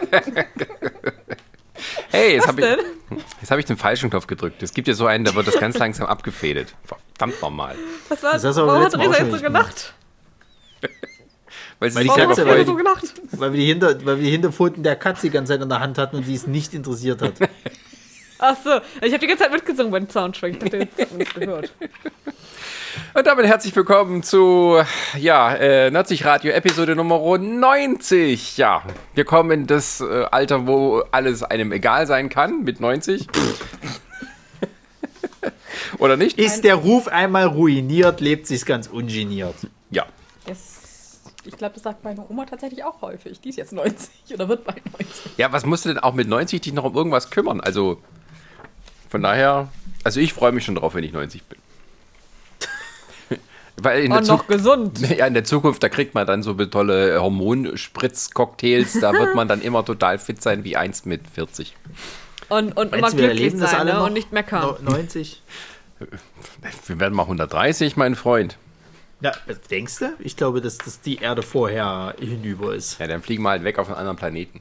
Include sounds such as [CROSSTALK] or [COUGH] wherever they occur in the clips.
[LAUGHS] Hey, jetzt habe ich, hab ich den falschen Knopf gedrückt. Es gibt ja so einen, da wird das ganz langsam abgefädelt. Verdammt nochmal. Was war Das hast Warum hat Resa jetzt so nicht gelacht? [LAUGHS] Weil sie Weil die Katze weil so? Weil wir die, Hinter, weil wir die Hinterpfoten der Katze die ganze Zeit in der Hand hatten und sie es nicht interessiert hat. [LAUGHS] Ach so, ich habe die ganze Zeit mitgesungen beim Soundtrack. Ich dachte, hat man es gehört. Und damit herzlich willkommen zu, ja, äh, Nerdsich Radio Episode Nummer 90. Ja, wir kommen in das äh, Alter, wo alles einem egal sein kann, mit 90. [LAUGHS] Oder nicht? Ist der Ruf einmal ruiniert, lebt sich's ganz ungeniert. Ja. Das, ich glaube, das sagt meine Oma tatsächlich auch häufig. Die ist jetzt 90 oder wird bald 90. Ja, was musst du denn auch mit 90 dich noch um irgendwas kümmern? Also, von daher, also ich freue mich schon drauf, wenn ich 90 bin. Weil in der, Und noch Zuk gesund. [LAUGHS] ja, in der Zukunft, da kriegt man dann so tolle Hormonspritzcocktails, da wird [LAUGHS] man dann immer total fit sein wie einst mit 40. Und, und immer glücklich sein alle ne? noch? und nicht meckern. No- 90? [LAUGHS] Wir werden mal 130, mein Freund. Ja, was denkst du? Ich glaube, dass, dass die Erde vorher hinüber ist. Ja, dann fliegen wir halt weg auf einen anderen Planeten.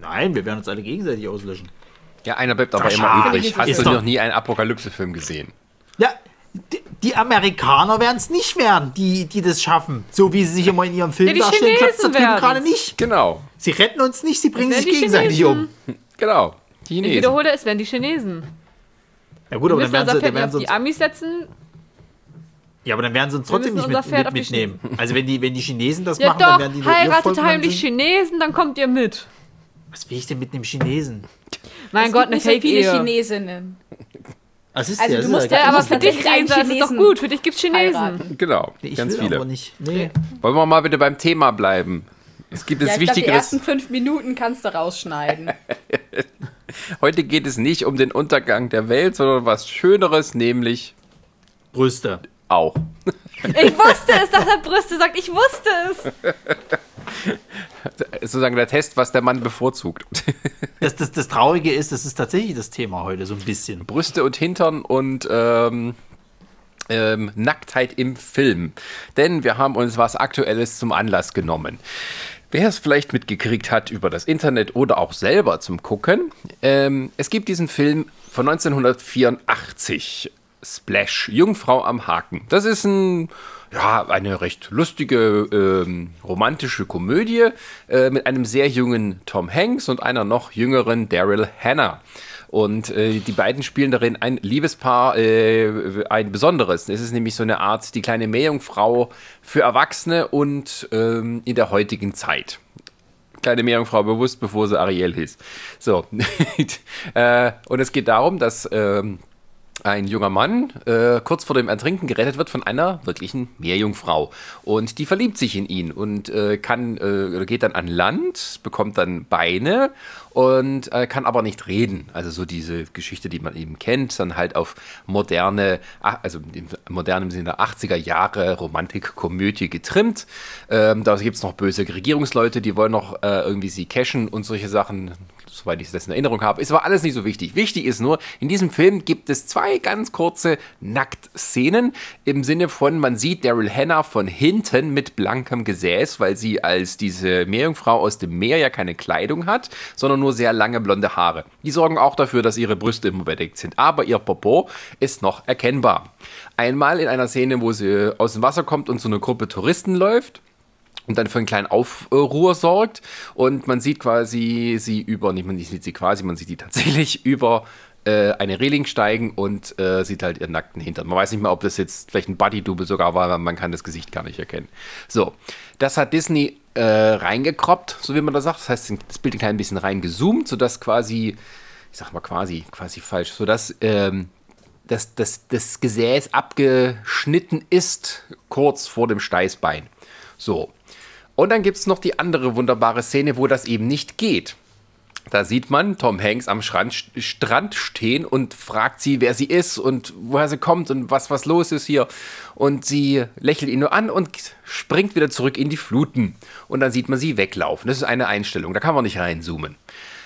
Nein, wir werden uns alle gegenseitig auslöschen. Ja, einer bleibt aber immer übrig. Hast du noch nie einen Apokalypse-Film gesehen? Ja, die, Amerikaner werden es nicht werden, die, die das schaffen. So wie sie sich immer in ihrem Film Ja, die darstellen, klappt es da Chinesen drüben werden's. gerade nicht. Genau, Sie retten uns nicht, sie bringen sich die gegenseitig Chinesen. um. genau. Die Ich Chinesen. wiederhole, es werden die Chinesen. Ja gut, aber dann werden sie, Pferd dann werden auf sie uns, die Amis setzen. ja, aber dann werden sie uns trotzdem nicht mit, mit, mitnehmen. Also wenn die, wenn die Chinesen das Ja machen, dann doch, werden die nur heiratet dann heimlich Chinesen, dann kommt ihr mit. Was will ich denn mit einem Chinesen? Mein Es Gott, gibt eine nicht so viele. Chinesinnen. Was ist Also der? du Das musst ja- Ja, ja, aber für dich, einen Resa, ist es doch Chinesen gut. Für dich gibt's Chinesen. heiraten. Genau, ich ganz will viele. aber nicht. Nee. Wollen wir mal bitte beim Thema bleiben? Es gibt Ja, jetzt ich glaub, die Wichtigeres. ersten fünf Minuten kannst du rausschneiden. [LAUGHS] Heute geht es nicht um den Untergang der Welt, sondern was Schöneres, nämlich Brüste. auch. Ich wusste es, dass er Brüste sagt. Ich wusste es. [LAUGHS] [LAUGHS] Sozusagen der Test, was der Mann bevorzugt. [LAUGHS] Das, das, das Traurige ist, das ist tatsächlich das Thema heute, so ein bisschen. Brüste und Hintern und ähm, ähm, Nacktheit im Film. Denn wir haben uns was Aktuelles zum Anlass genommen. Wer es vielleicht mitgekriegt hat über das Internet oder auch selber zum Gucken, ähm, es gibt diesen Film von 1984, Splash, Jungfrau am Haken. Das ist ein, ja, eine recht lustige, ähm, romantische Komödie äh, mit einem sehr jungen Tom Hanks und einer noch jüngeren Daryl Hannah. Und äh, die beiden spielen darin ein Liebespaar, äh, ein besonderes. Es ist nämlich so eine Art, die kleine Meerjungfrau für Erwachsene und ähm, in der heutigen Zeit. Kleine Meerjungfrau bewusst, bevor sie Ariel hieß. So. [LAUGHS] äh, und es geht darum, dass ähm, ein junger Mann äh, kurz vor dem Ertrinken gerettet wird von einer wirklichen Meerjungfrau. Und die verliebt sich in ihn und äh, kann, äh, geht dann an Land, bekommt dann Beine und äh, kann aber nicht reden. Also so diese Geschichte, die man eben kennt, dann halt auf moderne, ah, also im modernen Sinne 80er Jahre Romantik-Komödie getrimmt. Ähm, da gibt es noch böse Regierungsleute, die wollen noch äh, irgendwie sie cashen und solche Sachen soweit ich das in Erinnerung habe. Ist aber alles nicht so wichtig. Wichtig ist nur, in diesem Film gibt es zwei ganz kurze Nacktszenen im Sinne von, man sieht Daryl Hannah von hinten mit blankem Gesäß, weil sie als diese Meerjungfrau aus dem Meer ja keine Kleidung hat, sondern nur sehr lange blonde Haare. Die sorgen auch dafür, dass ihre Brüste immer bedeckt sind. Aber ihr Popo ist noch erkennbar. Einmal in einer Szene, wo sie aus dem Wasser kommt und so eine Gruppe Touristen läuft und dann für einen kleinen Aufruhr sorgt. Und man sieht quasi sie über, nicht man sieht sie quasi, man sieht die tatsächlich [LAUGHS] über äh, eine Reling steigen und äh, sieht halt ihren nackten Hintern. Man weiß nicht mehr, ob das jetzt vielleicht ein Buddy-Double sogar war, weil man kann das Gesicht gar nicht erkennen. So, das hat Disney äh, reingekroppt, so wie man das sagt. Das heißt, das Bild ein klein bisschen reingezoomt, sodass quasi, ich sag mal quasi, quasi falsch, sodass ähm, dass das, das Gesäß abgeschnitten ist, kurz vor dem Steißbein. So. Und dann gibt es noch die andere wunderbare Szene, wo das eben nicht geht. Da sieht man Tom Hanks am Strand, stehen und fragt sie, wer sie ist und woher sie kommt und was, was los ist hier. Und sie lächelt ihn nur an und springt wieder zurück in die Fluten. Und dann sieht man sie weglaufen. Das ist eine Einstellung, da kann man nicht reinzoomen.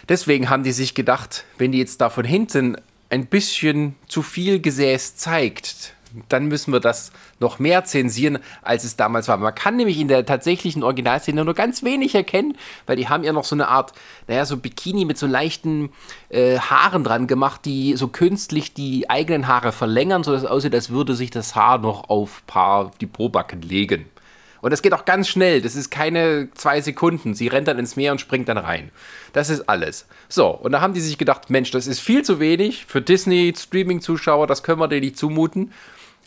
Deswegen haben die sich gedacht, wenn die jetzt da von hinten ein bisschen zu viel Gesäß zeigt, dann müssen wir das noch mehr zensieren, als es damals war. Man kann nämlich in der tatsächlichen Originalszene nur ganz wenig erkennen, weil die haben ja noch so eine Art, naja, so Bikini mit so leichten äh, Haaren dran gemacht, die so künstlich die eigenen Haare verlängern, sodass es aussieht, als würde sich das Haar noch auf paar die Probacken legen. Und das geht auch ganz schnell. Das ist keine zwei Sekunden. Sie rennt dann ins Meer und springt dann rein. Das ist alles. So, und da haben die sich gedacht, Mensch, das ist viel zu wenig für Disney-Streaming-Zuschauer, das können wir denen nicht zumuten.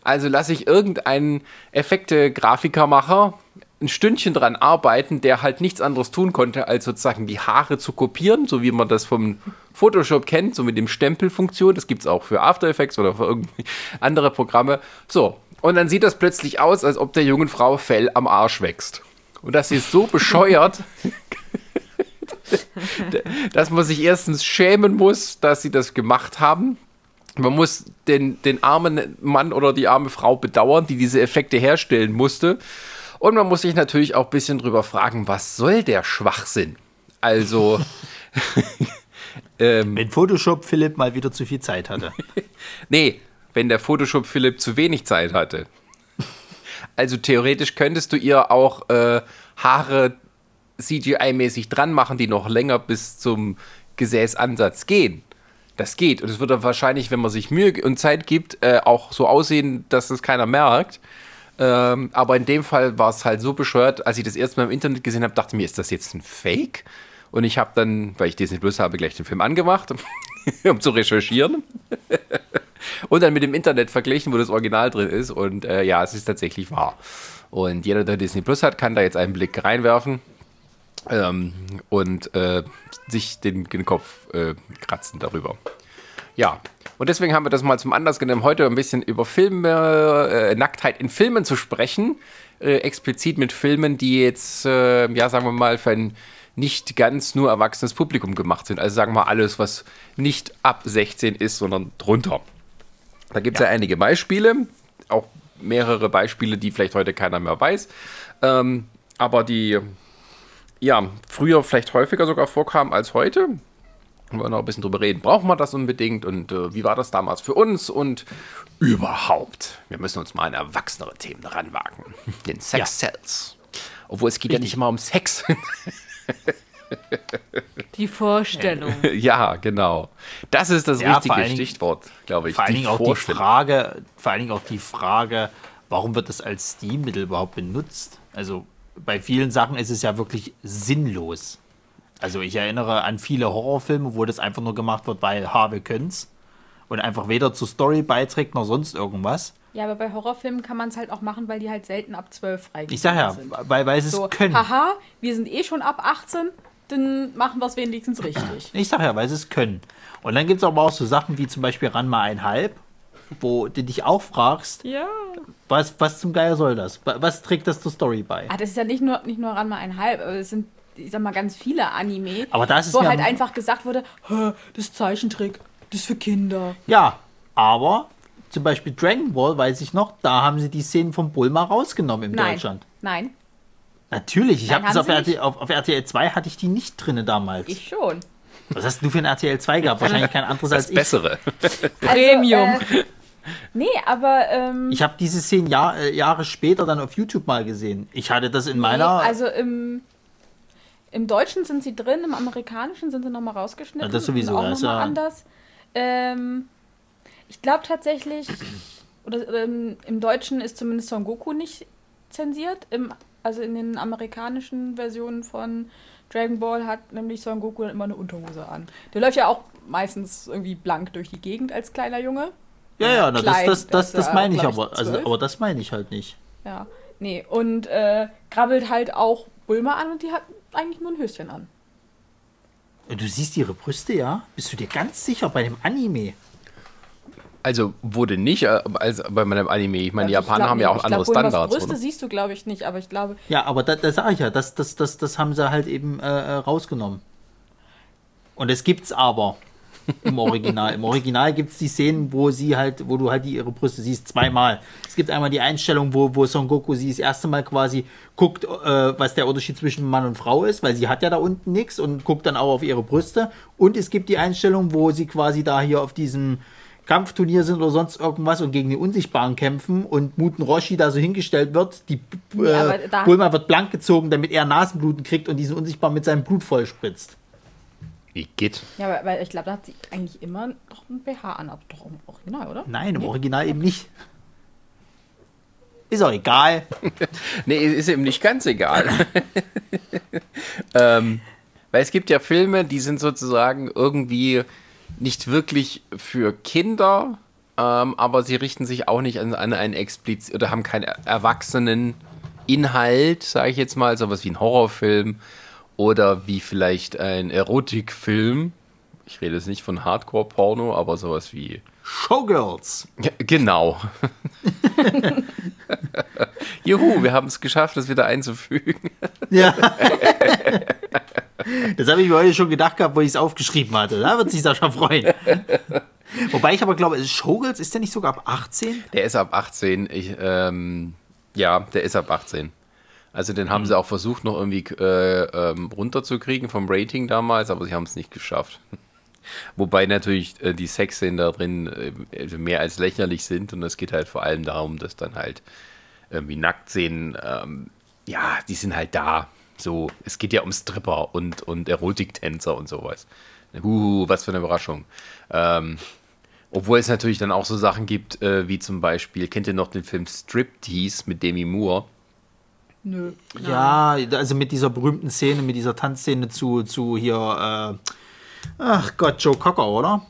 Also lasse ich irgendeinen Effekte-Grafikermacher ein Stündchen dran arbeiten, der halt nichts anderes tun konnte, als sozusagen die Haare zu kopieren, so wie man das vom Photoshop kennt, so mit dem Stempelfunktion. Das gibt es auch für After Effects oder für irgendwie andere Programme. So, und dann sieht das plötzlich aus, als ob der jungen Frau Fell am Arsch wächst. Und das ist so bescheuert, [LAUGHS] [LAUGHS] dass man sich erstens schämen muss, dass sie das gemacht haben. Man muss den, den armen Mann oder die arme Frau bedauern, die diese Effekte herstellen musste. Und man muss sich natürlich auch ein bisschen drüber fragen, was soll der Schwachsinn? Also. [LAUGHS] [LAUGHS] ähm, Wenn Photoshop Philipp mal wieder zu viel Zeit hatte. [LAUGHS] nee, wenn der Photoshop Philipp zu wenig Zeit hatte. Also theoretisch könntest du ihr auch äh, Haare CGI-mäßig dran machen, die noch länger bis zum Gesäßansatz gehen. Das geht. Und es würde wahrscheinlich, wenn man sich Mühe und Zeit gibt, äh, auch so aussehen, dass es keiner merkt. Ähm, aber in dem Fall war es halt so bescheuert, als ich das erste Mal im Internet gesehen habe, dachte ich mir, ist das jetzt ein Fake? Und ich habe dann, weil ich Disney Plus habe, gleich den Film angemacht, [LAUGHS] um zu recherchieren. [LAUGHS] und dann mit dem Internet verglichen, wo das Original drin ist. Und äh, ja, es ist tatsächlich wahr. Und jeder, der Disney Plus hat, kann da jetzt einen Blick reinwerfen ähm, und äh, sich den, den Kopf äh, kratzen darüber. Ja, und deswegen haben wir das mal zum Anlass genommen, heute ein bisschen über Filme, äh, Nacktheit in Filmen zu sprechen. Äh, explizit mit Filmen, die jetzt, äh, ja, sagen wir mal, für ein nicht ganz nur erwachsenes Publikum gemacht sind. Also sagen wir mal alles, was nicht ab 16 ist, sondern drunter. Da gibt es ja. ja. einige Beispiele, auch mehrere Beispiele, die vielleicht heute keiner mehr weiß. Ähm, aber die ja früher vielleicht häufiger sogar vorkamen als heute. Und wir noch ein bisschen drüber reden. Brauchen wir das unbedingt? Und äh, wie war das damals für uns? Und überhaupt. Wir müssen uns mal an erwachsenere Themen ranwagen. [LAUGHS] Den Sex Cells. Obwohl es geht Richtig. ja nicht immer um Sex. [LAUGHS] Die Vorstellung. [LAUGHS] Ja, genau. Das ist das ja, richtige Stichwort, glaube ich. Vor allen Dingen auch die Frage, vor allen Dingen auch die Frage, warum wird das als Stilmittel überhaupt benutzt? Also bei vielen Sachen ist es ja wirklich sinnlos. Also ich erinnere an viele Horrorfilme, wo das einfach nur gemacht wird, weil ha, wir können's und einfach weder zur Story beiträgt noch sonst irgendwas. Ja, aber bei Horrorfilmen kann man es halt auch machen, weil die halt selten ab 12 freigegeben Ich sag ja, sind. weil, weil sie so, es können. Haha, wir sind eh schon ab 18, dann machen wir es wenigstens richtig. Ich sag ja, weil sie es können. Und dann gibt es aber auch so Sachen wie zum Beispiel Ranma einhalb, wo du dich auch fragst, ja. was, was zum Geier soll das? Was trägt das zur Story bei? Ah, das ist ja nicht nur, nicht nur Ranma einhalb, aber es sind, ich sag mal, ganz viele Anime, aber da ist wo halt einfach gesagt wurde, das Zeichentrick, das ist für Kinder. Ja, aber zum Beispiel Dragon Ball, weiß ich noch, da haben sie die Szenen vom Bulma rausgenommen in. Deutschland. Nein, Natürlich, ich habe das auf RTL, auf, auf RTL 2 hatte ich die nicht drin damals. Ich schon. Was hast du für ein RTL 2 gehabt? Wahrscheinlich kein anderes das als ich. bessere. Premium. Also, äh, nee, aber. Ähm, ich habe diese Szenen Jahr, äh, Jahre später dann auf YouTube mal gesehen. Ich hatte das in nee, meiner. Also im, im Deutschen sind sie drin, im Amerikanischen sind sie nochmal rausgeschnitten. Ja, das sowieso. Auch das nochmal ja. anders. Ähm, ich glaube tatsächlich, oder ähm, im Deutschen ist zumindest Son Goku nicht zensiert. Im also in den amerikanischen Versionen von Dragon Ball hat nämlich Son Goku dann immer eine Unterhose an. Der läuft ja auch meistens irgendwie blank durch die Gegend als kleiner Junge. Ja, ja, na, Klein, das, das, das, das meine ich aber. Also, aber das meine ich halt nicht. Ja, nee. Und äh, krabbelt halt auch Bulma an und die hat eigentlich nur ein Höschen an. Du siehst ihre Brüste, ja? Bist du dir ganz sicher bei dem Anime? Also wurde nicht äh, als bei meinem Anime. Ich meine, die Japaner haben ja auch andere glaub, Standards. Brüste oder? siehst du, glaube ich, nicht, aber ich glaube. Ja, aber da, da sage ich ja, das, das, das, das haben sie halt eben äh, äh rausgenommen. Und es gibt's aber im Original. Im Original gibt es die Szenen, wo sie halt, wo du halt die, ihre Brüste siehst, zweimal. Es gibt einmal die Einstellung, wo, wo Son Goku sie das erste Mal quasi guckt, äh, was der Unterschied zwischen Mann und Frau ist, weil sie hat ja da unten nichts und guckt dann auch auf ihre Brüste. Und es gibt die Einstellung, wo sie quasi da hier auf diesem Kampfturnier sind oder sonst irgendwas und gegen die Unsichtbaren kämpfen und Muten Roshi da so hingestellt wird, die Ja, aber äh, da- Bulma wird blank gezogen, damit er Nasenbluten kriegt und diesen Unsichtbaren mit seinem Blut vollspritzt. Wie geht? Ja, aber, weil ich glaube, da hat sie eigentlich immer doch ein BH an, aber doch im Original, oder? Nein, im Original eben nicht. Ist auch egal. [LAUGHS] Nee, ist ihm nicht ganz egal. [LAUGHS] ähm, weil es gibt ja Filme, die sind sozusagen irgendwie nicht wirklich für Kinder, ähm, aber sie richten sich auch nicht an, an einen explizit oder haben keinen erwachsenen Inhalt, sage ich jetzt mal, sowas wie ein Horrorfilm oder wie vielleicht ein Erotikfilm. Ich rede jetzt nicht von Hardcore-Porno, aber sowas wie Showgirls. ja, genau. [LAUGHS] Juhu, wir haben es geschafft, das wieder einzufügen. Ja. Das habe ich mir heute schon gedacht gehabt, wo ich es aufgeschrieben hatte. Da wird sich Sascha freuen. Wobei ich aber glaube, Showgirls ist der nicht sogar ab 18? Der ist ab 18. Ich, ähm, ja, der ist ab 18. Also den haben sie auch versucht, noch irgendwie äh, ähm, runterzukriegen vom Rating damals, aber sie haben es nicht geschafft. Wobei natürlich äh, die Sexszenen da drin äh, mehr als lächerlich sind und es geht halt vor allem darum, dass dann halt irgendwie Nacktszenen, ähm, ja, die sind halt da. So, es geht ja um Stripper und, und Erotiktänzer und sowas. Huhu, was für eine Überraschung. Ähm, obwohl es natürlich dann auch so Sachen gibt, äh, wie zum Beispiel, kennt ihr noch den Film Striptease mit Demi Moore? Nö. Ja, also mit dieser berühmten Szene, mit dieser Tanzszene zu, zu hier, äh, ach Gott, Joe Cocker, oder?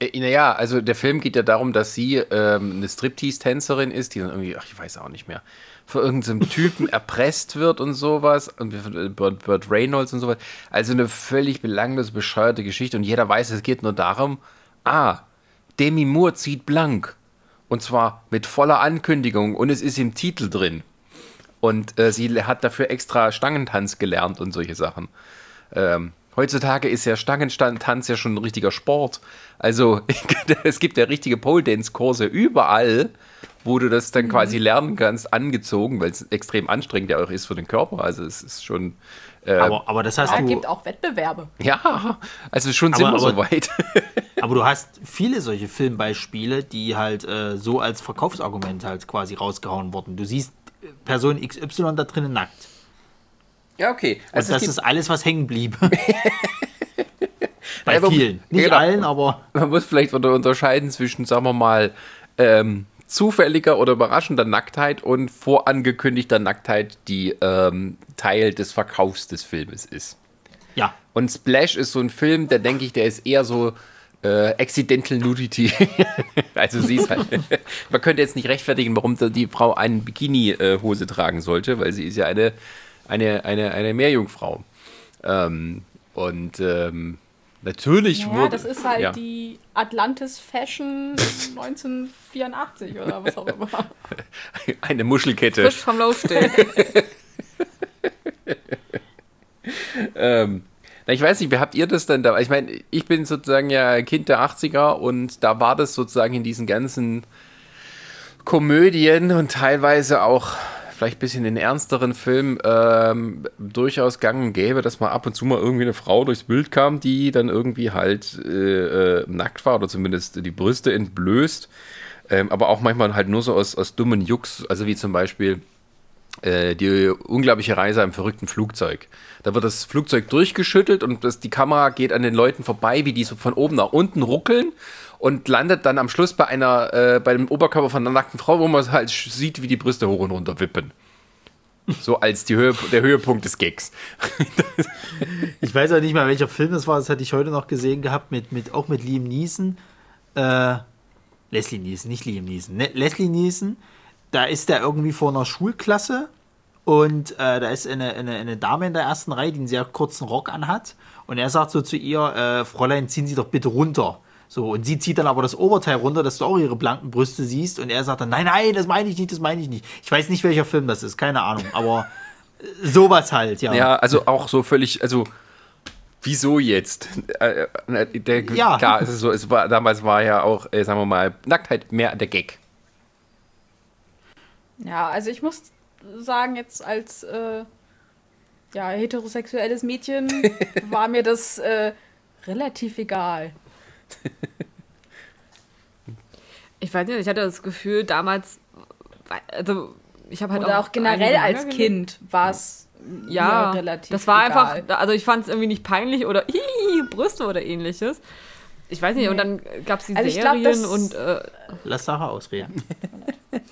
Äh, naja, also der Film geht ja darum, dass sie ähm, eine Striptease-Tänzerin ist, die dann irgendwie, ach, ich weiß auch nicht mehr, von irgendeinem [LAUGHS] Typen erpresst wird und sowas. Und wir- Burt, Burt Reynolds und sowas. Also eine völlig belanglos bescheuerte Geschichte. Und jeder weiß, es geht nur darum, ah, Demi Moore zieht blank. Und zwar mit voller Ankündigung. Und es ist im Titel drin. Und äh, sie hat dafür extra Stangentanz gelernt und solche Sachen. Ähm, heutzutage ist ja Stangentanz ja schon ein richtiger Sport. Also [LAUGHS] es gibt ja richtige Pole-Dance-Kurse überall, wo du das dann quasi lernen kannst, angezogen, weil es extrem anstrengend ja auch ist für den Körper. Also es ist schon, äh, Aber, aber das hast Ja, du, gibt auch Wettbewerbe. ja, also schon sind Aber- wir aber- soweit. [LAUGHS] aber du hast viele solche Filmbeispiele, die halt äh, so als Verkaufsargument halt quasi rausgehauen wurden. Du siehst äh, Person XY da drinnen nackt. Ja, okay. Und Also es das ist alles, was hängen blieb. [LAUGHS] Bei Ja, vielen. Nicht genau. allen, aber man muss vielleicht unterscheiden zwischen, sagen wir mal, ähm, zufälliger oder überraschender Nacktheit und vorangekündigter Nacktheit, die ähm, Teil des Verkaufs des Filmes ist. ja. Und Splash ist so ein Film, der denke ich, der ist eher so äh, Accidental Nudity. [LAUGHS] also sie ist halt. [LAUGHS] Man könnte jetzt nicht rechtfertigen, warum die Frau eine Bikini-Hose tragen sollte, weil sie ist ja eine, eine, eine, eine Meerjungfrau. Ähm, und ähm, natürlich Ja, wurde. das ist halt ja. die Atlantis Fashion 1984 oder was auch immer. [LAUGHS] Eine Muschelkette. Frisch vom Lauf stehen. [LAUGHS] Ähm, na, ich weiß nicht, wie habt ihr das denn da? Ich meine, ich bin sozusagen ja Kind der 80er und da war das sozusagen in diesen ganzen Komödien und teilweise auch vielleicht ein bisschen in ernsteren Filmen ähm, durchaus gang und gäbe, dass mal ab und zu mal irgendwie eine Frau durchs Bild kam, die dann irgendwie halt äh, äh, nackt war oder zumindest die Brüste entblößt. Ähm, aber auch manchmal halt nur so aus, aus dummen Jux, also wie zum Beispiel äh, die unglaubliche Reise im verrückten Flugzeug. Da wird das Flugzeug durchgeschüttelt und das, die Kamera geht an den Leuten vorbei, wie die so von oben nach unten ruckeln und landet dann am Schluss bei einer, äh, bei dem Oberkörper von einer nackten Frau, wo man halt sieht, wie die Brüste hoch und runter wippen. So als die Höhe, der Höhepunkt des Gags. [LAUGHS] Ich weiß auch nicht mehr, welcher Film das war. Das hatte ich heute noch gesehen gehabt, mit, mit, auch mit Liam Neeson. Äh, Leslie Neeson, nicht Liam Neeson. Ne? Leslie Neeson, da ist der irgendwie vor einer Schulklasse und äh, da ist eine, eine, eine Dame in der ersten Reihe, die einen sehr kurzen Rock anhat. Und er sagt so zu ihr, äh, Fräulein, ziehen Sie doch bitte runter. So, und sie zieht dann aber das Oberteil runter, dass du auch ihre blanken Brüste siehst. Und er sagt dann, nein, nein, das meine ich nicht, das meine ich nicht. Ich weiß nicht, welcher Film das ist, keine Ahnung. Aber äh, sowas halt, ja. Ja, also auch so völlig, also wieso jetzt? Äh, äh, der, Ja. Klar, es ist so, es war, damals war ja auch, sagen wir mal, Nacktheit mehr der Gag. Ja, also ich muss sagen, jetzt als äh, ja, heterosexuelles Mädchen [LAUGHS] war mir das äh, relativ egal. Ich weiß nicht, ich hatte das Gefühl, damals, also ich habe halt Oder auch generell einige Manga als. Kind war es Ja, relativ das war egal. einfach, also ich fand es irgendwie nicht peinlich oder [LAUGHS] hihi, Brüste oder ähnliches. Ich weiß nicht, und dann gab es die Also glaub, Serien das- und äh, Lass Sarah ausreden. [LAUGHS]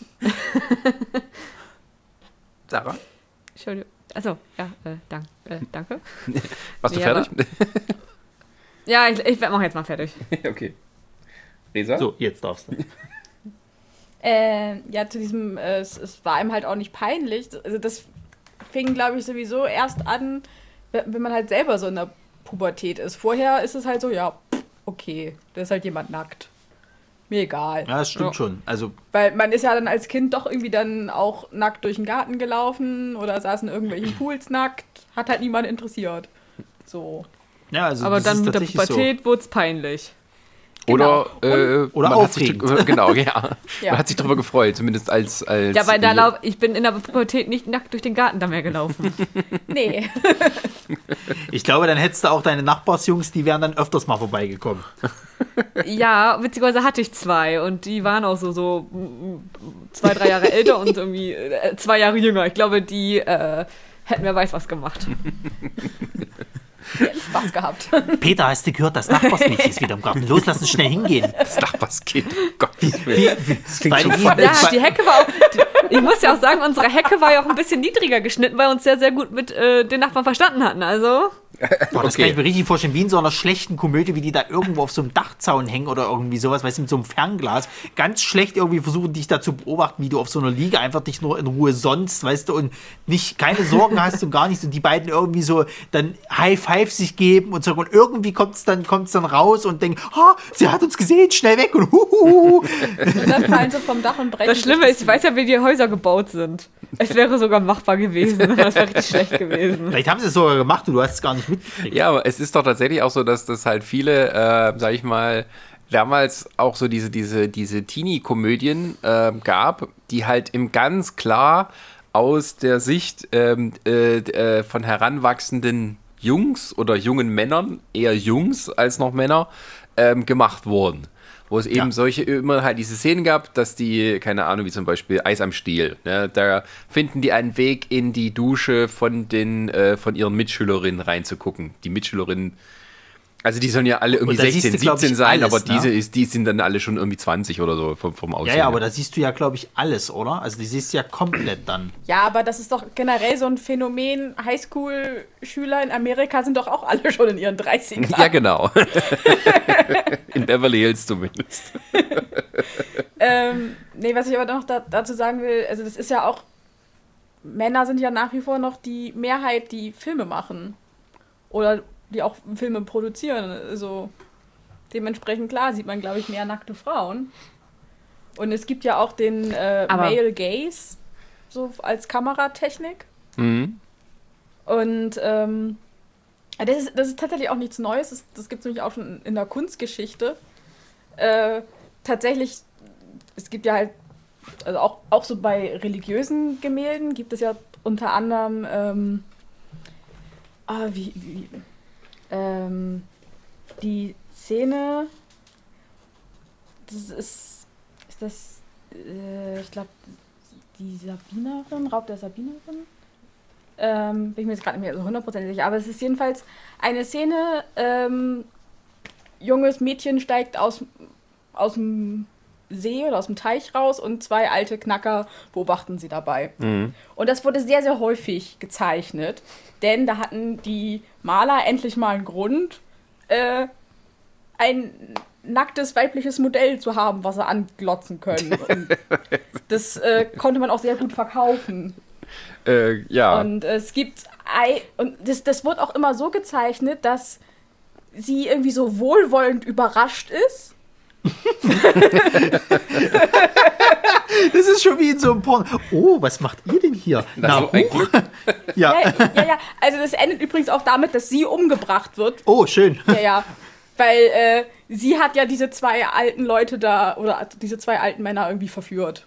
Sarah? Entschuldigung. Achso, ja, äh, dank, äh, danke. [LAUGHS] Warst du Nee, fertig? Ja, ich, ich mache jetzt mal fertig. [LAUGHS] okay. Resa? So, jetzt darfst du. [LAUGHS] Äh, ja, zu diesem, äh, es, es war ihm halt auch nicht peinlich. Also das fing, glaube ich, sowieso erst an, wenn man halt selber so in der Pubertät ist. Vorher ist es halt so, ja, okay, da ist halt jemand nackt. Mir egal. Ja, das stimmt Ja. schon. Also, Weil man ist ja dann als Kind doch irgendwie dann auch nackt durch den Garten gelaufen oder saß in irgendwelchen [CLEARS THROAT] Pools nackt. Hat halt niemand interessiert. So. ja, also Aber das dann ist mit der tatsächlich so. Pubertät wurde es peinlich. Oder, äh, Oder man hat sich, aufregend. genau, [LAUGHS] ja. Ja. Man hat sich darüber gefreut, zumindest als. als Ja, weil da lauf, ich bin in der Pubertät nicht nackt durch den Garten da mehr gelaufen. [LAUGHS] Nee. [LAUGHS] Ich glaube, dann hättest du auch deine Nachbarsjungs, die wären dann öfters mal vorbeigekommen. ja, witzigerweise hatte ich zwei und die waren auch so, so zwei, drei Jahre älter und irgendwie äh, zwei Jahre jünger. Ich glaube, die äh, hätten wer weiß was gemacht. [LAUGHS] Spaß gehabt. Peter, hast du gehört, das Nachbarsmädchen [LAUGHS] ist wieder im Garten. Los, lass uns schnell hingehen. Das Nachbarskind. Gottes Willen. Das klingt schon die- falsch. Ja, die Hecke war auch. Die, ich muss ja auch sagen, unsere Hecke war ja auch ein bisschen niedriger geschnitten, weil wir uns sehr, sehr gut mit äh, den Nachbarn verstanden hatten. Also. [LAUGHS] Boah, das Okay. kann ich mir richtig vorstellen, wie in so einer schlechten Komödie, wie die da irgendwo auf so einem Dachzaun hängen oder irgendwie sowas, weißt du, mit so einem Fernglas. Ganz schlecht irgendwie versuchen, dich da zu beobachten, wie du auf so einer Liege einfach dich nur in Ruhe sonst, weißt du, und nicht, keine Sorgen hast und gar nichts. Und die beiden irgendwie so dann High Five sich geben und so. Und irgendwie kommt es dann, kommt's dann raus und denkt, ha, sie hat uns gesehen, schnell weg und huhuhu. Und dann fallen sie vom Dach und brechen. Das Schlimme ist, ich weiß ja, wie die Häuser gebaut sind. Es wäre sogar machbar gewesen. [LAUGHS] Das wäre richtig schlecht gewesen. Vielleicht haben sie es sogar gemacht und du hast es gar nicht mitgekriegt. Ja, aber es ist doch tatsächlich auch so, dass das halt viele, äh, sag ich mal, damals auch so diese, diese, diese Teenie-Komödien äh, gab, die halt im ganz klar aus der Sicht ähm, äh, äh, von heranwachsenden Jungs oder jungen Männern, eher Jungs als noch Männer, ähm, gemacht wurden. Wo es eben Ja. solche immer halt diese Szenen gab, dass die, keine Ahnung, wie zum Beispiel Eis am Stiel, ne, da finden die einen Weg in die Dusche von den, äh, von ihren Mitschülerinnen reinzugucken. Die Mitschülerinnen, also die sollen ja alle irgendwie Und da siehst 16, du, glaub 17 ich, sein, alles, aber diese ne? ist, die sind dann alle schon irgendwie 20 oder so vom, vom Ja, Aussehen. ja, aber her. da siehst du ja, glaube ich, alles, oder? Also die siehst du ja komplett dann. Ja, aber das ist doch generell so ein Phänomen. Highschool-Schüler in Amerika sind doch auch alle schon in ihren 30ern. ja, genau. [LAUGHS] in Beverly Hills zumindest. [LAUGHS] Ähm, nee, was ich aber noch da, dazu sagen will, also das ist ja auch, Männer sind ja nach wie vor noch die Mehrheit, die Filme machen. Oder die auch Filme produzieren. Also dementsprechend klar sieht man, glaube ich, mehr nackte Frauen. Und es gibt ja auch den äh, Male Gaze, so als Kameratechnik. Mhm. Und ähm, das, ist, das ist tatsächlich auch nichts Neues. Das, das gibt es nämlich auch schon in der Kunstgeschichte. Äh, tatsächlich, es gibt ja halt, also auch, auch so bei religiösen Gemälden gibt es ja unter anderem, ähm, ah, wie, wie ähm, die Szene, das ist, ist das, äh, ich glaube, die Sabinerin, Raub der Sabinerin? Ähm, bin ich mir jetzt gerade nicht mehr so hundertprozentig sicher. Aber es ist jedenfalls eine Szene, ähm, junges Mädchen steigt aus, aus dem See oder aus dem Teich raus und zwei alte Knacker beobachten sie dabei. Und das wurde sehr, sehr häufig gezeichnet, denn da hatten die Maler endlich mal einen Grund, äh, ein nacktes weibliches Modell zu haben, was sie anglotzen können. [LAUGHS] Und das äh, konnte man auch sehr gut verkaufen. Äh, ja. Und es gibt ei und das, das wird auch immer so gezeichnet, dass sie irgendwie so wohlwollend überrascht ist. [LAUGHS] Das ist schon wie in so einem Porn. Oh, was macht ihr denn hier? Na, so ein hoch. Glück. Ja. Ja, ja, ja. Also das endet übrigens auch damit, dass sie umgebracht wird. Oh, schön. Ja, ja. Weil äh, sie hat ja diese zwei alten Leute da oder diese zwei alten Männer irgendwie verführt.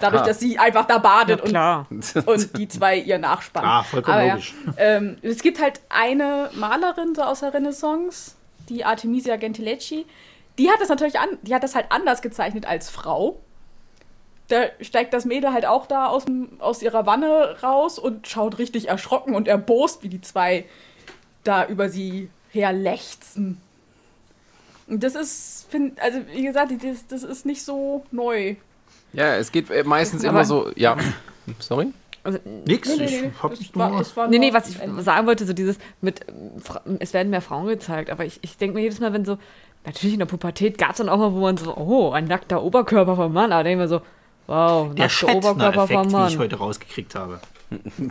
Dadurch, Ah. dass sie einfach da badet und Klar. und die zwei ihr nachspannen. Ah, vollkommen Aber logisch. Ja, ähm, es gibt halt eine Malerin so aus der Renaissance, die Artemisia Gentileschi, die hat das natürlich an, die hat das halt anders gezeichnet als Frau. Da steigt das Mädel halt auch da aus, dem, aus ihrer Wanne raus und schaut richtig erschrocken und erbost, wie die zwei da über sie herlechzen. Und das ist, find, also wie gesagt, das, das ist nicht so neu. Ja, es geht äh, meistens Aber- immer so, ja. Sorry? Also, Nix, Nee, nee, ich nee, hab das war, nur... das war nee, nee, was ich sagen wollte, so dieses mit, ähm, es werden mehr Frauen gezeigt, aber ich, ich denke mir jedes Mal, wenn so, natürlich in der Pubertät gab es dann auch mal, wo man so, oh, ein nackter Oberkörper vom Mann, aber denke ich mir so, wow, Der nackter Oberkörper vom Shatner-Effekt, wie ich Mann. heute rausgekriegt habe.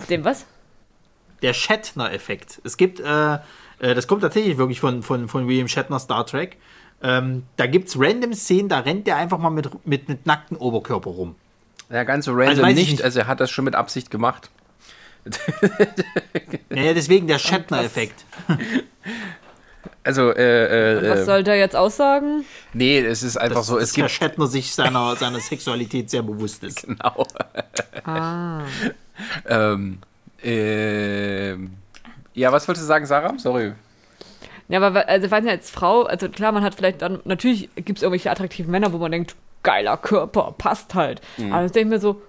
Dem was? Der Shatner-Effekt. Es gibt, äh, äh, das kommt tatsächlich wirklich von, von, von William Shatner Star Trek. Ähm, da gibt es random Szenen, da rennt der einfach mal mit, mit, mit nacktem Oberkörper rum. Ja, ganz so random Also nicht. nicht. Also er hat das schon mit Absicht gemacht. Naja, deswegen der [LAUGHS] Shatner-Effekt. [LAUGHS] Also, äh, äh, Was äh, soll der jetzt aussagen? nee, es ist einfach Das, so, dass es Herr gibt, Shatner sich seiner, seiner Sexualität sehr bewusst ist. genau. [LAUGHS] Ah. ähm, ähm, ja, was wolltest du sagen, Sarah? Sorry. Ja, aber also ich weiß nicht, als Frau, also klar, man hat vielleicht dann, natürlich gibt es irgendwelche attraktiven Männer, wo man denkt, geiler Körper, passt halt. Aber ich denke mir so,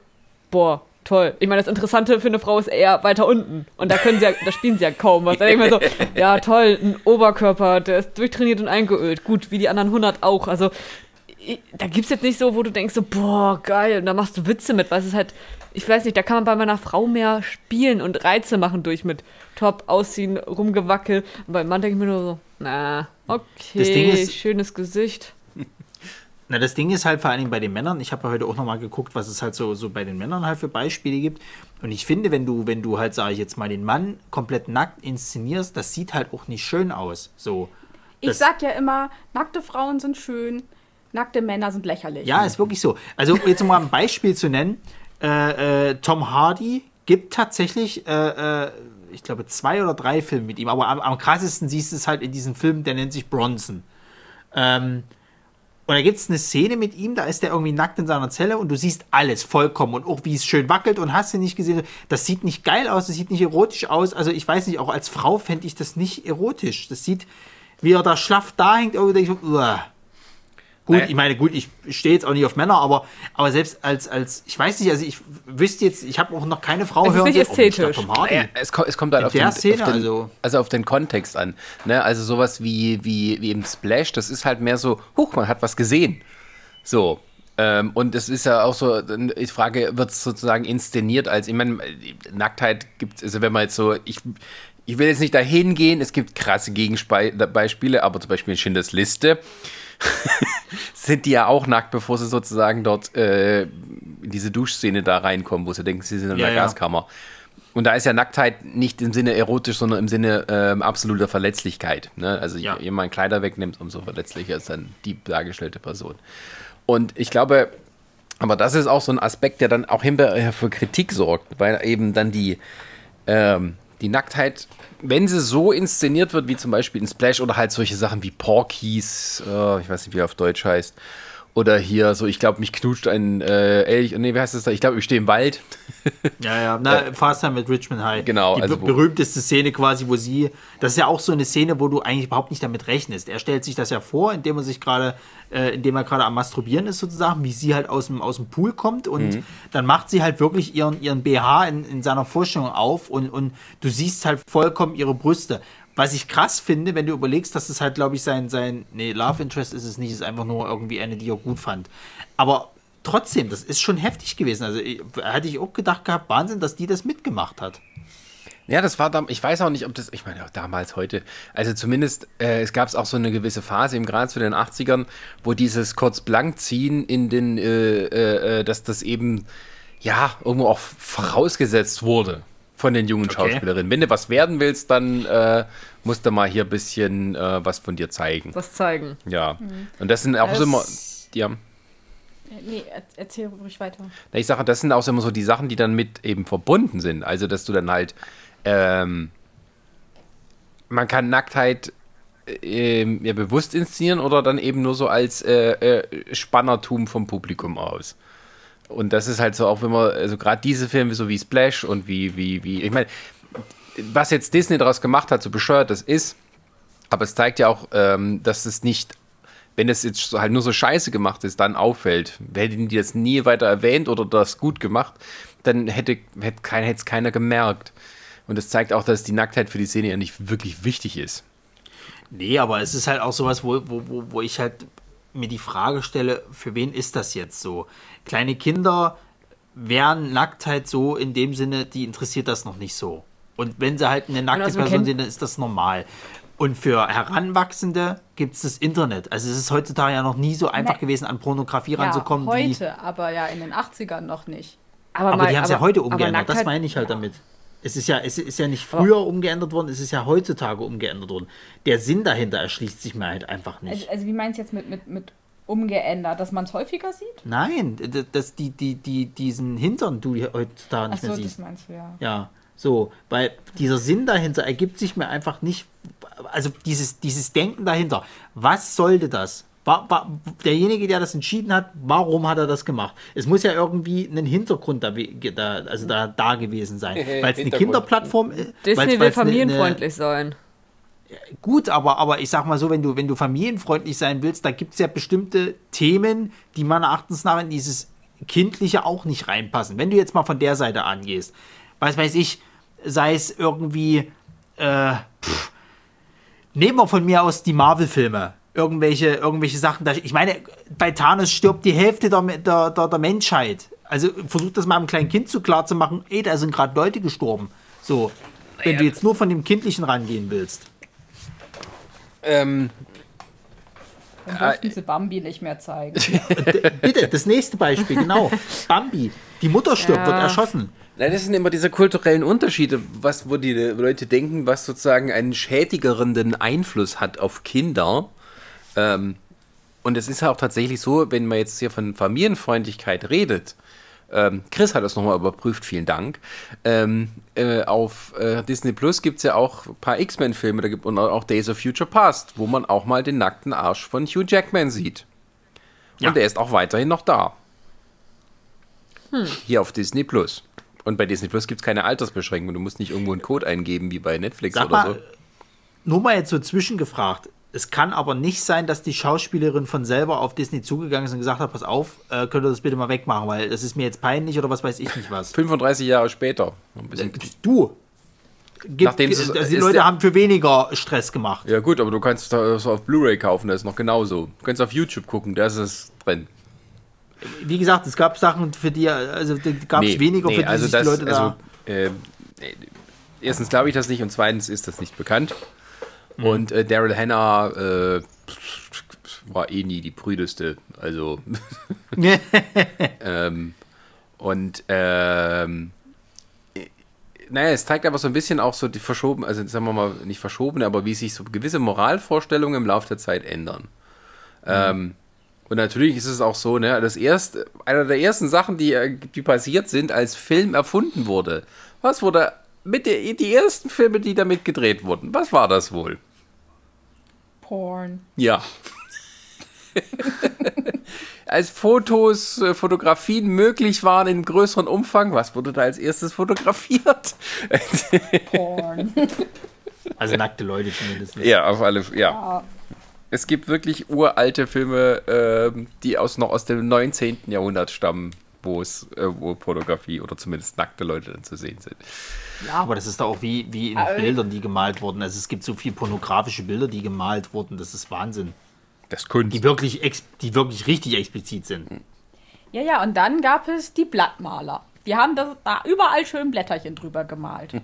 boah, toll. Ich meine, das Interessante für eine Frau ist eher weiter unten. Und da können sie ja, da spielen sie ja kaum was. Da denke ich mir so, [LAUGHS] ja toll, ein Oberkörper, der ist durchtrainiert und eingeölt. Gut, wie die anderen 100 auch. Also da gibt es jetzt nicht so, wo du denkst so, boah, geil, und da machst du Witze mit, weil es ist halt, ich weiß nicht, da kann man bei meiner Frau mehr spielen und Reize machen durch mit Top, Ausziehen, Rumgewackel. Und beim Mann denke ich mir nur so, na, okay, ist- schönes Gesicht. Na, das Ding ist halt vor allen Dingen bei den Männern, ich habe ja heute auch nochmal geguckt, was es halt so, so bei den Männern halt für Beispiele gibt. Und ich finde, wenn du, wenn du halt, sage ich jetzt mal, den Mann komplett nackt inszenierst, das sieht halt auch nicht schön aus. So. Ich sag ja immer, nackte Frauen sind schön, nackte Männer sind lächerlich. Ja, ist wirklich so. Also jetzt um mal ein Beispiel zu nennen, äh, äh, Tom Hardy gibt tatsächlich, äh, äh, ich glaube, zwei oder drei Filme mit ihm, aber am, am krassesten siehst du es halt in diesem Film, der nennt sich Bronson. Ähm, und da gibt es eine Szene mit ihm, da ist der irgendwie nackt in seiner Zelle und du siehst alles vollkommen und auch wie es schön wackelt und hast du nicht gesehen, das sieht nicht geil aus, das sieht nicht erotisch aus. Also ich weiß nicht, auch als Frau fände ich das nicht erotisch. Das sieht, wie er da schlaff da hängt, irgendwie denke ich uah. Gut, Naja. ich meine, gut, ich stehe jetzt auch nicht auf Männer, aber, aber selbst als, als, ich weiß nicht, also ich wüsste jetzt, ich habe auch noch keine Frau Es ist hören nicht sehen, oh, Mensch, der ästhetisch. Tom Hardy. Ja, es, kommt, es kommt halt auf der den, Szene auf den, also. also auf den Kontext an. Ne? Also sowas wie, wie, wie im Splash, das ist halt mehr so, huch, man hat was gesehen. So. Ähm, und es ist ja auch so, ich frage, wird es sozusagen inszeniert als, ich meine, Nacktheit gibt es, also wenn man jetzt so, ich, ich will jetzt nicht dahin gehen, es gibt krasse Gegenbeispiele, aber zum Beispiel in Schindlers Liste sind die ja auch nackt, bevor sie sozusagen dort äh, in diese Duschszene da reinkommen, wo sie denken, sie sind in Ja, der ja. Gaskammer. Und da ist ja Nacktheit nicht im Sinne erotisch, sondern im Sinne ähm, absoluter Verletzlichkeit. Ne? Also Ja. je jemand Kleider wegnimmt, umso verletzlicher ist dann die dargestellte Person. Und ich glaube, aber das ist auch so ein Aspekt, der dann auch hinterher für Kritik sorgt, weil eben dann die, ähm, die Nacktheit, wenn sie so inszeniert wird, wie zum Beispiel in Splash oder halt solche Sachen wie Porkies, äh, ich weiß nicht, wie er auf Deutsch heißt, oder hier so, ich glaube, mich knutscht ein äh, Elch, nee, wie heißt das da? Ich glaube, ich stehe im Wald. [LAUGHS] Ja, ja, na, Fast Time mit Richmond High. Genau, Die also berühmteste Szene quasi, wo sie, das ist ja auch so eine Szene, wo du eigentlich überhaupt nicht damit rechnest. Er stellt sich das ja vor, indem er sich gerade, äh, indem er gerade am Masturbieren ist sozusagen, wie sie halt aus dem, aus dem Pool kommt und Mhm. dann macht sie halt wirklich ihren, ihren BH in, in seiner Vorstellung auf und, und du siehst halt vollkommen ihre Brüste. Was ich krass finde, wenn du überlegst, dass es halt, glaube ich, sein, sein, nee, Love Interest ist es nicht, ist einfach nur irgendwie eine, die er gut fand. Aber trotzdem, das ist schon heftig gewesen. Also ich- hatte ich auch gedacht gehabt, Wahnsinn, dass die das mitgemacht hat. Ja, das war da, ich weiß auch nicht, ob das, ich meine, auch damals, heute, also zumindest, äh, es gab auch so eine gewisse Phase, eben gerade zu den 80ern, wo dieses kurz blank ziehen in den, äh, äh, äh, dass das eben, ja, irgendwo auch vorausgesetzt wurde von den jungen Okay. Schauspielerinnen. Wenn du was werden willst, dann äh, musst du mal hier ein bisschen äh, was von dir zeigen. Was zeigen. Ja. Und das sind auch so immer, ja. Nee, er- erzähl ruhig weiter. Na, Ich sage, das sind auch immer so die Sachen, die dann mit eben verbunden sind. Also, dass du dann halt, ähm, man kann Nacktheit ähm, ja, bewusst inszenieren oder dann eben nur so als äh, äh, Spannertum vom Publikum aus. Und das ist halt so, auch wenn man, also gerade diese Filme, so wie Splash und wie, wie, wie, ich meine, was jetzt Disney daraus gemacht hat, so bescheuert das ist, aber es zeigt ja auch, ähm, dass es nicht wenn das jetzt halt nur so scheiße gemacht ist, dann auffällt. Hätten die das nie weiter erwähnt oder das gut gemacht, dann hätte, hätte kein, es keiner gemerkt. Und das zeigt auch, dass die Nacktheit für die Szene ja nicht wirklich wichtig ist. Nee, aber es ist halt auch sowas, wo, wo, wo, wo ich halt mir die Frage stelle, für wen ist das jetzt so? Kleine Kinder wären Nacktheit so in dem Sinne, die interessiert das noch nicht so. Und wenn sie halt eine nackte also Person sehen, dann ist das normal. Und für Heranwachsende gibt es das Internet. Also es ist heutzutage ja noch nie so einfach Nee. gewesen, an Pornografie Ja, ranzukommen. wie, heute, aber ja in den 80ern noch nicht. aber mal- die haben es ja aber- heute aber umgeändert. Das meine ich halt damit. Es ist ja, es ist ja nicht früher umgeändert worden, es ist ja heutzutage umgeändert worden. Der Sinn dahinter erschließt sich mir halt einfach nicht. Also, also wie meinst du jetzt mit, mit, mit umgeändert, dass man es häufiger sieht? Nein, dass die, die, die, diesen Hintern du heutzutage nicht Achso, mehr das siehst. meinst du ja. Ja, so, weil dieser Sinn dahinter ergibt sich mir einfach nicht, also dieses, dieses Denken dahinter, was sollte das? War, war, derjenige, der das entschieden hat, warum hat er das gemacht? Es muss ja irgendwie einen Hintergrund da, da, also da, da gewesen sein. [LAUGHS] Weil es eine. Kinderplattform ist. Disney will familienfreundlich sein. Gut, aber, aber ich sag mal so, wenn du, wenn du familienfreundlich sein willst, da gibt es ja bestimmte Themen, die meiner Erachtens nach in dieses Kindliche auch nicht reinpassen. Wenn du jetzt mal von der Seite angehst, was weiß ich, sei es irgendwie, äh, pff, nehmen wir von mir aus die Marvel-Filme. Irgendwelche, irgendwelche Sachen. Da, ich meine, bei Thanos stirbt die Hälfte der, der, der, der Menschheit. Also versuch das mal einem kleinen Kind zu klar zu machen, ey, da sind gerade Leute gestorben. So, wenn du jetzt nur von dem Kindlichen rangehen willst. Ähm, Dann durften sie Bambi nicht mehr zeigen. [LAUGHS] Bitte, das nächste Beispiel, genau. Bambi. Die Mutter stirbt, Ja. wird erschossen. Nein, das sind immer diese kulturellen Unterschiede, was, wo die Leute denken, was sozusagen einen schädigerenden Einfluss hat auf Kinder. Ähm, und es ist ja auch tatsächlich so, wenn man jetzt hier von Familienfreundlichkeit redet, ähm, Chris hat das nochmal überprüft, vielen Dank. Ähm, äh, auf äh, Disney Plus gibt es ja auch ein paar X-Men-Filme, da gibt und auch Days of Future Past, wo man auch mal den nackten Arsch von Hugh Jackman sieht. Und Ja. der ist auch weiterhin noch da. Hier auf Disney Plus. Und bei Disney Plus gibt es keine Altersbeschränkung. Du musst nicht irgendwo einen Code eingeben wie bei Netflix Sag oder mal, so. nur mal jetzt so zwischengefragt. Es kann aber nicht sein, dass die Schauspielerin von selber auf Disney zugegangen ist und gesagt hat, pass auf, äh, könnt ihr das bitte mal wegmachen, weil das ist mir jetzt peinlich oder was weiß ich nicht was. 35 Jahre später. Bisschen Du. Gibt, Nachdem es- also die Leute haben für weniger Stress gemacht. ja gut, aber du kannst das auf Blu-ray kaufen, das ist noch genauso. Du kannst auf YouTube gucken, da ist es drin. Wie gesagt, es gab Sachen, für die, also da gab es weniger, für die also sich das, die Leute da... also, ähm, äh, erstens glaube ich das nicht und zweitens ist das nicht bekannt. Mhm. Und äh, Daryl Hannah äh, war eh nie die prüdeste. Also [LAUGHS] ähm, und ähm, äh, naja, es zeigt aber so ein bisschen auch so die verschoben, also sagen wir mal nicht verschobene, aber wie sich so gewisse Moralvorstellungen im Laufe der Zeit ändern. Ähm, und natürlich ist es auch so, ne, das erste, einer der ersten Sachen, die, äh, die passiert sind, als Film erfunden wurde. Was wurde mit der, die ersten Filme, die damit gedreht wurden? Was war das wohl? Porn. Ja. [LAUGHS] als Fotos, äh, Fotografien möglich waren in größerem Umfang, was wurde da als erstes fotografiert? Porn. [LAUGHS] Also nackte Leute zumindest nicht. ja, auf alle, ja. ja. Es gibt wirklich uralte Filme, ähm, die aus, noch aus dem 19. Jahrhundert stammen, wo es, äh, wo Fotografie oder zumindest nackte Leute dann zu sehen sind. Ja, aber das ist doch auch wie, wie in Aber- Bildern, die gemalt wurden. Also es gibt so viele pornografische Bilder, die gemalt wurden. Das ist Wahnsinn. Das Kunst. Die wirklich, ex die wirklich richtig explizit sind. ja, ja, und dann gab es die Blattmaler. Die haben das, da überall schön Blätterchen drüber gemalt. [LAUGHS]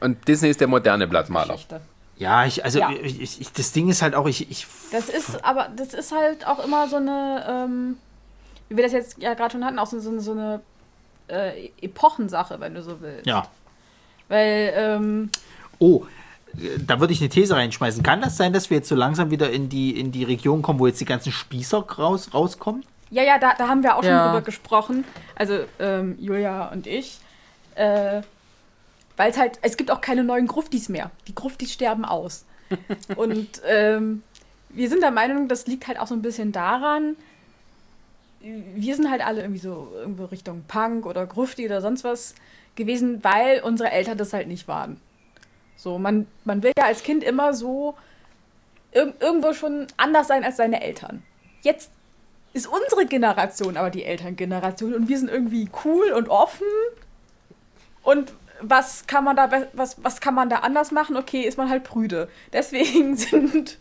Und Disney ist der moderne Blattmaler. Geschichte. Ja, ich, also Ja. Ich, ich, das Ding ist halt auch, ich, ich Das ist, aber das ist halt auch immer so eine, ähm, wie wir das jetzt ja gerade schon hatten, auch so, so, so eine äh, Epochensache, wenn du so willst. ja. Weil, ähm, Oh, da würde ich eine These reinschmeißen. Kann das sein, dass wir jetzt so langsam wieder in die, in die Region kommen, wo jetzt die ganzen Spießer raus, rauskommen? ja, ja, da, da haben wir auch Ja. schon drüber gesprochen. Also, ähm, Julia und ich. Äh, weil es halt, es gibt auch keine neuen Gruftis mehr. Die Gruftis sterben aus. [LAUGHS] und ähm, wir sind der Meinung, das liegt halt auch so ein bisschen daran, wir sind halt alle irgendwie so irgendwo Richtung Punk oder Grufti oder sonst was gewesen, weil unsere Eltern das halt nicht waren. So, man, man will ja als Kind immer so ir irgendwo schon anders sein als seine Eltern. Jetzt ist unsere Generation aber die Elterngeneration und wir sind irgendwie cool und offen. Und was kann man da was, was kann man da anders machen? Okay, ist man halt prüde. Deswegen [LAUGHS] sind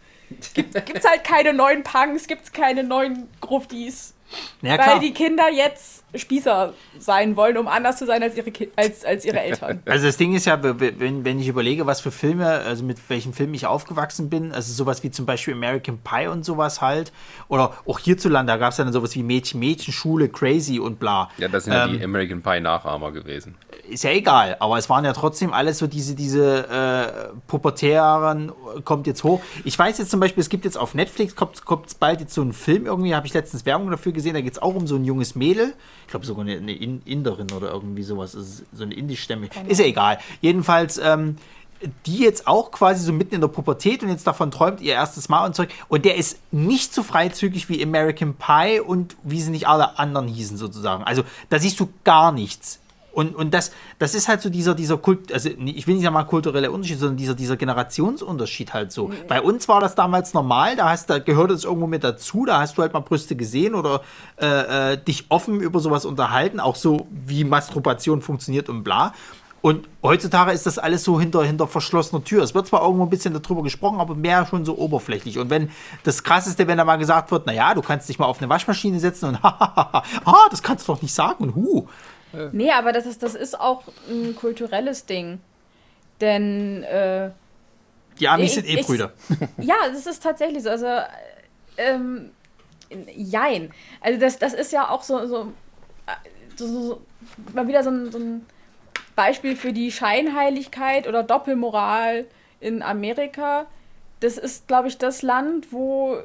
gibt es halt keine neuen Punks, gibt es keine neuen Gruftis. Ja, weil die Kinder jetzt Spießer sein wollen, um anders zu sein als ihre, Ki als, als ihre Eltern. [LAUGHS] Also das Ding ist ja, wenn, wenn ich überlege, was für Filme, also mit welchen Filmen ich aufgewachsen bin, also sowas wie zum Beispiel American Pie und sowas halt, oder auch hierzulande, da gab es dann sowas wie Mädchen, Mädchen, Schule, Crazy und bla. Ja, das sind ja Ähm, die American Pie Nachahmer gewesen. ist ja egal, aber es waren ja trotzdem alles so diese, diese äh, pubertären, kommt jetzt hoch. Ich weiß jetzt zum Beispiel, es gibt jetzt auf Netflix, kommt, kommt bald jetzt so ein Film irgendwie, habe ich letztens Werbung dafür gesehen, da geht es auch um so ein junges Mädel, ich glaube sogar eine, eine In- Inderin oder irgendwie sowas, also so eine Indisch-Stämme, ist ja egal. Jedenfalls, ähm, die jetzt auch quasi so mitten in der Pubertät und jetzt davon träumt, ihr erstes Mal und zurück. Und der ist nicht so freizügig wie American Pie und wie sie nicht alle anderen hießen sozusagen. Also da siehst du gar nichts. Und, und das, das ist halt so dieser, dieser Kult, also ich will nicht sagen mal kultureller Unterschied, sondern dieser, dieser Generationsunterschied halt so. Bei uns war das damals normal, da hast da gehört es irgendwo mit dazu, da hast du halt mal Brüste gesehen oder äh, äh, dich offen über sowas unterhalten, auch so wie Masturbation funktioniert und bla. Und heutzutage ist das alles so hinter, hinter verschlossener Tür. Es wird zwar irgendwo ein bisschen darüber gesprochen, aber mehr schon so oberflächlich. Und wenn das Krasseste, wenn da mal gesagt wird, naja, du kannst dich mal auf eine Waschmaschine setzen und [LAUGHS] ah, das kannst du doch nicht sagen und hu. Nee, aber das ist, das ist auch ein kulturelles Ding. Denn, äh, Die Amis Ich- sind eh ich- Brüder. [LAUGHS] ja, das ist tatsächlich so. Also, äh, ähm, jein. Also, das, das ist ja auch so, äh, so, so, so mal wieder so ein, so ein Beispiel für die Scheinheiligkeit oder Doppelmoral in Amerika. Das ist, glaube ich, das Land, wo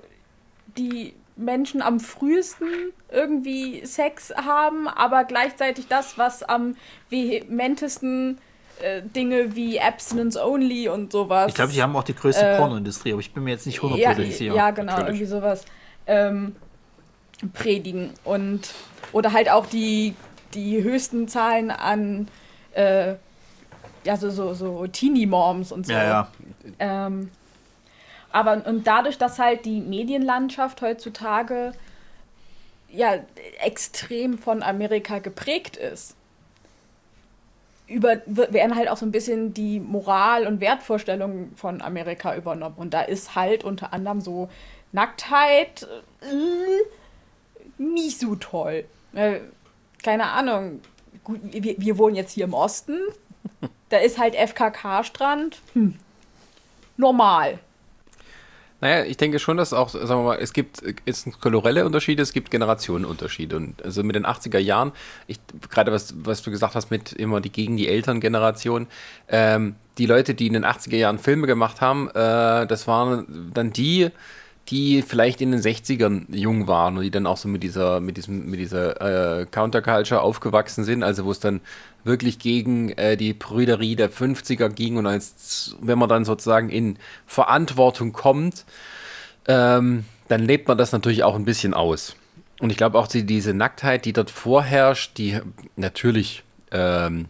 die Menschen am frühesten irgendwie Sex haben, aber gleichzeitig das, was am vehementesten äh, Dinge wie Abstinence Only und sowas. Ich glaube, die haben auch die größte Äh, Pornoindustrie, aber ich bin mir jetzt nicht ja, hundertprozentig sicher. ja, genau, Natürlich. irgendwie sowas ähm, predigen und oder halt auch die, die höchsten Zahlen an äh, ja, so, so, so Teenie-Moms und so. ja, ja. Ähm, aber und dadurch, dass halt die Medienlandschaft heutzutage ja extrem von Amerika geprägt ist, über, werden halt auch so ein bisschen die Moral- und Wertvorstellungen von Amerika übernommen. Und da ist halt unter anderem so Nacktheit äh, nicht so toll. Äh, keine Ahnung. Gut, wir, wir wohnen jetzt hier im Osten. Da ist halt FKK-Strand. Hm. Normal. Naja, ich denke schon, dass auch, sagen wir mal, es gibt es sind kulturelle Unterschiede, es gibt Generationenunterschiede. Und also mit den 80er Jahren, ich, gerade was, was du gesagt hast, mit immer die gegen die Elterngeneration, ähm, die Leute, die in den 80er Jahren Filme gemacht haben, äh, das waren dann die, die vielleicht in den 60ern jung waren und die dann auch so mit dieser, mit diesem, mit dieser äh, Counterculture aufgewachsen sind, also wo es dann wirklich gegen äh, die Brüderie der 50er ging und als wenn man dann sozusagen in Verantwortung kommt, ähm, dann lebt man das natürlich auch ein bisschen aus. Und ich glaube auch die, diese Nacktheit, die dort vorherrscht, die natürlich ähm,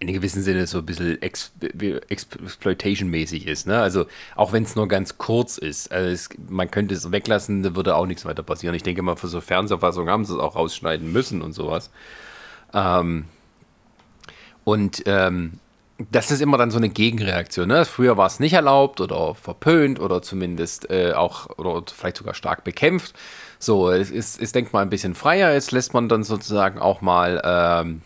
in einem gewissen Sinne so ein bisschen Ex Exploitation-mäßig ist. Ne? Also auch wenn es nur ganz kurz ist. Also es, man könnte es weglassen, da würde auch nichts weiter passieren. Ich denke mal, für so Fernsehfassungen haben sie es auch rausschneiden müssen und sowas. Ähm, und ähm, das ist immer dann so eine Gegenreaktion. Ne? Früher war es nicht erlaubt oder verpönt oder zumindest äh, auch oder vielleicht sogar stark bekämpft. So, es ist, ist denkt mal ein bisschen freier. Jetzt lässt man dann sozusagen auch mal ähm,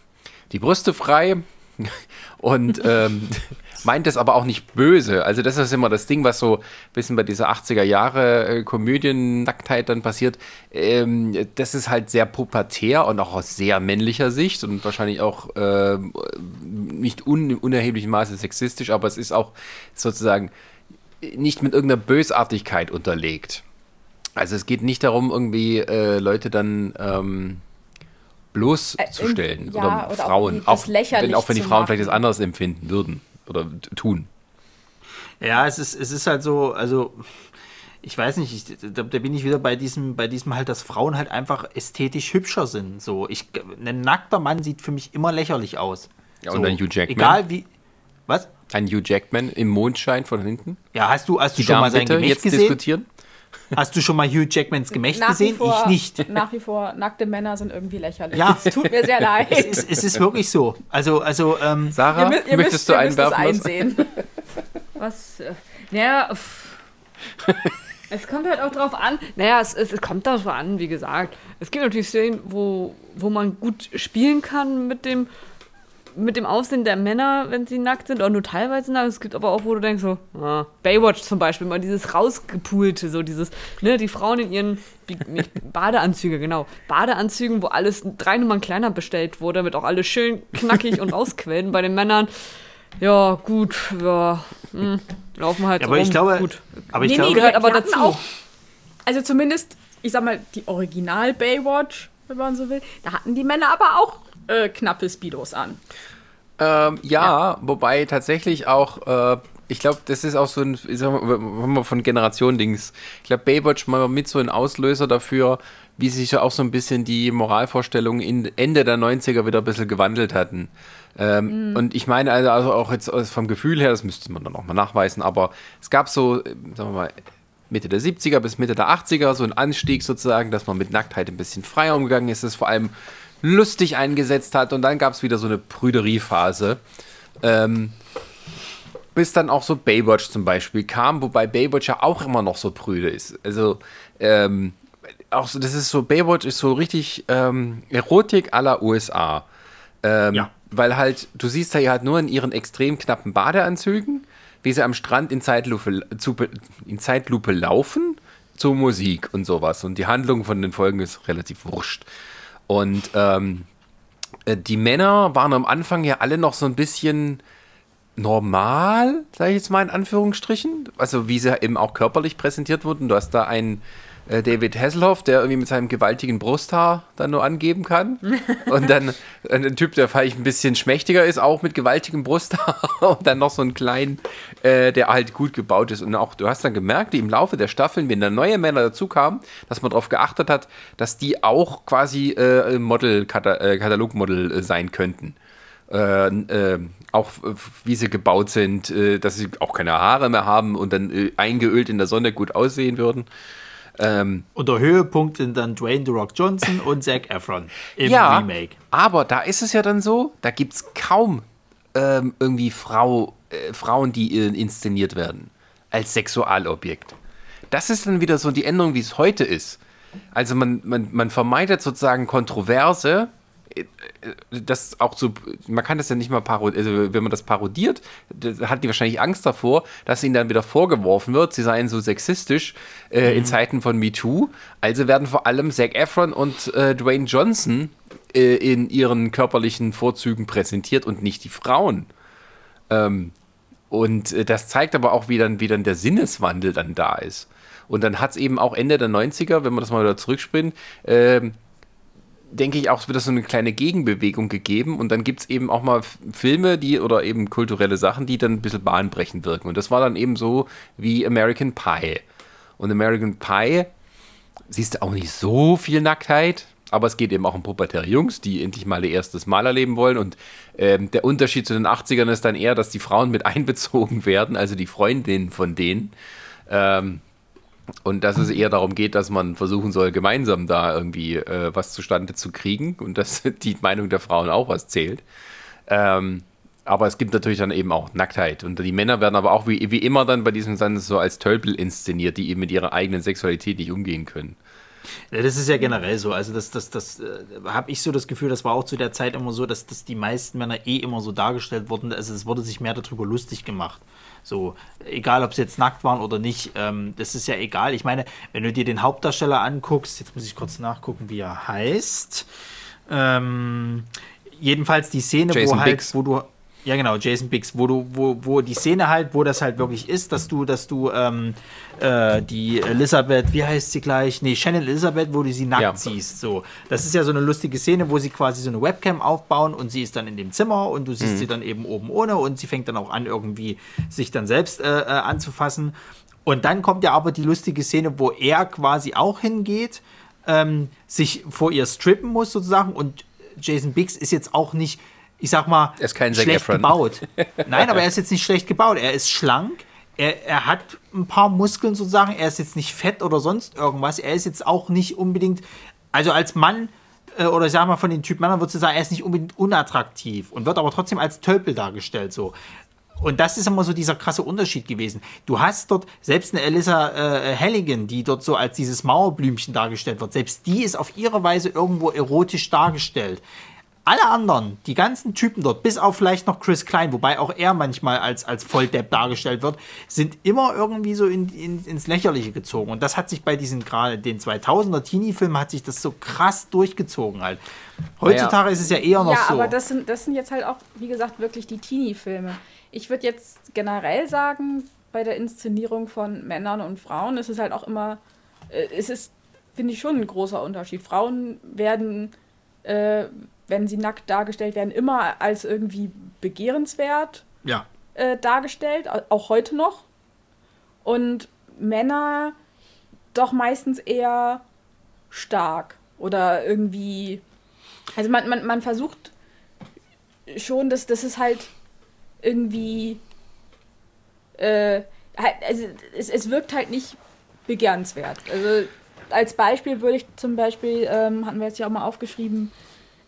die Brüste frei [LAUGHS] und ähm, [LAUGHS] meint es aber auch nicht böse. Also das ist immer das Ding, was so ein bisschen bei dieser 80er Jahre äh, Komödien-Nacktheit dann passiert. Ähm, das ist halt sehr pubertär und auch aus sehr männlicher Sicht und wahrscheinlich auch ähm, nicht un im unerheblichen Maße sexistisch, aber es ist auch sozusagen nicht mit irgendeiner Bösartigkeit unterlegt. Also es geht nicht darum, irgendwie äh, Leute dann ähm, bloßzustellen Äh, ja, oder, oder Frauen, auch, wenn, auch wenn die Frauen vielleicht machen. das anders empfinden würden oder tun. Ja, es ist, es ist halt so, also ich weiß nicht, ich, da, da bin ich wieder bei diesem, bei diesem halt, dass Frauen halt einfach ästhetisch hübscher sind. So, ich, ein nackter Mann sieht für mich immer lächerlich aus. Ja, so, und ein Hugh Jackman. Egal wie. Was? Ein Hugh Jackman im Mondschein von hinten. Ja, hast du, hast du Die schon Damen mal sein bitte Gemächt jetzt gesehen? diskutieren. Hast du schon mal Hugh Jackmans Gemächt Nach gesehen? vor, ich nicht. Nach wie vor, nackte Männer sind irgendwie lächerlich. Ja. Es tut mir sehr [LAUGHS] leid. Es ist, es ist wirklich so. Also, also, ähm, Sarah, mü- ihr möchtest müsst, du ihr einwerfen? was? einsehen. [LAUGHS] Was? Äh, naja, pff. es kommt halt auch drauf an. Naja, es, es, es kommt darauf an, wie gesagt. Es gibt natürlich Szenen, wo, wo man gut spielen kann mit dem, mit dem Aussehen der Männer, wenn sie nackt sind, oder nur teilweise nackt. Es gibt aber auch, wo du denkst, so, ah, Baywatch zum Beispiel, mal dieses rausgepulte, so dieses, ne, die Frauen in ihren [LAUGHS] nicht, Badeanzüge, genau, Badeanzügen, wo alles drei Nummern kleiner bestellt wurde, damit auch alles schön knackig und [LAUGHS] rausquellen. Bei den Männern, ja, gut, ja, hm, laufen halt ja, so aber rum, ich glaube, gut. aber ich Nee, glaube, nee, gehört die- aber dazu. Auch, also zumindest, ich sag mal, die Original Baywatch, wenn man so will, da hatten die Männer aber auch äh, knappe Speedos an. Ähm, ja, wobei tatsächlich auch, äh, ich glaube, das ist auch so ein, ich sag mal, von Generation-Dings, ich glaube, Baywatch mal mit so ein Auslöser dafür, wie sich ja auch so ein bisschen die Moralvorstellungen in Ende der 90er wieder ein bisschen gewandelt hatten. Ähm, Und ich meine also, also auch jetzt vom Gefühl her, das müsste man dann auch mal nachweisen, aber es gab so, sagen wir mal, Mitte der 70er bis Mitte der 80er so ein Anstieg sozusagen, dass man mit Nacktheit ein bisschen freier umgegangen ist, es vor allem lustig eingesetzt hat und dann gab es wieder so eine Prüderiephase. Ähm, bis dann auch so Baywatch zum Beispiel kam, wobei Baywatch ja auch immer noch so prüde ist. Also, ähm, auch so, das ist so, Baywatch ist so richtig ähm, Erotik aller USA. Ähm, Ja. Weil halt, du siehst da ja halt nur in ihren extrem knappen Badeanzügen, wie sie am Strand in Zeitlupe, in Zeitlupe laufen zur Musik und sowas. Und die Handlung von den Folgen ist relativ wurscht. Und ähm, äh, die Männer waren am Anfang ja alle noch so ein bisschen normal, sage ich jetzt mal in Anführungsstrichen. Also wie sie eben auch körperlich präsentiert wurden. Du hast da einen äh, David Hasselhoff, der irgendwie mit seinem gewaltigen Brusthaar dann nur angeben kann. [LAUGHS] Und dann ein Typ, der vielleicht ein bisschen schmächtiger ist, auch mit gewaltigem Brusthaar. [LAUGHS] Und dann noch so einen kleinen, äh, der halt gut gebaut ist. Und auch, du hast dann gemerkt, wie im Laufe der Staffeln, wenn dann neue Männer dazu kamen, dass man darauf geachtet hat, dass die auch quasi äh, Model, äh, Katalogmodel äh, sein könnten äh, äh, auch äh, wie sie gebaut sind, äh, dass sie auch keine Haare mehr haben und dann äh, eingeölt in der Sonne gut aussehen würden. Ähm, und der Höhepunkt sind dann Dwayne The Rock Johnson und Zac Efron im ja, Remake. aber da ist es ja dann so, da gibt es kaum ähm, irgendwie Frau, äh, Frauen, die inszeniert werden als Sexualobjekt. Das ist dann wieder so die Änderung, wie es heute ist. Also man, man, man vermeidet sozusagen Kontroverse, das auch so, man kann das ja nicht mal parodieren, also wenn man das parodiert, das hat die wahrscheinlich Angst davor, dass ihnen dann wieder vorgeworfen wird, sie seien so sexistisch äh, in Zeiten von MeToo. Also werden vor allem Zac Efron und äh, Dwayne Johnson äh, in ihren körperlichen Vorzügen präsentiert und nicht die Frauen. Ähm, und äh, das zeigt aber auch, wie dann, wie dann der Sinneswandel dann da ist. Und dann hat es eben auch Ende der 90er, wenn man das mal wieder zurückspringt, ähm, denke ich, auch wieder so eine kleine Gegenbewegung gegeben. Und dann gibt es eben auch mal Filme, die oder eben kulturelle Sachen, die dann ein bisschen bahnbrechend wirken. Und das war dann eben so wie American Pie. Und American Pie siehst du auch nicht so viel Nacktheit, aber es geht eben auch um pubertäre Jungs, die endlich mal ihr erstes Mal erleben wollen. Und ähm, der Unterschied zu den 80ern ist dann eher, dass die Frauen mit [LAUGHS] einbezogen werden, also die Freundinnen von denen. Ähm, und dass es eher darum geht, dass man versuchen soll, gemeinsam da irgendwie äh, was zustande zu kriegen und dass [LAUGHS] die Meinung der Frauen auch was zählt. Ähm, aber es gibt natürlich dann eben auch Nacktheit. Und die Männer werden aber auch wie, wie immer dann bei diesem dann so als Tölpel inszeniert, die eben mit ihrer eigenen Sexualität nicht umgehen können. Ja, das ist ja generell so. Also das, das, das äh, habe ich so das Gefühl, das war auch zu der Zeit immer so, dass, dass die meisten Männer eh immer so dargestellt wurden. Also es wurde sich mehr darüber lustig gemacht. So, egal ob sie jetzt nackt waren oder nicht, ähm, das ist ja egal. Ich meine, wenn du dir den Hauptdarsteller anguckst, jetzt muss ich kurz nachgucken, wie er heißt. Ähm, jedenfalls die Szene, Jason wo halt, Biggs. wo du. Ja, genau, Jason Biggs, wo du, wo, wo die Szene halt, wo das halt wirklich ist, dass du, dass du ähm, äh, die Elisabeth, wie heißt sie gleich? Nee, Shannon Elisabeth, wo du sie nackt Ja. siehst. So. Das ist ja so eine lustige Szene, wo sie quasi so eine Webcam aufbauen und sie ist dann in dem Zimmer und du siehst sie dann eben oben ohne und sie fängt dann auch an, irgendwie sich dann selbst äh, äh, anzufassen. Und dann kommt ja aber die lustige Szene, wo er quasi auch hingeht, ähm, sich vor ihr strippen muss sozusagen und Jason Biggs ist jetzt auch nicht ich sag mal, Er ist kein Zac schlecht Efron. gebaut. [LAUGHS] Nein, aber er ist jetzt nicht schlecht gebaut. Er ist schlank. Er, er hat ein paar Muskeln sozusagen. Er ist jetzt nicht fett oder sonst irgendwas. Er ist jetzt auch nicht unbedingt, also als Mann äh, oder ich sag mal von den Typ Männern würdest du sagen, er ist nicht unbedingt unattraktiv und wird aber trotzdem als Tölpel dargestellt so. Und das ist immer so dieser krasse Unterschied gewesen. Du hast dort selbst eine Elissa äh, Halligan, die dort so als dieses Mauerblümchen dargestellt wird, selbst die ist auf ihre Weise irgendwo erotisch dargestellt. Alle anderen, die ganzen Typen dort, bis auf vielleicht noch Chris Klein, wobei auch er manchmal als, als Volldepp dargestellt wird, sind immer irgendwie so in, in, ins Lächerliche gezogen. Und das hat sich bei diesen gerade den 2000er Teenie-Filmen hat sich das so krass durchgezogen halt. Heutzutage ist es ja eher noch ja, so. aber das sind, das sind jetzt halt auch, wie gesagt, wirklich die Teenie-Filme. Ich würde jetzt generell sagen, bei der Inszenierung von Männern und Frauen ist es halt auch immer, äh, es ist, finde ich, schon ein großer Unterschied. Frauen werden, äh, wenn sie nackt dargestellt werden, immer als irgendwie begehrenswert ja. äh, dargestellt, au- auch heute noch. Und Männer doch meistens eher stark oder irgendwie. Also man, man, man versucht schon, dass das ist halt irgendwie. Äh, halt, also es, es wirkt halt nicht begehrenswert. Also als Beispiel würde ich zum Beispiel, ähm, hatten wir jetzt ja auch mal aufgeschrieben,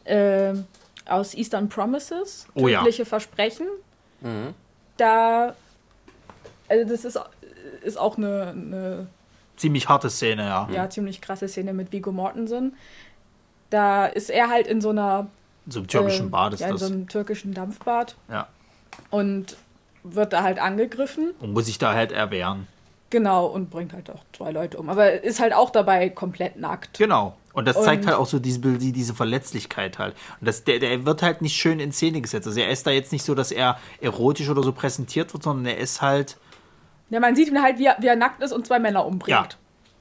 ähm, aus Eastern Promises, Oh ja. tödliche Versprechen. Da, also das ist, ist auch eine, eine Ziemlich harte Szene, ja. ja, ziemlich krasse Szene mit Vigo Mortensen. Da ist er halt in so einer So im türkischen ähm, Bad ist ja, in das. so einem türkischen Dampfbad ja. und wird da halt angegriffen. Und muss sich da halt erwehren. Genau, und bringt halt auch zwei Leute um. Aber ist halt auch dabei komplett nackt. Genau. Und das zeigt Und- halt auch so diese, die- diese Verletzlichkeit halt. Und das, der, der wird halt nicht schön in Szene gesetzt. Also er ist da jetzt nicht so, dass er erotisch oder so präsentiert wird, sondern er ist halt Ja, man sieht ihn halt, wie er, wie er nackt ist und zwei Männer umbringt. Ja.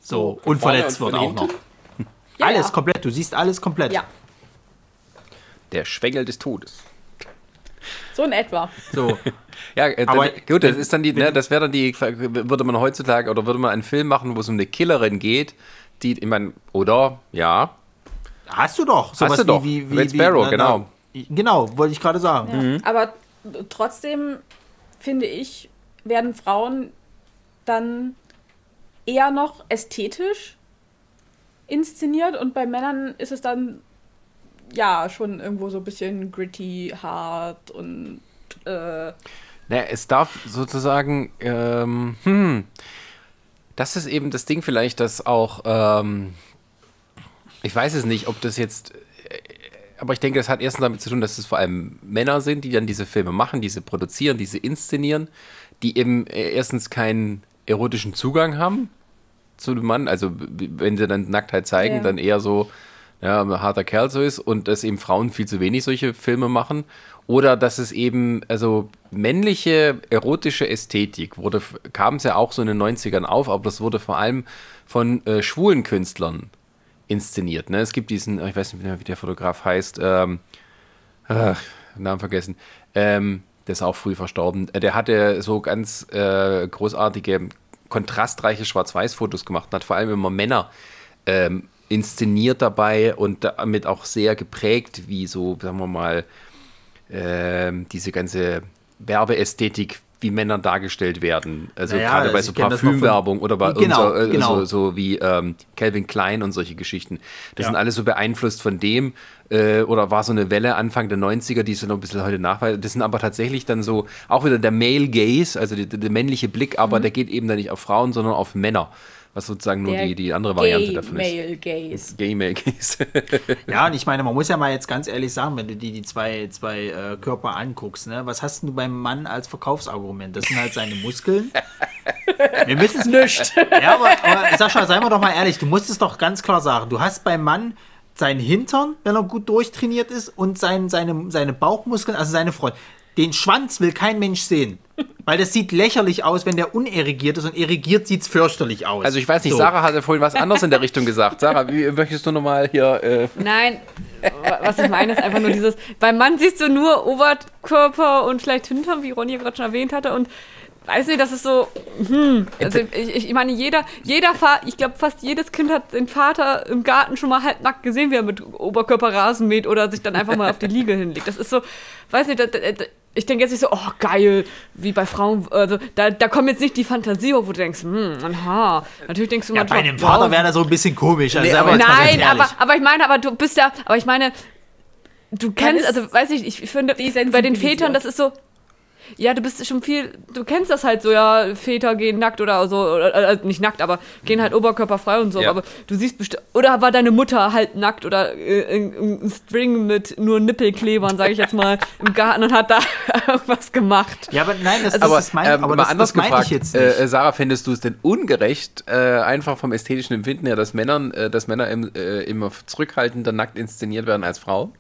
so und verletzt wird auch noch. [LAUGHS] Ja, alles ja. komplett. Du siehst alles komplett. Ja, Der Schwengel des Todes. so in etwa. So. [LAUGHS] Ja, äh, Aber- dann, gut, das ist dann die, ne, das wäre dann die, würde man heutzutage oder würde man einen Film machen, wo es um eine Killerin geht, die, ich meine, oder, ja, Hast du doch. Sowas du doch. Wie, wie, Red wie, Sparrow, na, genau. Na, genau, wollte ich gerade sagen. Ja. Mhm. Aber trotzdem finde ich, werden Frauen dann eher noch ästhetisch inszeniert und bei Männern ist es dann ja schon irgendwo so ein bisschen gritty, hart und äh, Naja, es darf sozusagen, ähm, hm, das ist eben das Ding vielleicht, dass auch, ähm, ich weiß es nicht, ob das jetzt, äh, aber ich denke, das hat erstens damit zu tun, dass es vor allem Männer sind, die dann diese Filme machen, diese produzieren, diese inszenieren, die eben äh, erstens keinen erotischen Zugang haben zu dem Mann, also wenn sie dann Nacktheit zeigen, Ja. dann eher so, ja, ein harter Kerl so ist und dass eben Frauen viel zu wenig solche Filme machen. Oder dass es eben, also männliche erotische Ästhetik wurde, kam es ja auch so in den 90ern auf, aber das wurde vor allem von äh, schwulen Künstlern inszeniert. Ne? Es gibt diesen, ich weiß nicht mehr, wie der Fotograf heißt, ähm, ach, Namen vergessen, ähm, der ist auch früh verstorben. Äh, Der hatte so ganz äh, großartige, kontrastreiche Schwarz-Weiß-Fotos gemacht und hat vor allem immer Männer ähm, inszeniert dabei und damit auch sehr geprägt, wie so, sagen wir mal, ähm, diese ganze Werbeästhetik, wie Männer dargestellt werden. Also Naja, gerade bei also so Parfümwerbung oder bei Genau, unser, äh, genau. so, so wie ähm, Calvin Klein und solche Geschichten. Das Ja. sind alles so beeinflusst von dem, äh, oder war so eine Welle Anfang der 90er, die ist noch ein bisschen heute nachweisen. Das sind aber tatsächlich dann so, auch wieder der Male Gaze, also die- der männliche Blick, aber der geht eben dann nicht auf Frauen, sondern auf Männer. Was sozusagen nur die, die andere Variante Gay davon ist. Male Gaze. Gay Male Gaze. [LAUGHS] Ja, und ich meine, man muss ja mal jetzt ganz ehrlich sagen, wenn du dir die zwei, zwei äh, Körper anguckst, ne, was hast denn du beim Mann als Verkaufsargument? Das sind halt seine Muskeln. [LAUGHS] Wir müssen es nicht. Ja, aber, aber Sascha, seien wir doch mal ehrlich, du musst es doch ganz klar sagen. Du hast beim Mann seinen Hintern, wenn er gut durchtrainiert ist, und sein, seine, seine Bauchmuskeln, also seine Front. Den Schwanz will kein Mensch sehen. Weil das sieht lächerlich aus, wenn der unerregiert ist und erregiert sieht es fürchterlich aus. Also ich weiß nicht, So. Sarah hatte vorhin was anderes in der Richtung gesagt. Sarah, wie möchtest du nochmal hier... Äh, Nein, wa- was ich meine, ist einfach nur dieses, beim Mann siehst du nur Oberkörper und vielleicht Hintern, wie Ronny gerade schon erwähnt hatte. Und weiß nicht, das ist so, hm, also ich, ich meine, jeder, jeder Fa ich glaube, fast jedes Kind hat den Vater im Garten schon mal halbnackt gesehen, wie er mit Oberkörper Rasen mäht oder sich dann einfach mal auf die Liege hinlegt. Das ist so, weiß nicht, da, da, da, ich denke jetzt nicht so, oh geil, wie bei Frauen, also da, da kommt jetzt nicht die Fantasie hoch, wo du denkst, hm, aha. Natürlich denkst du Ja, manchmal, bei dem Vater wäre das so ein bisschen komisch. Also Nee, aber- mal Nein, aber, aber ich meine, aber du bist ja, aber ich meine, du kennst, also weiß ich, ich finde, bei den. Vätern, das ist so, ja, du bist schon viel, du kennst das halt so, ja, Väter gehen nackt oder so, oder, äh, nicht nackt, aber gehen halt oberkörperfrei und so, Ja. aber du siehst bestimmt, oder war deine Mutter halt nackt oder äh, ein, String mit nur Nippelklebern, sage ich jetzt mal, im Garten und hat da [LAUGHS] irgendwas gemacht. Ja, aber nein, das, aber, das ist mein, ähm, aber mal das, anders das meine gefragt, ich jetzt nicht. Äh, Sarah, findest du es denn ungerecht, äh, einfach vom ästhetischen Empfinden her, dass Männern, äh, dass Männer im, äh, immer zurückhaltender nackt inszeniert werden als Frauen?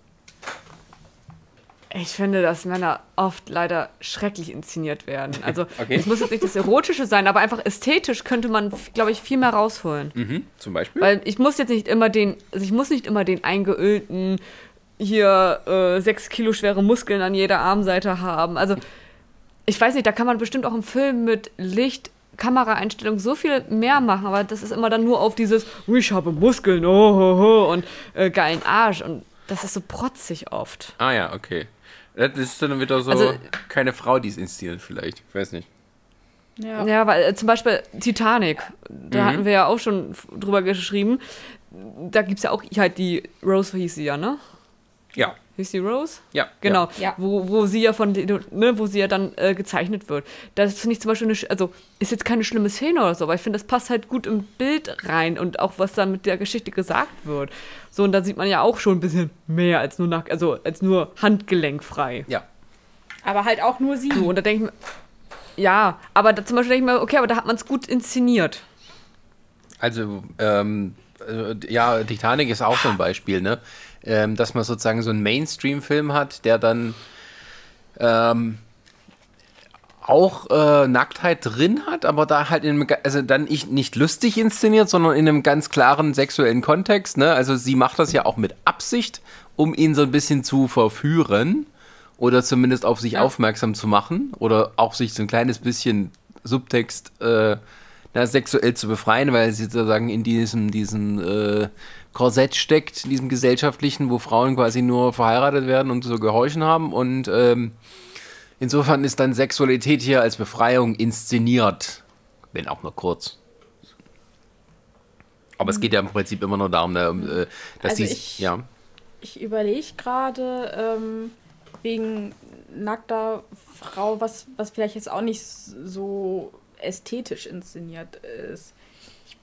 Ich finde, dass Männer oft leider schrecklich inszeniert werden. Also, [LAUGHS] Okay. es muss jetzt nicht das Erotische sein, aber einfach ästhetisch könnte man, glaube ich, viel mehr rausholen. Mhm, zum Beispiel? Weil ich muss jetzt nicht immer den, also ich muss nicht immer den eingeölten, hier äh, sechs Kilo schwere Muskeln an jeder Armseite haben. Also, ich weiß nicht, da kann man bestimmt auch im Film mit Licht, Kameraeinstellung so viel mehr machen, aber das ist immer dann nur auf dieses, "Oh, ich habe Muskeln, oh, ho, ho, und äh, geilen Arsch. Und das ist so protzig oft. ah ja, okay. Das ist dann wieder so Also- keine Frau, die es inszeniert vielleicht. Ich weiß nicht. Ja. Ja, weil äh, zum Beispiel Titanic, da Mhm. hatten wir ja auch schon drüber geschrieben. Da gibt es ja auch halt die Rose hieß sie ja, ne? Ja, Hieß die Rose? ja. Genau, Ja. Wo, wo sie ja von, den- ne, wo sie ja dann äh, gezeichnet wird. Das finde ich zum Beispiel, eine, also ist jetzt keine schlimme Szene oder so, aber ich finde, das passt halt gut im Bild rein und auch was dann mit der Geschichte gesagt wird. So, und da sieht man ja auch schon ein bisschen mehr als nur nach, also als nur handgelenkfrei. Ja. Aber halt auch nur sie. So, und da denke ich mir, ja, aber da zum Beispiel denke ich mir, okay, aber da hat man es gut inszeniert. Also, ähm, äh, ja, Titanic ist auch so ein Beispiel, ne? Ähm, dass man sozusagen so einen Mainstream-Film hat, der dann ähm, auch äh, Nacktheit drin hat, aber da halt in einem, also dann ich, nicht lustig inszeniert, sondern in einem ganz klaren sexuellen Kontext, ne? Also sie macht das ja auch mit Absicht, um ihn so ein bisschen zu verführen oder zumindest auf sich aufmerksam zu machen oder auch sich so ein kleines bisschen Subtext äh, na, sexuell zu befreien, weil sie sozusagen in diesem, diesem äh, Korsett steckt, in diesem gesellschaftlichen, wo Frauen quasi nur verheiratet werden und so gehorchen haben. Und ähm, insofern ist dann Sexualität hier als Befreiung inszeniert, wenn auch nur kurz. Aber es geht ja im Prinzip immer nur darum, äh, dass Also ich- ja, Ich überlege gerade ähm, wegen nackter Frau, was, was vielleicht jetzt auch nicht so ästhetisch inszeniert ist.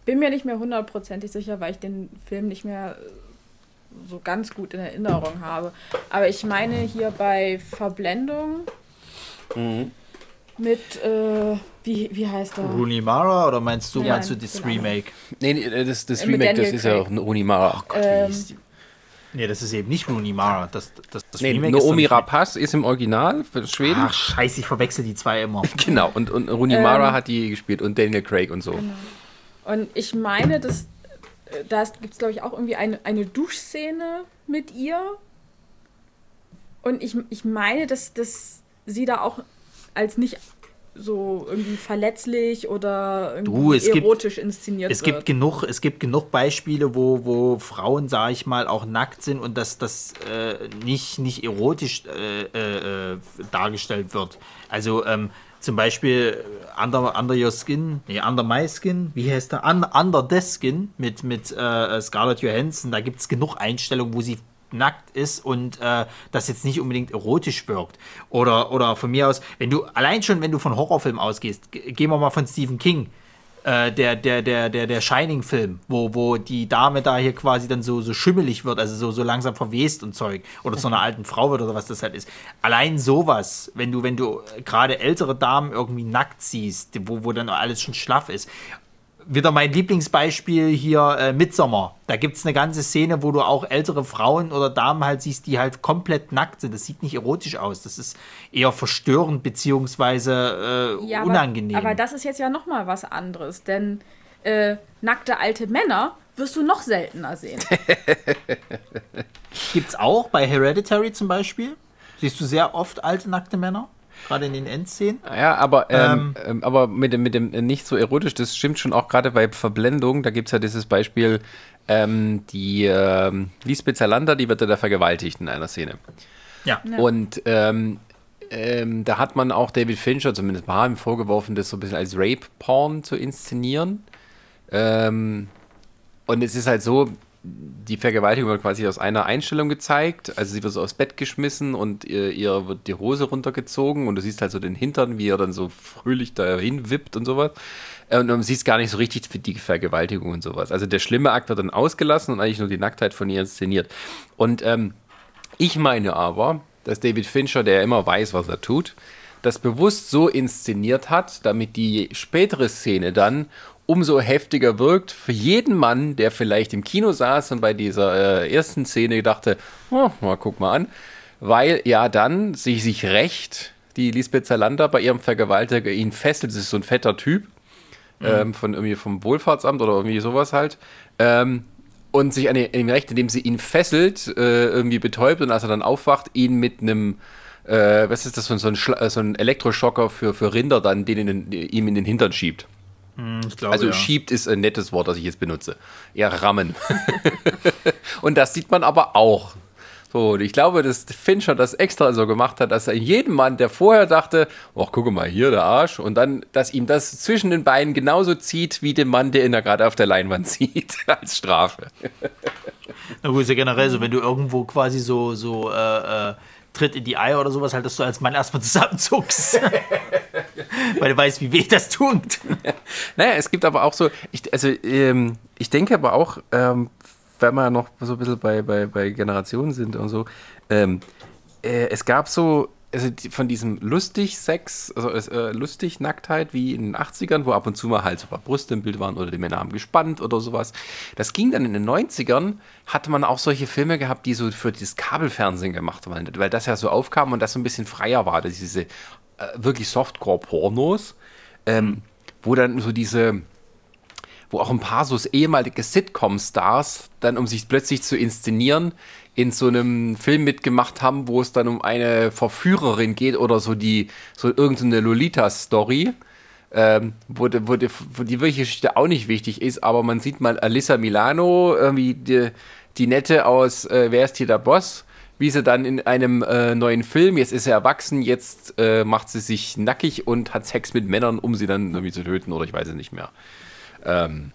Bin mir nicht mehr hundertprozentig sicher, weil ich den Film nicht mehr so ganz gut in Erinnerung habe. Aber ich meine hier bei Verblendung mit, äh, wie, wie heißt er? Rooney Mara oder meinst du, Ja, meinst du das genau. Remake? nee, nee, das, das Äh, Remake, das ist ja Craig. auch ein Rooney Mara. Ähm, Nee, das ist eben nicht Rooney Mara. Das, das, das Nee, Remake ist Naomi nicht- Rapaz ist im Original für Schweden. Ach, scheiße, ich verwechsel die zwei immer. [LAUGHS] Genau, und, und Rooney Ähm, Mara hat die gespielt und Daniel Craig und so. Und ich meine, dass äh, da gibt es, glaube ich, auch irgendwie eine, eine Duschszene mit ihr. Und ich, ich meine, dass, dass sie da auch als nicht so irgendwie verletzlich oder irgendwie Du, es gibt- erotisch inszeniert Es wird. gibt genug, es gibt genug Beispiele, wo, wo Frauen, sag ich mal, auch nackt sind und dass das äh, nicht, nicht erotisch äh, äh, äh, dargestellt wird. Also ähm, zum Beispiel Under, Under Your Skin, nee, Under My Skin, wie heißt der? Un, Under the Skin mit, mit äh, Scarlett Johansson. Da gibt es genug Einstellungen, wo sie nackt ist und äh, das jetzt nicht unbedingt erotisch wirkt. Oder, oder von mir aus, wenn du, allein schon, wenn du von Horrorfilmen ausgehst, ge- gehen wir mal von Stephen King, äh, der, der, der, der, der Shining-Film, wo, wo die Dame da hier quasi dann so, so schimmelig wird, also so, so langsam verwest und Zeug, oder zu einer [LAUGHS] alten Frau wird oder was das halt ist. Allein sowas, wenn du, wenn du gerade ältere Damen irgendwie nackt siehst, wo, wo dann alles schon schlaff ist. Wieder mein Lieblingsbeispiel hier, äh, Midsommar. Da gibt es eine ganze Szene, wo du auch ältere Frauen oder Damen halt siehst, die halt komplett nackt sind. Das sieht nicht erotisch aus. Das ist eher verstörend beziehungsweise äh, ja, unangenehm. Aber, aber das ist jetzt ja noch mal was anderes, denn äh, nackte alte Männer wirst du noch seltener sehen. [LAUGHS] [LAUGHS] Gibt's auch bei Hereditary zum Beispiel? Siehst du sehr oft alte nackte Männer? Gerade in den Endszenen. Ja, aber, ähm, ähm, aber mit dem, mit dem äh, nicht so erotisch, das stimmt schon auch gerade bei Verblendung. Da gibt es ja dieses Beispiel, ähm, die ähm, Lisbeth Zalander, die wird ja da vergewaltigt in einer Szene. Ja. Ja. Und ähm, ähm, da hat man auch David Fincher, zumindest mal ihm vorgeworfen, das so ein bisschen als Rape-Porn zu inszenieren. Ähm, und es ist halt so, die Vergewaltigung wird quasi aus einer Einstellung gezeigt. Also sie wird so aufs Bett geschmissen und ihr, ihr wird die Hose runtergezogen und du siehst halt so den Hintern, wie er dann so fröhlich dahin wippt und sowas. Äh, Und du siehst gar nicht so richtig die Vergewaltigung und sowas. Also der schlimme Akt wird dann ausgelassen und eigentlich nur die Nacktheit von ihr inszeniert. Und ähm, ich meine aber, dass David Fincher, der immer weiß, was er tut, das bewusst so inszeniert hat, damit die spätere Szene dann umso heftiger wirkt. Für jeden Mann, der vielleicht im Kino saß und bei dieser äh, ersten Szene dachte, oh, mal guck mal an, weil ja dann sich, sich recht die Lisbeth Zalander bei ihrem Vergewaltiger ihn fesselt, das ist so ein fetter Typ, ähm, von irgendwie vom Wohlfahrtsamt oder irgendwie sowas halt. Ähm, und sich an ihm recht, indem sie ihn fesselt, äh, irgendwie betäubt. Und als er dann aufwacht, ihn mit einem, äh, was ist das, so ein, Schla- so ein Elektroschocker für, für Rinder dann, den den, ihm in den Hintern schiebt. Ich glaube, Also ja. schiebt ist ein nettes Wort, das ich jetzt benutze. Eher rammen. [LAUGHS] und das sieht man aber auch. So, und ich glaube, dass Fincher das extra so gemacht hat, dass er jedem Mann, der vorher dachte, ach, gucke mal hier, der Arsch, und dann, dass ihm das zwischen den Beinen genauso zieht, wie dem Mann, der ihn da gerade auf der Leinwand [LAUGHS] sieht, als Strafe. Na gut, ist ja generell so, wenn du irgendwo quasi so, so äh, äh, Tritt in die Eier oder sowas, halt, dass du als Mann erstmal [LAUGHS] zusammenzuckst. Weil du weißt, wie weh das tut. Naja, es gibt aber auch so, ich, also ähm, ich denke aber auch, ähm, wenn wir noch so ein bisschen bei, bei, bei Generationen sind und so, ähm, äh, es gab so, also von diesem lustig Sex, also äh, lustig Nacktheit wie in den 80ern, wo ab und zu mal halt so ein paar Brüste im Bild waren oder die Männer haben gespannt oder sowas. Das ging dann in den 90ern, hatte man auch solche Filme gehabt, die so für das Kabelfernsehen gemacht waren, weil das ja so aufkam und das so ein bisschen freier war, diese äh, wirklich Softcore-Pornos, ähm, wo dann so diese wo auch ein paar so ehemalige Sitcom-Stars dann, um sich plötzlich zu inszenieren, in so einem Film mitgemacht haben, wo es dann um eine Verführerin geht oder so die, so irgendeine Lolita-Story, ähm, wo, die- wo, wo die wirkliche Geschichte auch nicht wichtig ist, aber man sieht mal Alyssa Milano, irgendwie die, die Nette aus äh, Wer ist hier der Boss? Wie sie dann in einem äh, neuen Film, jetzt ist sie erwachsen, jetzt äh, macht sie sich nackig und hat Sex mit Männern, um sie dann irgendwie zu töten oder ich weiß es nicht mehr. Ähm,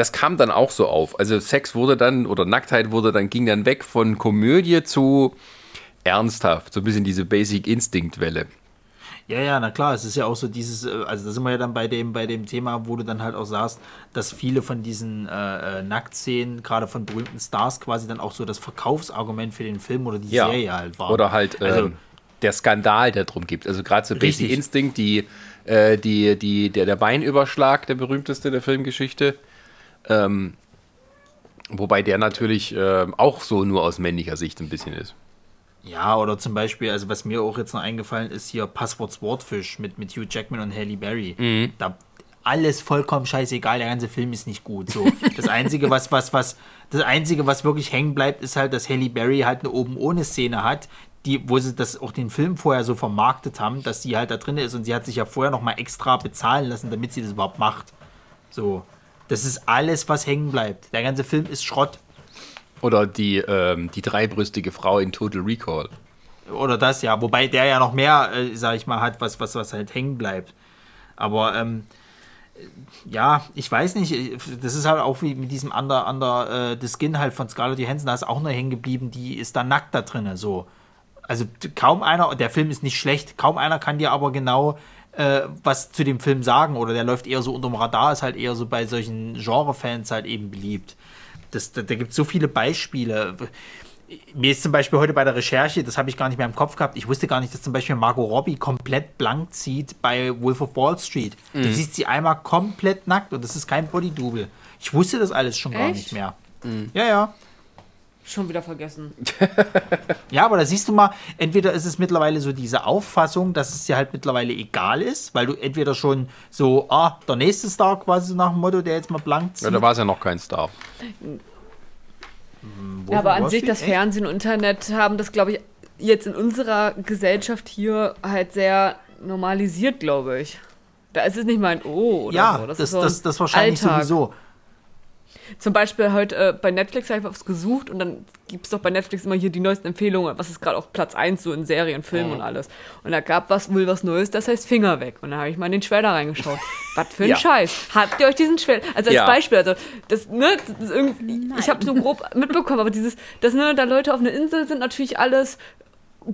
das kam dann auch so auf. Also Sex wurde dann, oder Nacktheit wurde dann, ging dann weg von Komödie zu ernsthaft. So ein bisschen diese Basic Instinct-Welle. Ja, ja, na klar, es ist ja auch so dieses, äh, also da sind wir ja dann bei dem, bei dem Thema, wo du dann halt auch sagst, dass viele von diesen äh, äh, Nacktszenen, gerade von berühmten Stars, quasi dann auch so das Verkaufsargument für den Film oder die Serie halt war. Oder halt Also- ähm, der Skandal, der drum gibt. Also gerade so Basic. Instinct, die, äh, die, die, der, der Beinüberschlag, der berühmteste der Filmgeschichte. Ähm, wobei der natürlich ähm, auch so nur aus männlicher Sicht ein bisschen ist. Ja, oder zum Beispiel, also was mir auch jetzt noch eingefallen ist, hier Passwort Swordfish mit, mit Hugh Jackman und Halle Berry. Mhm. Da alles vollkommen scheißegal, der ganze Film ist nicht gut. So. Das Einzige, was, was, was, das Einzige, was wirklich hängen bleibt, ist halt, dass Halle Berry halt eine oben ohne Szene hat, die, wo sie das auch den Film vorher so vermarktet haben, dass sie halt da drin ist und sie hat sich ja vorher noch mal extra bezahlen lassen, damit sie das überhaupt macht. So. Das ist alles, was hängen bleibt. Der ganze Film ist Schrott. Oder die, ähm, die dreibrüstige Frau in Total Recall. Oder das, ja. Wobei der ja noch mehr, äh, sag ich mal, hat, was, was, was halt hängen bleibt. Aber, ähm, ja, ich weiß nicht, äh, das ist halt auch wie mit diesem Under, Under äh, the Skin halt von Scarlett Johansson, da ist auch nur hängen geblieben, die ist da nackt da drin, so. Also kaum einer, der Film ist nicht schlecht, kaum einer kann dir aber genau äh, was zu dem Film sagen oder der läuft eher so unterm Radar, ist halt eher so bei solchen Genre-Fans halt eben beliebt. Das, da da gibt es so viele Beispiele. Mir ist zum Beispiel heute bei der Recherche, das habe ich gar nicht mehr im Kopf gehabt, ich wusste gar nicht, dass zum Beispiel Margot Robbie komplett blank zieht bei Wolf of Wall Street. Du siehst sie einmal komplett nackt und das ist kein Bodydouble. Ich wusste das alles schon gar Echt? nicht mehr. Ja, ja. Schon wieder vergessen. [LAUGHS] Ja, aber da siehst du mal, entweder ist es mittlerweile so diese Auffassung, dass es dir halt mittlerweile egal ist, weil du entweder schon so, ah, der nächste Star quasi nach dem Motto, der jetzt mal blank zieht. Ja, da war es ja noch kein Star. Wolf Ja, aber an sich, das Echt? Fernsehen und Internet haben das, glaube ich, jetzt in unserer Gesellschaft hier halt sehr normalisiert, glaube ich. Da ist es nicht mal ein Oh oder ja, so. das, ist das, so das, wahrscheinlich Alltag. sowieso. Zum Beispiel heute äh, bei Netflix habe ich was gesucht und dann gibt es doch bei Netflix immer hier die neuesten Empfehlungen, was ist gerade auf Platz 1 so in Serien, Filmen und alles. Und da gab was wohl was Neues, das heißt Finger weg. Und da habe ich mal in den Trailer reingeschaut. [LAUGHS] was für ein Ja. Scheiß. Habt ihr euch diesen Trailer, also als Ja. Beispiel, also das, ne, das irgendwie, ich habe so grob [LAUGHS] mitbekommen, aber dieses, dass ne, da Leute auf einer Insel sind, natürlich alles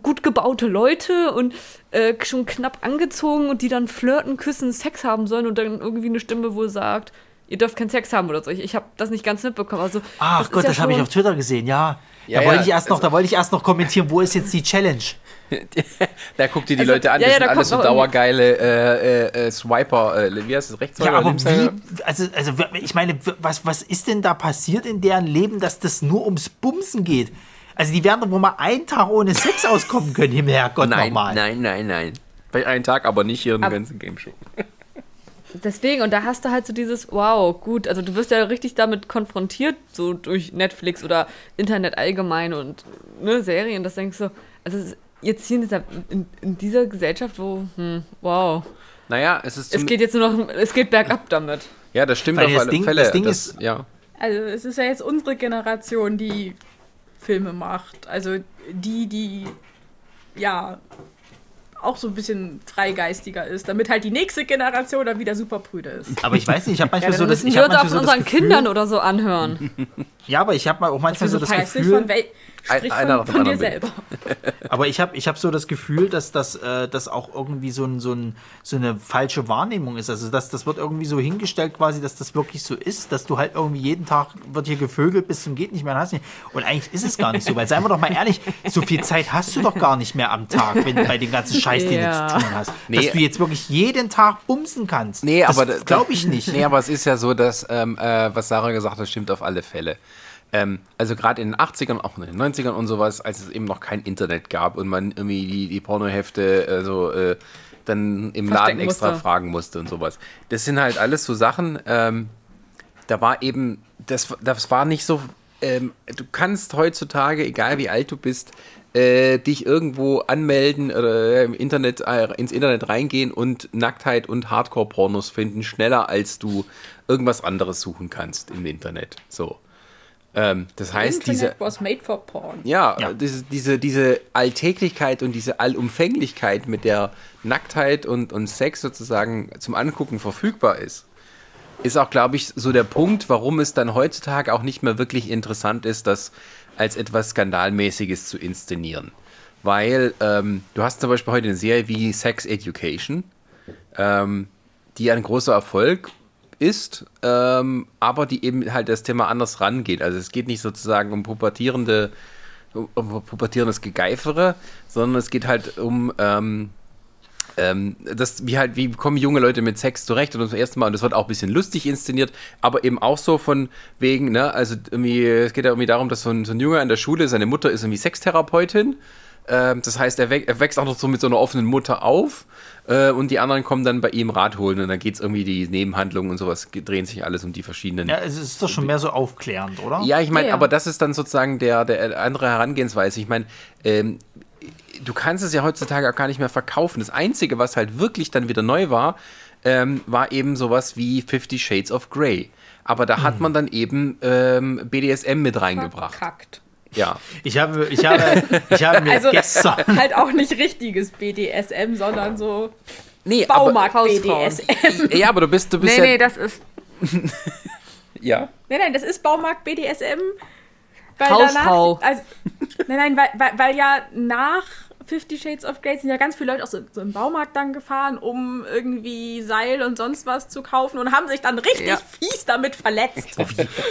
gut gebaute Leute und äh, schon knapp angezogen und die dann flirten, küssen, Sex haben sollen und dann irgendwie eine Stimme wohl sagt, ihr dürft keinen Sex haben oder so. Ich, ich habe das nicht ganz mitbekommen. Also, Ach ist Gott, ja das habe ich auf Twitter gesehen, ja. Ja, da ja, wollte ich erst noch, also- da wollte ich erst noch kommentieren, wo ist jetzt die Challenge? [LAUGHS] Da guckt ihr die Also, Leute an, ja, das ja, da sind alles so dauergeile äh, äh, äh, Swiper, äh, wie heißt das, Rechtshäuser? Ja, aber wie, also, also ich meine, was, was ist denn da passiert in deren Leben, dass das nur ums Bumsen geht? Also die werden doch wohl mal einen Tag ohne Sex auskommen können, Herrgott Nein, nochmal. nein, nein, nein. Bei einem Tag, aber nicht hier in der Ab- ganzen Game Show. Deswegen, und da hast du halt so dieses, wow, gut, also du wirst ja richtig damit konfrontiert, so durch Netflix oder Internet allgemein und ne, Serien, das denkst du, also es ist jetzt hier in dieser, in, in dieser Gesellschaft, wo, hm, wow, Naja, es ist es geht jetzt nur noch, es geht bergab damit. Ja, das stimmt Weil auf das alle Ding- Fälle. das Ding ist- ja. Also es ist ja jetzt unsere Generation, die Filme macht. Also die, die ja auch so ein bisschen freigeistiger ist, damit halt die nächste Generation dann wieder super prüde ist. Aber ich weiß nicht, ich habe Ja, manchmal dann so das, ich wir hab uns auch manchmal von so das unseren Gefühl, Kindern oder so anhören. [LAUGHS] Ja, aber ich habe auch manchmal so das Gefühl, von, wel sprich einer von, dem von dir selber. aber ich habe ich hab so das Gefühl, dass das äh, dass auch irgendwie so, ein, so, ein, so eine falsche Wahrnehmung ist. Also dass das wird irgendwie so hingestellt quasi, dass das wirklich so ist, dass du halt irgendwie jeden Tag wird hier gevögelt bis zum geht nicht mehr und hast nicht. Und eigentlich ist es gar nicht so, weil seien wir doch mal ehrlich, so viel Zeit hast du doch gar nicht mehr am Tag, wenn bei dem ganzen Scheiß, den Ja. du zu tun hast. Nee. Dass du jetzt wirklich jeden Tag bumsen kannst. Nee, das aber glaube ich nicht. Nee, aber es ist ja so, dass, ähm, äh, was Sarah gesagt hat, stimmt auf alle Fälle. Ähm, also gerade in den 80ern, auch in den 90ern und sowas, als es eben noch kein Internet gab und man irgendwie die, die Pornohefte also, äh, dann im Laden extra musste. fragen musste und sowas. Das sind halt alles so Sachen, ähm, da war eben, das, das war nicht so, ähm, du kannst heutzutage, egal wie alt du bist, äh, dich irgendwo anmelden oder im Internet, äh, ins Internet reingehen und Nacktheit und Hardcore-Pornos finden, schneller als du irgendwas anderes suchen kannst im Internet. So. Ähm, das heißt, diese, Internet was made for porn. ja, Ja. Diese, diese, diese Alltäglichkeit und diese Allumfänglichkeit, mit der Nacktheit und, und Sex sozusagen zum Angucken verfügbar ist, ist auch, glaube ich, so der Punkt, warum es dann heutzutage auch nicht mehr wirklich interessant ist, das als etwas Skandalmäßiges zu inszenieren. Weil ähm, du hast zum Beispiel heute eine Serie wie Sex Education, ähm, die ein großer Erfolg ist, ähm, aber die eben halt das Thema anders rangeht. Also es geht nicht sozusagen um pubertierende, um pubertierendes Gegeifere, sondern es geht halt um ähm, ähm, das, wie halt, wie kommen junge Leute mit Sex zurecht und das erste Mal, und das wird auch ein bisschen lustig inszeniert, aber eben auch so von wegen, ne, also irgendwie, es geht ja irgendwie darum, dass so ein, so ein Junge an der Schule, seine Mutter ist irgendwie Sextherapeutin, ähm, das heißt, er wächst auch noch so mit so einer offenen Mutter auf äh, und die anderen kommen dann bei ihm Rat holen und dann geht es irgendwie, die Nebenhandlungen und sowas drehen sich alles um die verschiedenen Ja, es ist doch schon mehr so aufklärend, oder? ja, ich meine, Ja, ja. aber das ist dann sozusagen der, der andere Herangehensweise. Ich meine, ähm, du kannst es ja heutzutage auch gar nicht mehr verkaufen. Das Einzige, was halt wirklich dann wieder neu war, ähm, war eben sowas wie Fifty Shades of Grey. Aber da hat man dann eben ähm, BDSM mit reingebracht. Verkackt. Ja. Ich habe, ich habe, ich habe mir Also gestern. [LAUGHS] halt auch nicht richtiges BDSM, sondern so Nee, Baumarkt Hausfrauen. BDSM. Aber, ja, aber du bist, du bist Nee, ja. nee, das ist [LAUGHS] ja. Nein, nein, das ist Baumarkt BDSM. Weil Hausfrau. Danach, also, nein, nein, weil, weil, weil ja nach Fifty Shades of Grey sind ja ganz viele Leute auch so, so im Baumarkt dann gefahren, um irgendwie Seil und sonst was zu kaufen und haben sich dann richtig Ja. fies damit verletzt.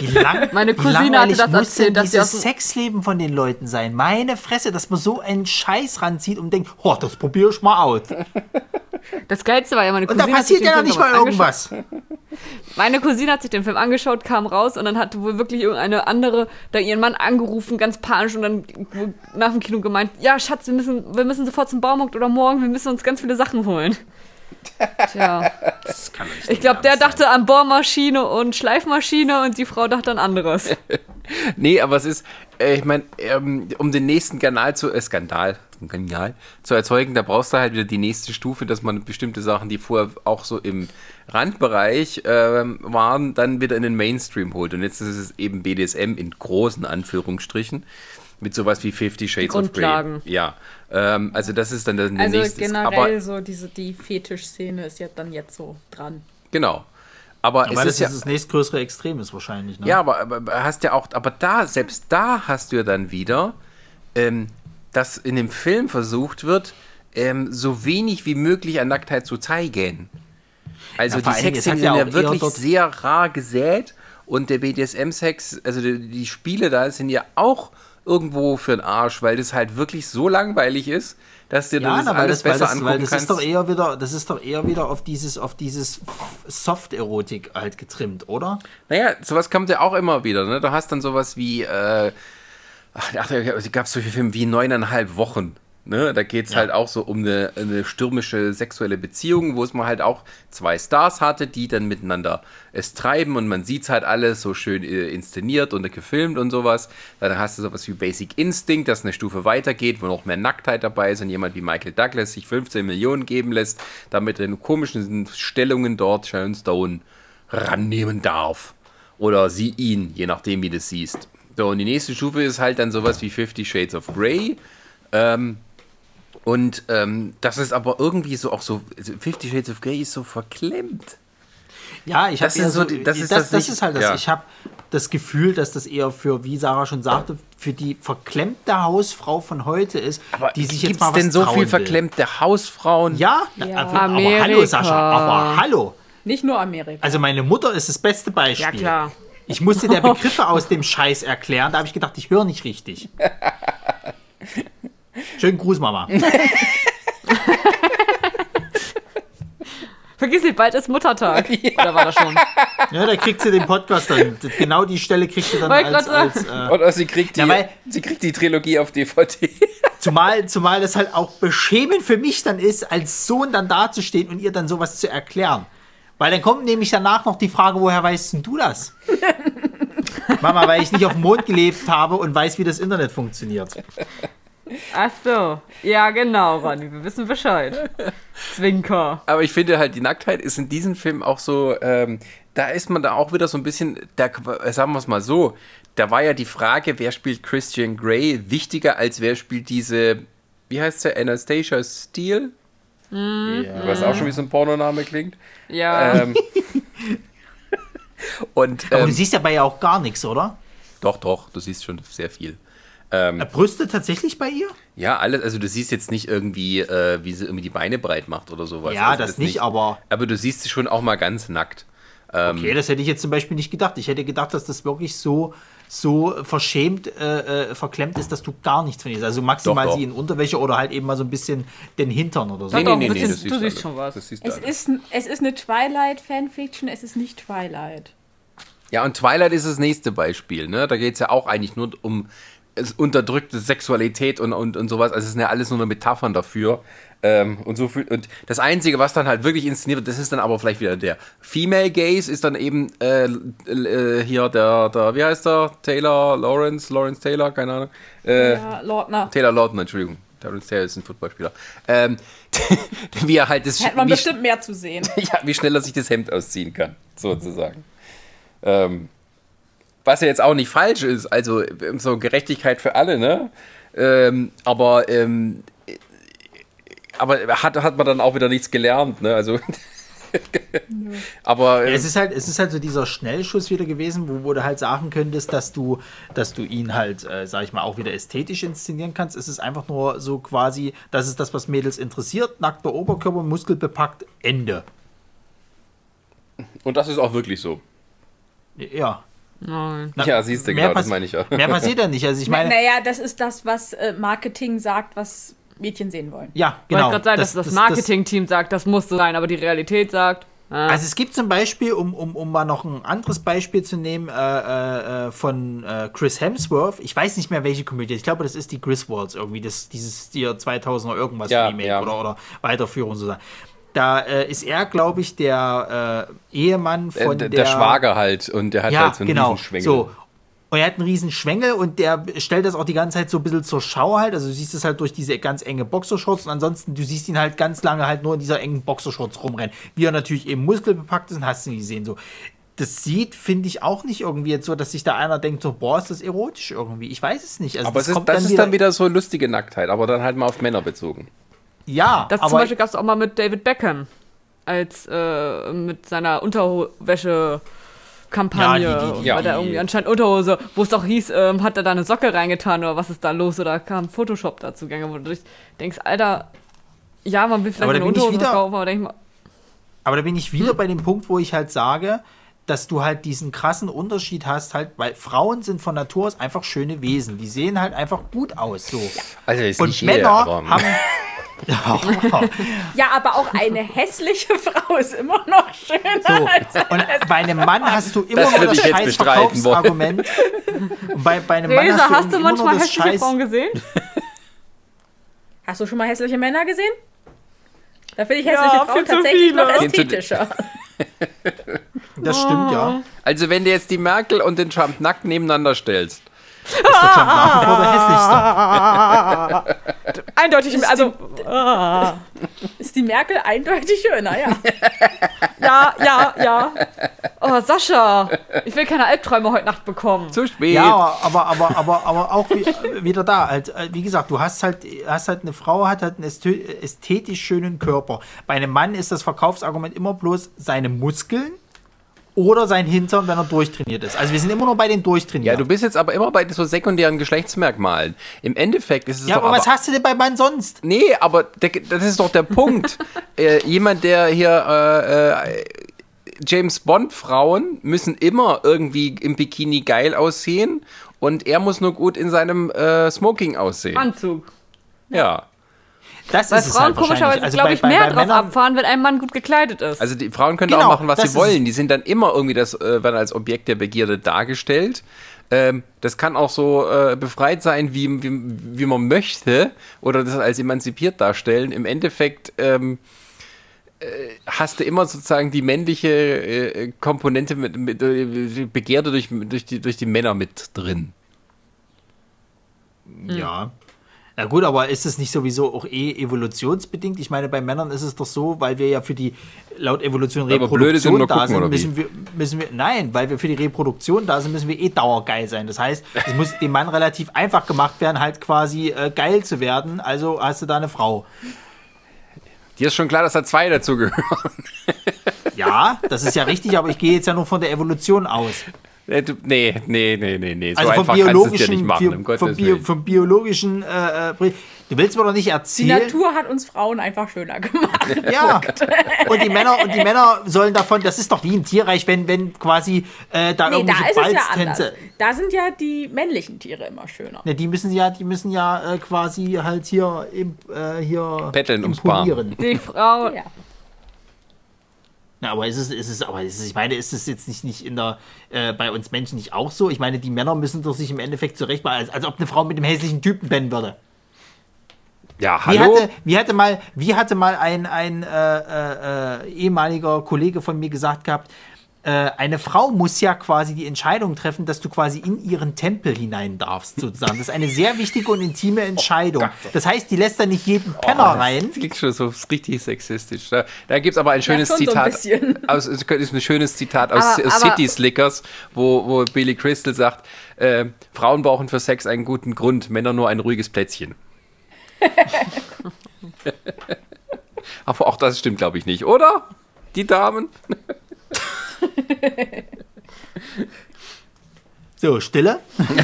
Wie lang, [LAUGHS] Meine wie Cousine hatte das erzählt, dass dem- Sexleben von den Leuten sein? Meine Fresse, dass man so einen Scheiß ranzieht und denkt, oh, das probiere ich mal aus. [LAUGHS] Das Geilste war ja, meine Und Cousine da hat sich passiert den ja noch Film nicht mal irgendwas. [LAUGHS] Meine Cousine hat sich den Film angeschaut, kam raus und dann hatte wohl wirklich irgendeine andere da ihren Mann angerufen, ganz panisch und dann nach dem Kino gemeint, ja Schatz, wir müssen, wir müssen sofort zum Baumarkt oder morgen, wir müssen uns ganz viele Sachen holen. Tja, Das kann nicht ich glaube, der dachte an Bohrmaschine und Schleifmaschine und die Frau dachte an anderes. [LAUGHS] Nee, aber es ist, ich meine, ähm, um den nächsten Kanal zu, äh, Skandal, Kanal zu erzeugen, da brauchst du halt wieder die nächste Stufe, dass man bestimmte Sachen, die vorher auch so im Randbereich ähm, waren, dann wieder in den Mainstream holt. Und jetzt ist es eben BDSM in großen Anführungsstrichen mit sowas wie Fifty Shades of Grey. Grundlagen. Ja, ähm, also das ist dann der Also nächste. generell Aber so diese die Fetischszene ist ja dann jetzt so dran. genau. Aber, Aber es das ist ja das nächstgrößere Extrem ist wahrscheinlich. Ne? Ja, aber, aber hast ja auch, aber da, selbst da hast du ja dann wieder, ähm, dass in dem Film versucht wird, ähm, so wenig wie möglich an Nacktheit zu zeigen. Also Ja, die Sexszenen sind ja wirklich sehr rar gesät und der BDSM-Sex, also die, die Spiele da sind ja auch irgendwo für den Arsch, weil das halt wirklich so langweilig ist, dass dir Ja, das na, alles das, besser das, angucken weil das kannst. ist doch eher wieder, das ist doch eher wieder auf dieses, auf dieses Soft-Erotik halt getrimmt, oder? Naja, sowas kommt ja auch immer wieder. Ne? Du hast dann sowas wie, äh, ach, ach, da gab es solche Filme wie neuneinhalb Wochen. Ne? Da geht es Ja. halt auch so um eine, eine stürmische sexuelle Beziehung, wo es mal halt auch zwei Stars hatte, die dann miteinander es treiben und man sieht es halt alles so schön äh, inszeniert und gefilmt und sowas. Dann hast du sowas wie Basic Instinct, das eine Stufe weitergeht, wo noch mehr Nacktheit dabei ist und jemand wie Michael Douglas sich 15 Millionen geben lässt, damit er in komischen Stellungen dort Sharon Stone rannehmen darf. Oder sie ihn, je nachdem, wie du es siehst. So, und die nächste Stufe ist halt dann sowas wie Fifty Shades of Grey. Ähm, und ähm, das ist aber irgendwie so auch so, also Fifty Shades of Grey ist so verklemmt. Ja, ich Das habe ist so die- das ist das, das das nicht- ist halt das. ja. Ich habe das Gefühl, dass das eher für, wie Sarah schon sagte, für die verklemmte Hausfrau von heute ist, Aber die sich jetzt mal was denn so viel will. verklemmte Hausfrauen? Ja, Ja. aber, aber Amerika. hallo Sascha, aber hallo. Nicht nur Amerika. Also meine Mutter ist das beste Beispiel. Ja, klar. Ich musste der [LAUGHS] Begriffe aus dem Scheiß erklären, da habe ich gedacht, ich höre nicht richtig. [LAUGHS] Schönen Gruß, Mama. [LAUGHS] Vergiss nicht, bald ist Muttertag. [LAUGHS] Oder war das schon? Ja, da kriegt sie den Podcast dann. Genau die Stelle kriegt sie dann Wollte als, als äh, Oder sie kriegt, die, Ja, weil- sie kriegt die Trilogie auf DVD. [LAUGHS] Zumal, zumal das halt auch beschämend für mich dann ist, als Sohn dann dazustehen und ihr dann sowas zu erklären. Weil dann kommt nämlich danach noch die Frage, woher weißt denn du das? Mama, weil ich nicht auf dem Mond gelebt habe und weiß, wie das Internet funktioniert. Ach so. Ja, genau, Ronny. Wir wissen Bescheid. Zwinker. Aber ich finde halt, die Nacktheit ist in diesem Film auch so, ähm, da ist man da auch wieder so ein bisschen, da, äh, sagen wir es mal so, da war ja die Frage, wer spielt Christian Grey wichtiger als wer spielt diese, wie heißt sie, Anastasia Steele? Was auch schon wie so ein Pornoname klingt. Ja. Ähm, [LAUGHS] und Aber du ähm, siehst ja bei ihr auch gar nichts, oder? doch, doch, du siehst schon sehr viel. Äh, Brüste tatsächlich bei ihr? Ja, alles, also du siehst jetzt nicht irgendwie, äh, wie sie irgendwie die Beine breit macht oder sowas. Ja, also das nicht, aber- Aber du siehst sie schon auch mal ganz nackt. Ähm, Okay, das hätte ich jetzt zum Beispiel nicht gedacht. Ich hätte gedacht, dass das wirklich so, so verschämt äh, äh, verklemmt ist, dass du gar nichts von ihr siehst. Also maximal Doch, doch. sie in Unterwäsche oder halt eben mal so ein bisschen den Hintern oder so. Nee, Nee, doch, nee, ein nee, das siehst du siehst schon was. Das siehst es, ist, es ist eine Twilight-Fanfiction, es ist nicht Twilight. Ja, und Twilight ist das nächste Beispiel, ne? Da geht es ja auch eigentlich nur um unterdrückte Sexualität und, und, und sowas. Also es sind ja alles nur noch Metaphern dafür. Ähm, und so viel, und das Einzige, was dann halt wirklich inszeniert wird, das ist dann aber vielleicht wieder der Female Gaze, ist dann eben äh, äh, hier der, der, wie heißt der? Taylor Lawrence, Lawrence Taylor, keine Ahnung. Äh, Ja, Lordner. Taylor Lautner, Entschuldigung. Terrence Taylor ist ein Footballspieler. Ähm, [LAUGHS] wie er halt das Hätte man bestimmt mehr zu sehen. [LAUGHS] ja, wie schnell er sich das Hemd ausziehen kann, sozusagen. Ähm, was ja jetzt auch nicht falsch ist, also ähm, so Gerechtigkeit für alle, ne? Ähm, aber ähm, aber hat, hat man dann auch wieder nichts gelernt, ne? Also. [LAUGHS] aber Ja, ähm, es ist halt, es ist halt so dieser Schnellschuss wieder gewesen, wo, wo du halt sagen könntest, dass du, dass du ihn halt, äh, sag ich mal, auch wieder ästhetisch inszenieren kannst. Es ist einfach nur so quasi, das ist das, was Mädels interessiert. Nackter Oberkörper, muskelbepackt, Ende. und das ist auch wirklich so. Ja. Nein. Na, Ja, siehst du, genau, das meine ich ja. Mehr passiert ja nicht. Also ich meine, naja, das ist das, was äh, Marketing sagt, was Mädchen sehen wollen. ja, Ich genau. gerade sagen, dass das, Marketing-Team sagt, das muss so sein, aber die Realität sagt. ah, Also es gibt zum Beispiel, um, um, um mal noch ein anderes Beispiel zu nehmen, äh, äh, von äh, Chris Hemsworth. Ich weiß nicht mehr, welche Komödie. Ich glaube, das ist die Griswolds irgendwie, das, dieses hier 2000er irgendwas Ja, Remake ja. Oder, oder Weiterführung sozusagen. Da äh, ist er, glaube ich, der äh, Ehemann Äh, von der, der, Schwager halt und der hat Ja, halt so einen genau. Riesenschwengel. So. Und er hat einen riesen Schwengel und der stellt das auch die ganze Zeit so ein bisschen zur Schau halt. Also du siehst es halt durch diese ganz enge Boxershorts und ansonsten, du siehst ihn halt ganz lange halt nur in dieser engen Boxershorts rumrennen. Wie er natürlich eben muskelbepackt ist und hast du nie gesehen. So. Das sieht, finde ich, auch nicht irgendwie jetzt so, dass sich da einer denkt, so, boah, ist das erotisch irgendwie. Ich weiß es nicht. Also Aber es ist, das ist dann wieder so lustige Nacktheit, aber dann halt mal auf Männer bezogen. Ja, Das aber zum Beispiel gab es auch mal mit David Beckham, als äh, mit seiner Unterwäsche. Kampagne, Ja, die- die- die- weil da irgendwie anscheinend Unterhose, wo es doch hieß, ähm, hat er da eine Socke reingetan oder was ist da los oder kam Photoshop dazu gegangen, wo du denkst, Alter, ja, man will vielleicht Aber da eine bin ich Unterhose wieder- verkaufen, aber denk mal, Aber da bin ich Hm. wieder bei dem Punkt, wo ich halt sage, dass du halt diesen krassen Unterschied hast, halt, weil Frauen sind von Natur aus einfach schöne Wesen. Die sehen halt einfach gut aus. So. Also ist Und nicht jeder, Männer aber- haben. Ja, Ja, aber auch eine hässliche Frau ist immer noch schöner so. als Und bei einem Mann hast du immer Das nur das scheiß. Verkaufsargument. Bei, bei einem Mann hast du, hast du manchmal das hässliche scheiß Frauen gesehen? [LAUGHS] Hast du schon mal hässliche Männer gesehen? Da finde ich Ja, hässliche viel Frauen tatsächlich viele. noch ästhetischer. Das stimmt, ja. Also wenn du jetzt die Merkel und den Trump nackt nebeneinander stellst, Ist nach wie vor der hässlichste. [LAUGHS] Eindeutig, also, ah, Ist die Merkel eindeutig schöner, ja. ja, ja, ja. Oh, Sascha, ich will keine Albträume heute Nacht bekommen. zu spät. Ja, aber, aber, aber, aber auch wie, wieder da. Halt, wie gesagt, du hast halt, hast halt eine Frau, hat halt einen ästhe- ästhetisch schönen Körper. Bei einem Mann ist das Verkaufsargument immer bloß seine Muskeln oder sein Hintern, wenn er durchtrainiert ist. Also wir sind immer nur bei den Ja, Durchtrainierten. du bist jetzt aber immer bei so sekundären Geschlechtsmerkmalen. Im Endeffekt ist es Ja, doch aber was hast du denn bei Mann sonst? Nee, aber der, das ist doch der Punkt. [LAUGHS] äh, jemand, der hier äh, äh, James Bond Frauen müssen immer irgendwie im Bikini geil aussehen und er muss nur gut in seinem äh, Smoking aussehen. Anzug. Ja. Das Weil ist Frauen halt komischerweise, Also glaube ich, bei- mehr bei drauf Männern- abfahren, wenn ein Mann gut gekleidet ist. Also die Frauen können Genau, auch machen, was sie wollen. Die sind dann immer irgendwie das, äh, werden als Objekt der Begierde dargestellt. Ähm, das kann auch so äh, befreit sein, wie, wie, wie man möchte, oder das als emanzipiert darstellen. Im Endeffekt ähm, äh, hast du immer sozusagen die männliche äh, Komponente mit, mit äh, Begierde durch, durch, die, durch die Männer mit drin. Ja. Na gut, aber ist es nicht sowieso auch eh evolutionsbedingt? Ich meine, bei Männern ist es doch so, weil wir ja für die laut Evolution sind, Reproduktion da gucken, sind, oder wie? müssen wir, müssen wir, nein, weil wir für die Reproduktion da sind, müssen wir eh dauergeil sein. Das heißt, es muss dem Mann relativ einfach gemacht werden, halt quasi äh, geil zu werden. Also hast du da eine Frau. Dir ist schon klar, dass da zwei dazugehören. Ja, das ist ja richtig, aber ich gehe jetzt ja nur von der Evolution aus. Nee, nee, nee, nee, nee. So Also vom einfach kannst du es dir nicht biologischen, machen, bi- um vom, Bio, vom biologischen, äh, äh, du willst mir doch nicht Die erzählen. Natur hat uns Frauen einfach schöner gemacht. [LAUGHS] Ja, und die Männer und die Männer sollen davon, das ist doch wie im Tierreich, wenn, wenn quasi äh, da Nee, da irgendwelche ist es ja anders. Balztänze. Da sind ja die männlichen Tiere immer schöner. Ne, die müssen ja, die müssen ja äh, quasi halt hier im, äh, hier Betteln ums Bar. imponieren. die Frau, Ja. Na, aber ist es, ist es, aber ist es, ich meine, ist es jetzt nicht, nicht in der, äh, bei uns Menschen nicht auch so? Ich meine, die Männer müssen doch sich im Endeffekt zurecht als, als ob eine Frau mit einem hässlichen Typen pennen würde. Ja, Wie hallo? hatte, wie hatte mal, wie hatte mal ein, ein äh, äh, äh, ehemaliger Kollege von mir gesagt gehabt, eine Frau muss ja quasi die Entscheidung treffen, dass du quasi in ihren Tempel hinein darfst, sozusagen. Das ist eine sehr wichtige und intime Entscheidung. Das heißt, die lässt da nicht jeden Penner rein. Das klingt schon so richtig sexistisch. Da, da gibt es aber ein schönes schon so ein Zitat. [LAUGHS] aus, es ist ein schönes Zitat aus, Aber- aus aber- City Slickers, wo, wo Billy Crystal sagt: äh, Frauen brauchen für Sex einen guten Grund, Männer nur ein ruhiges Plätzchen. [LAUGHS] [LAUGHS] aber auch das stimmt, glaube ich, nicht, oder? Die Damen? [LAUGHS] So, Stille. [LAUGHS]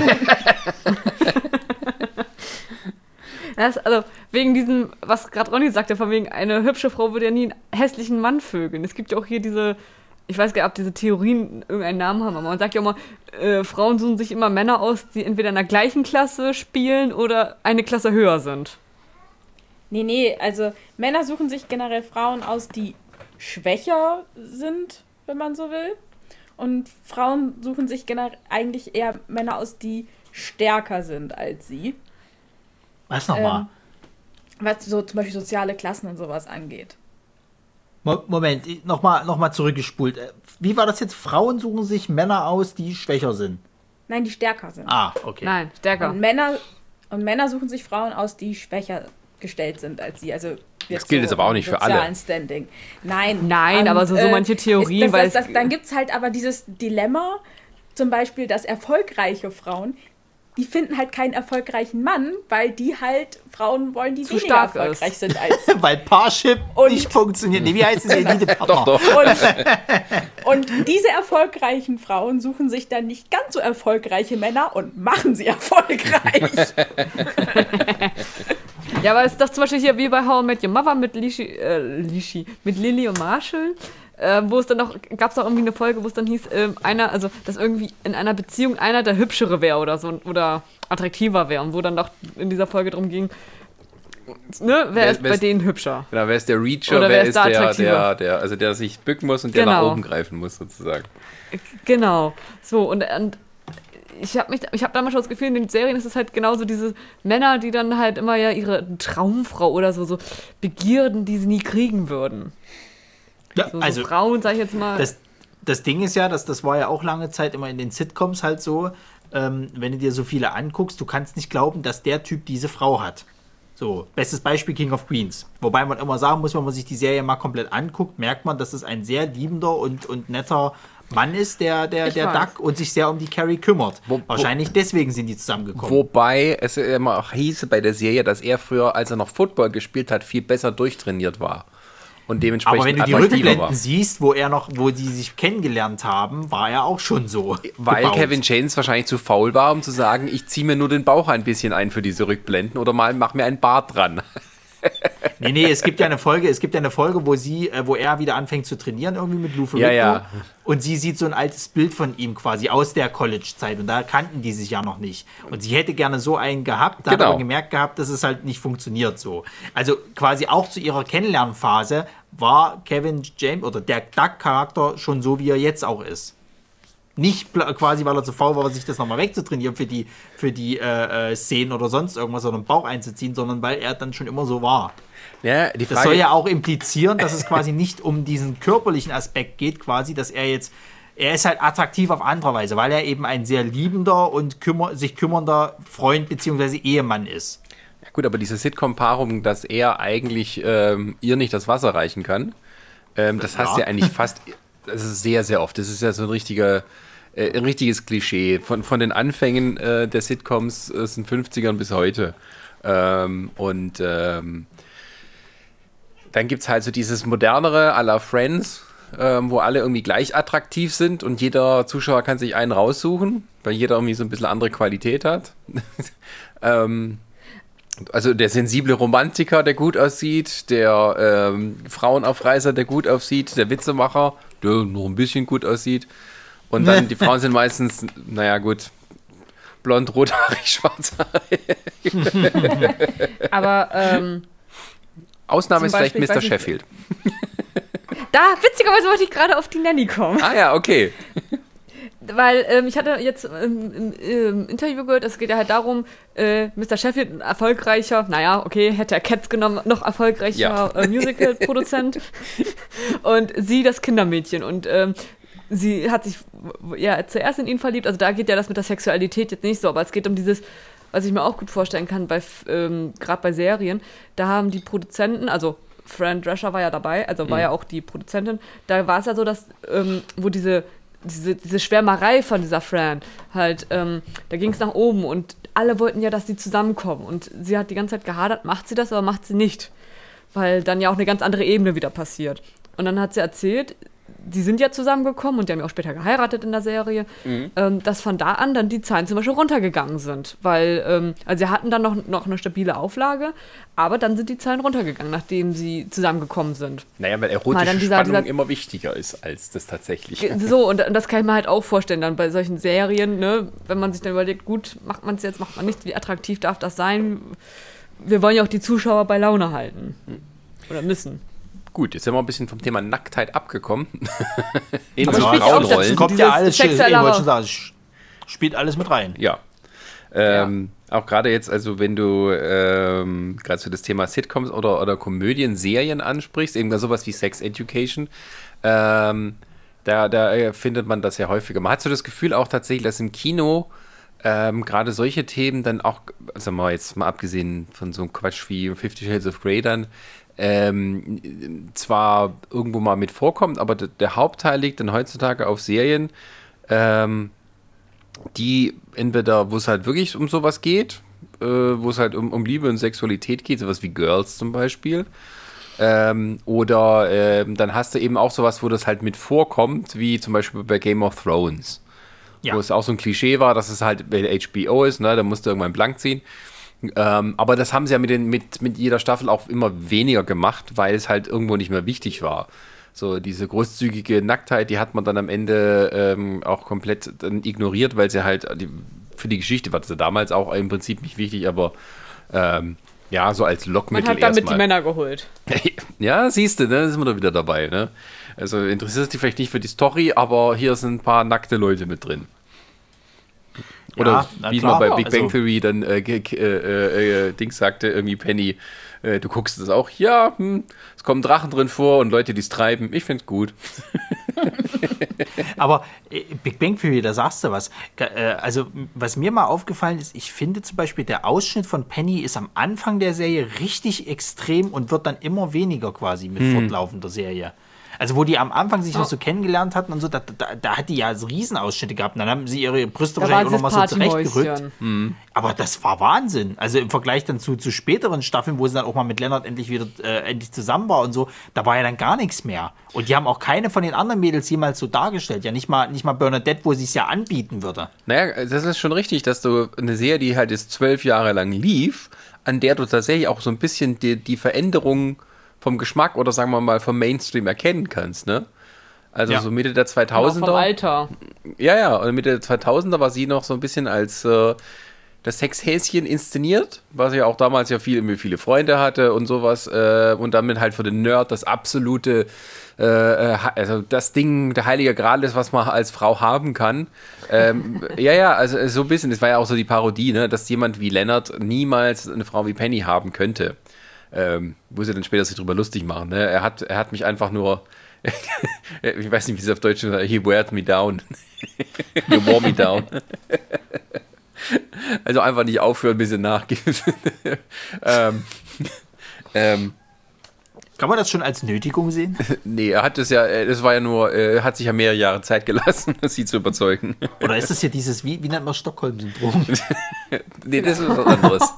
Das, also wegen diesem, was gerade Ronny sagte, von wegen, eine hübsche Frau würde ja nie einen hässlichen Mann vögeln. Es gibt ja auch hier diese, ich weiß gar nicht, ob diese Theorien irgendeinen Namen haben, aber man sagt ja auch mal, äh, Frauen suchen sich immer Männer aus, die entweder in der gleichen Klasse spielen oder eine Klasse höher sind. Nee, nee, also Männer suchen sich generell Frauen aus, die schwächer sind, wenn man so will. Und Frauen suchen sich generell eigentlich eher Männer aus, die stärker sind als sie. Was nochmal? Ähm, was so zum Beispiel soziale Klassen und sowas angeht. Mo- Moment, nochmal noch mal zurückgespult. Äh, Wie war das jetzt? Frauen suchen sich Männer aus, die schwächer sind. Nein, die stärker sind. Ah, okay. Nein, stärker. Und Männer, und Männer suchen sich Frauen aus, die schwächer gestellt sind als sie. Also Das gilt jetzt aber auch nicht für alle. sozialen Standing. Nein. Nein, aber so- so manche Theorien, ist, das, weil das, das, Dann gibt es halt aber dieses Dilemma, zum Beispiel, dass erfolgreiche Frauen, die finden halt keinen erfolgreichen Mann, weil die halt Frauen wollen, die Zu weniger stark erfolgreich ist. sind als [LAUGHS] Weil Parship Und- nicht funktioniert. Nee, wie heißt es? Elite-Partner. Doch, doch. Und, [LAUGHS] und diese erfolgreichen Frauen suchen sich dann nicht ganz so erfolgreiche Männer und machen sie erfolgreich. [LAUGHS] Ja, aber ist doch zum Beispiel hier wie bei How I Met Your Mother mit Lishi, äh, Lishi, mit Lily und Marshall, äh, wo es dann noch, gab es auch irgendwie eine Folge, wo es dann hieß, ähm, einer, also, dass irgendwie in einer Beziehung einer der Hübschere wäre oder so, oder attraktiver wäre und wo dann doch in dieser Folge drum ging, ne, wer Wer- ist bei ist- denen hübscher? Genau, wer ist der Reacher, Oder wer, wer ist der, der, attraktiver? der, also der sich bücken muss und der nach Genau. oben greifen muss, sozusagen. Genau. So, und, und ich habe mich, ich habe damals schon das Gefühl, in den Serien ist es halt genauso diese Männer, die dann halt immer ja ihre Traumfrau oder so, so begierden, die sie nie kriegen würden. Ja, So, also so Frauen, sag ich jetzt mal. das, das Ding ist ja, dass das war ja auch lange Zeit immer in den Sitcoms halt so, ähm, wenn du dir so viele anguckst, du kannst nicht glauben, dass der Typ diese Frau hat. So, bestes Beispiel King of Queens. Wobei man immer sagen muss, wenn man sich die Serie mal komplett anguckt, merkt man, dass es ein sehr liebender und, und netter Mann ist, der, der, Ich der weiß. Duck und sich sehr um die Carrie kümmert. Wo- wo- Wahrscheinlich deswegen sind die zusammengekommen. Wobei es immer auch hieß bei der Serie, dass er früher, als er noch Football gespielt hat, viel besser durchtrainiert war. Und dementsprechend Aber wenn du die Rückblenden war. siehst, wo er noch, wo die sich kennengelernt haben, war er auch schon so. Weil gebaut. Kevin James wahrscheinlich zu faul war, um zu sagen, ich ziehe mir nur den Bauch ein bisschen ein für diese Rückblenden oder mal mach mir einen Bart dran. Nee, nee, es gibt ja eine Folge, es gibt ja eine Folge, wo sie, äh, wo er wieder anfängt zu trainieren, irgendwie mit Lou Ferrigno. ja. Und sie sieht so ein altes Bild von ihm quasi aus der College-Zeit und da kannten die sich ja noch nicht. Und sie hätte gerne so einen gehabt, da hat Genau. aber gemerkt gehabt, dass es halt nicht funktioniert so. Also quasi auch zu ihrer Kennenlernphase war Kevin James oder der Duck-Charakter schon so, wie er jetzt auch ist. Nicht quasi, weil er zu faul war, sich das nochmal wegzutrainieren für die, für die äh, äh, Szenen oder sonst irgendwas, sondern Bauch einzuziehen, sondern weil er dann schon immer so war. Ja, die Das Frage, soll ja auch implizieren, dass es quasi [LAUGHS] nicht um diesen körperlichen Aspekt geht, quasi, dass er jetzt, er ist halt attraktiv auf andere Weise, weil er eben ein sehr liebender und kümmer, sich kümmernder Freund bzw. Ehemann ist. Ja, gut, aber diese Sitcom-Paarung, dass er eigentlich ähm, ihr nicht das Wasser reichen kann, ähm, das hast du ja eigentlich fast, das ist sehr, sehr oft. Das ist ja so ein richtiger, äh, ein richtiges Klischee von, von den Anfängen äh, der Sitcoms äh, aus den 50ern bis heute. Ähm, und ähm, dann gibt es halt so dieses modernere à la Friends, ähm, wo alle irgendwie gleich attraktiv sind und jeder Zuschauer kann sich einen raussuchen, weil jeder irgendwie so ein bisschen andere Qualität hat. [LAUGHS] ähm, also der sensible Romantiker, der gut aussieht, der ähm, Frauenaufreißer, der gut aussieht, der Witzemacher, der noch ein bisschen gut aussieht. Und dann die Frauen sind meistens, naja gut, blond, rothaarig, [LAUGHS] schwarzhaarig. [LAUGHS] aber ähm, Ausnahme ist vielleicht Beispiel, Mr. Sheffield. [LAUGHS] da, witzigerweise wollte ich gerade auf die Nanny kommen. Ah ja, okay. Weil ähm, ich hatte jetzt ähm, im, im Interview gehört, es geht ja halt darum, äh, Mr. Sheffield, ein erfolgreicher, naja, okay, hätte er Cats genommen, noch erfolgreicher Ja. äh, Musical-Produzent. [LAUGHS] Und sie das Kindermädchen. Und ähm, sie hat sich ja zuerst in ihn verliebt, also da geht ja das mit der Sexualität jetzt nicht so, aber es geht um dieses, was ich mir auch gut vorstellen kann, bei ähm, gerade bei Serien, da haben die Produzenten, also Fran Drescher war ja dabei, also war ja auch die Produzentin, da war es ja so, dass, ähm, wo diese diese, diese Schwärmerei von dieser Fran, halt, ähm, da ging es nach oben und alle wollten ja, dass sie zusammenkommen. Und sie hat die ganze Zeit gehadert, macht sie das oder macht sie nicht? Weil dann ja auch eine ganz andere Ebene wieder passiert. Und dann hat sie erzählt, die sind ja zusammengekommen und die haben ja auch später geheiratet in der Serie, ähm, dass von da an dann die Zahlen zum Beispiel runtergegangen sind. Weil, ähm, also sie hatten dann noch, noch eine stabile Auflage, aber dann sind die Zahlen runtergegangen, nachdem sie zusammengekommen sind. Naja, weil Mal erotische dann dieser- Spannung dieser- immer wichtiger ist als das tatsächlich. So, und und das kann ich mir halt auch vorstellen, dann bei solchen Serien, ne, wenn man sich dann überlegt, gut, macht man es jetzt, macht man nicht, wie attraktiv darf das sein? Wir wollen ja auch die Zuschauer bei Laune halten. Oder müssen. Gut, jetzt sind wir ein bisschen vom Thema Nacktheit abgekommen. In [LAUGHS] Aber so spielt ja auch Frauenrollen. dazu. kommt ja alles, schon sagen, spielt alles mit rein. Ja. Ähm, Auch gerade jetzt, also wenn du ähm, gerade so das Thema Sitcoms oder, oder Komödien, Serien ansprichst, eben sowas wie Sex Education, ähm, Da, da äh, findet man das ja häufiger. Man hat so das Gefühl auch tatsächlich, dass im Kino ähm, gerade solche Themen dann auch, also mal jetzt mal abgesehen von so einem Quatsch wie Fifty Shades of Grey dann, ähm, zwar irgendwo mal mit vorkommt, aber der, Hauptteil liegt dann heutzutage auf Serien, ähm, die entweder, wo es halt wirklich um sowas geht, äh, wo es halt um, um Liebe und Sexualität geht, sowas wie Girls zum Beispiel. Ähm, oder ähm, dann hast du eben auch sowas, wo das halt mit vorkommt, wie zum Beispiel bei Game of Thrones. Ja. Wo es auch so ein Klischee war, dass es halt bei HBO ist, ne? da musst du irgendwann blank ziehen. Ähm, aber das haben sie ja mit, den, mit, mit jeder Staffel auch immer weniger gemacht, weil es halt irgendwo nicht mehr wichtig war. So diese großzügige Nacktheit, die hat man dann am Ende ähm, auch komplett ignoriert, weil sie halt die, für die Geschichte war sie damals auch im Prinzip nicht wichtig, aber ähm, ja, so als Man Lockmittel hat damit die erstmal. Männer geholt. [LAUGHS] Ja, siehst du, ne, da sind wir doch wieder dabei. Ne? Also interessiert dich vielleicht nicht für die Story, aber hier sind ein paar nackte Leute mit drin. Oder Ja, wie klar. man bei Big Also- Bang Theory dann äh, ge- äh, äh, Dings sagte, irgendwie Penny, äh, du guckst es auch, ja, hm, es kommen Drachen drin vor und Leute, die es treiben. Ich find's gut. [LAUGHS] Aber äh, Big Bang Theory, da sagst du was. Äh, Also, was mir mal aufgefallen ist, ich finde zum Beispiel, der Ausschnitt von Penny ist am Anfang der Serie richtig extrem und wird dann immer weniger quasi mit fortlaufender Serie. Also, wo die am Anfang sich noch so kennengelernt hatten und so, da, da, da hat die ja so Riesenausschnitte gehabt. Und dann haben sie ihre Brüste Da wahrscheinlich auch nochmal so zurechtgerückt. Partymäuschen. Aber das war Wahnsinn. Also im Vergleich dann zu, zu späteren Staffeln, wo sie dann auch mal mit Lennart endlich wieder äh, endlich zusammen war und so, da war ja dann gar nichts mehr. Und die haben auch keine von den anderen Mädels jemals so dargestellt. Ja, nicht mal, nicht mal Bernadette, wo sie es ja anbieten würde. Naja, das ist schon richtig, dass du eine Serie, die halt jetzt zwölf Jahre lang lief, an der du tatsächlich auch so ein bisschen die, die Veränderung vom Geschmack oder sagen wir mal vom Mainstream erkennen kannst, ne? Also Ja. so Mitte der Auch vom 2000er. Alter. Ja, ja, und Mitte der 2000er war sie noch so ein bisschen als äh, das Sexhäschen inszeniert, was ja auch damals ja viel, viele Freunde hatte und sowas. Äh, und damit halt für den Nerd das absolute, äh, äh, also das Ding, der heilige Gral ist, was man als Frau haben kann. Ähm, [LAUGHS] ja, ja, also so ein bisschen, das war ja auch so die Parodie, ne, dass jemand wie Leonard niemals eine Frau wie Penny haben könnte. Ähm, wo sie dann später sich drüber lustig machen. Ne? Er, hat, er hat mich einfach nur, [LAUGHS] ich weiß nicht, wie es auf Deutsch ist, he weared me down. [LAUGHS] You wore me down. [LAUGHS] Also einfach nicht aufhören, bis er nachgibt. ähm, ähm, Kann man das schon als Nötigung sehen? [LAUGHS] nee, er hat es ja, äh, das war ja nur, äh, er hat sich ja mehrere Jahre Zeit gelassen, [LAUGHS] sie zu überzeugen. Oder ist das hier dieses, wie, wie nennt man Stockholm-Syndrom? [LAUGHS] Nee, das ist was anderes.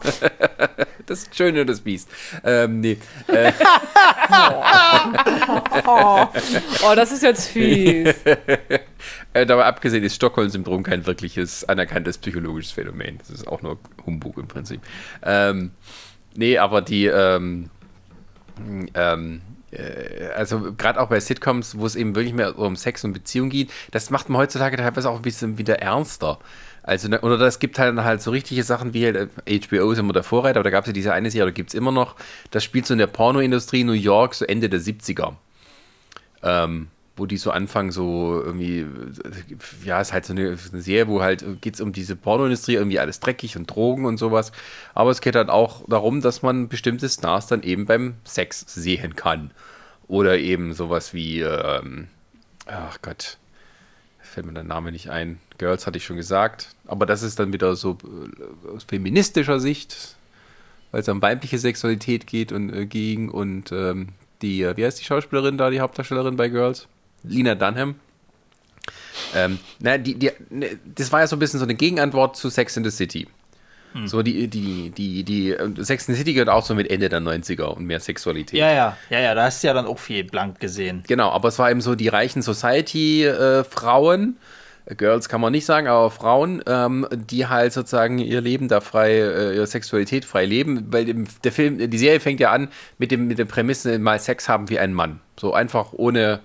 Das ist schön und das Biest. Ähm, nee. Äh, Oh, oh das ist jetzt fies. äh, dabei abgesehen ist Stockholm-Syndrom kein wirkliches anerkanntes psychologisches Phänomen. Das ist auch nur Humbug im Prinzip. Ähm, nee, aber die, ähm, ähm, äh, also gerade auch bei Sitcoms, wo es eben wirklich mehr um Sex und Beziehung geht, das macht man heutzutage teilweise auch ein bisschen wieder ernster. Also, ne, oder das gibt halt halt so richtige Sachen wie halt, äh, HBO ist immer der Vorreiter, aber da gab es ja diese eine Serie, oder gibt es immer noch, das spielt so in der Pornoindustrie New York, so Ende der 70er. Ähm, wo die so anfangen, so irgendwie, ja, ist halt so eine, eine Serie, wo halt geht es um diese Pornoindustrie, irgendwie alles dreckig und Drogen und sowas. Aber es geht halt auch darum, dass man bestimmte Stars dann eben beim Sex sehen kann. Oder eben sowas wie, ähm, ach Gott, fällt mir der Name nicht ein. Girls hatte ich schon gesagt. Aber das ist dann wieder so äh, aus feministischer Sicht, weil es um weibliche Sexualität geht und äh, ging und ähm, die, äh, wie heißt die Schauspielerin da, die Hauptdarstellerin bei Girls? Lina Dunham. Ähm, na, die, die, ne, das war ja so ein bisschen so eine Gegenantwort zu Sex in the City. So die, die, die, die, äh, Sex in the City gehört auch so mit Ende der 90er und mehr Sexualität. ja, ja, ja, ja, da hast du ja dann auch viel blank gesehen. Genau, aber es war eben so die reichen Society-Frauen, Girls kann man nicht sagen, aber Frauen, ähm, die halt sozusagen ihr Leben da frei, äh, ihre Sexualität frei leben, weil der Film, die Serie fängt ja an mit dem, mit der Prämisse, mal Sex haben wie ein Mann. So einfach ohne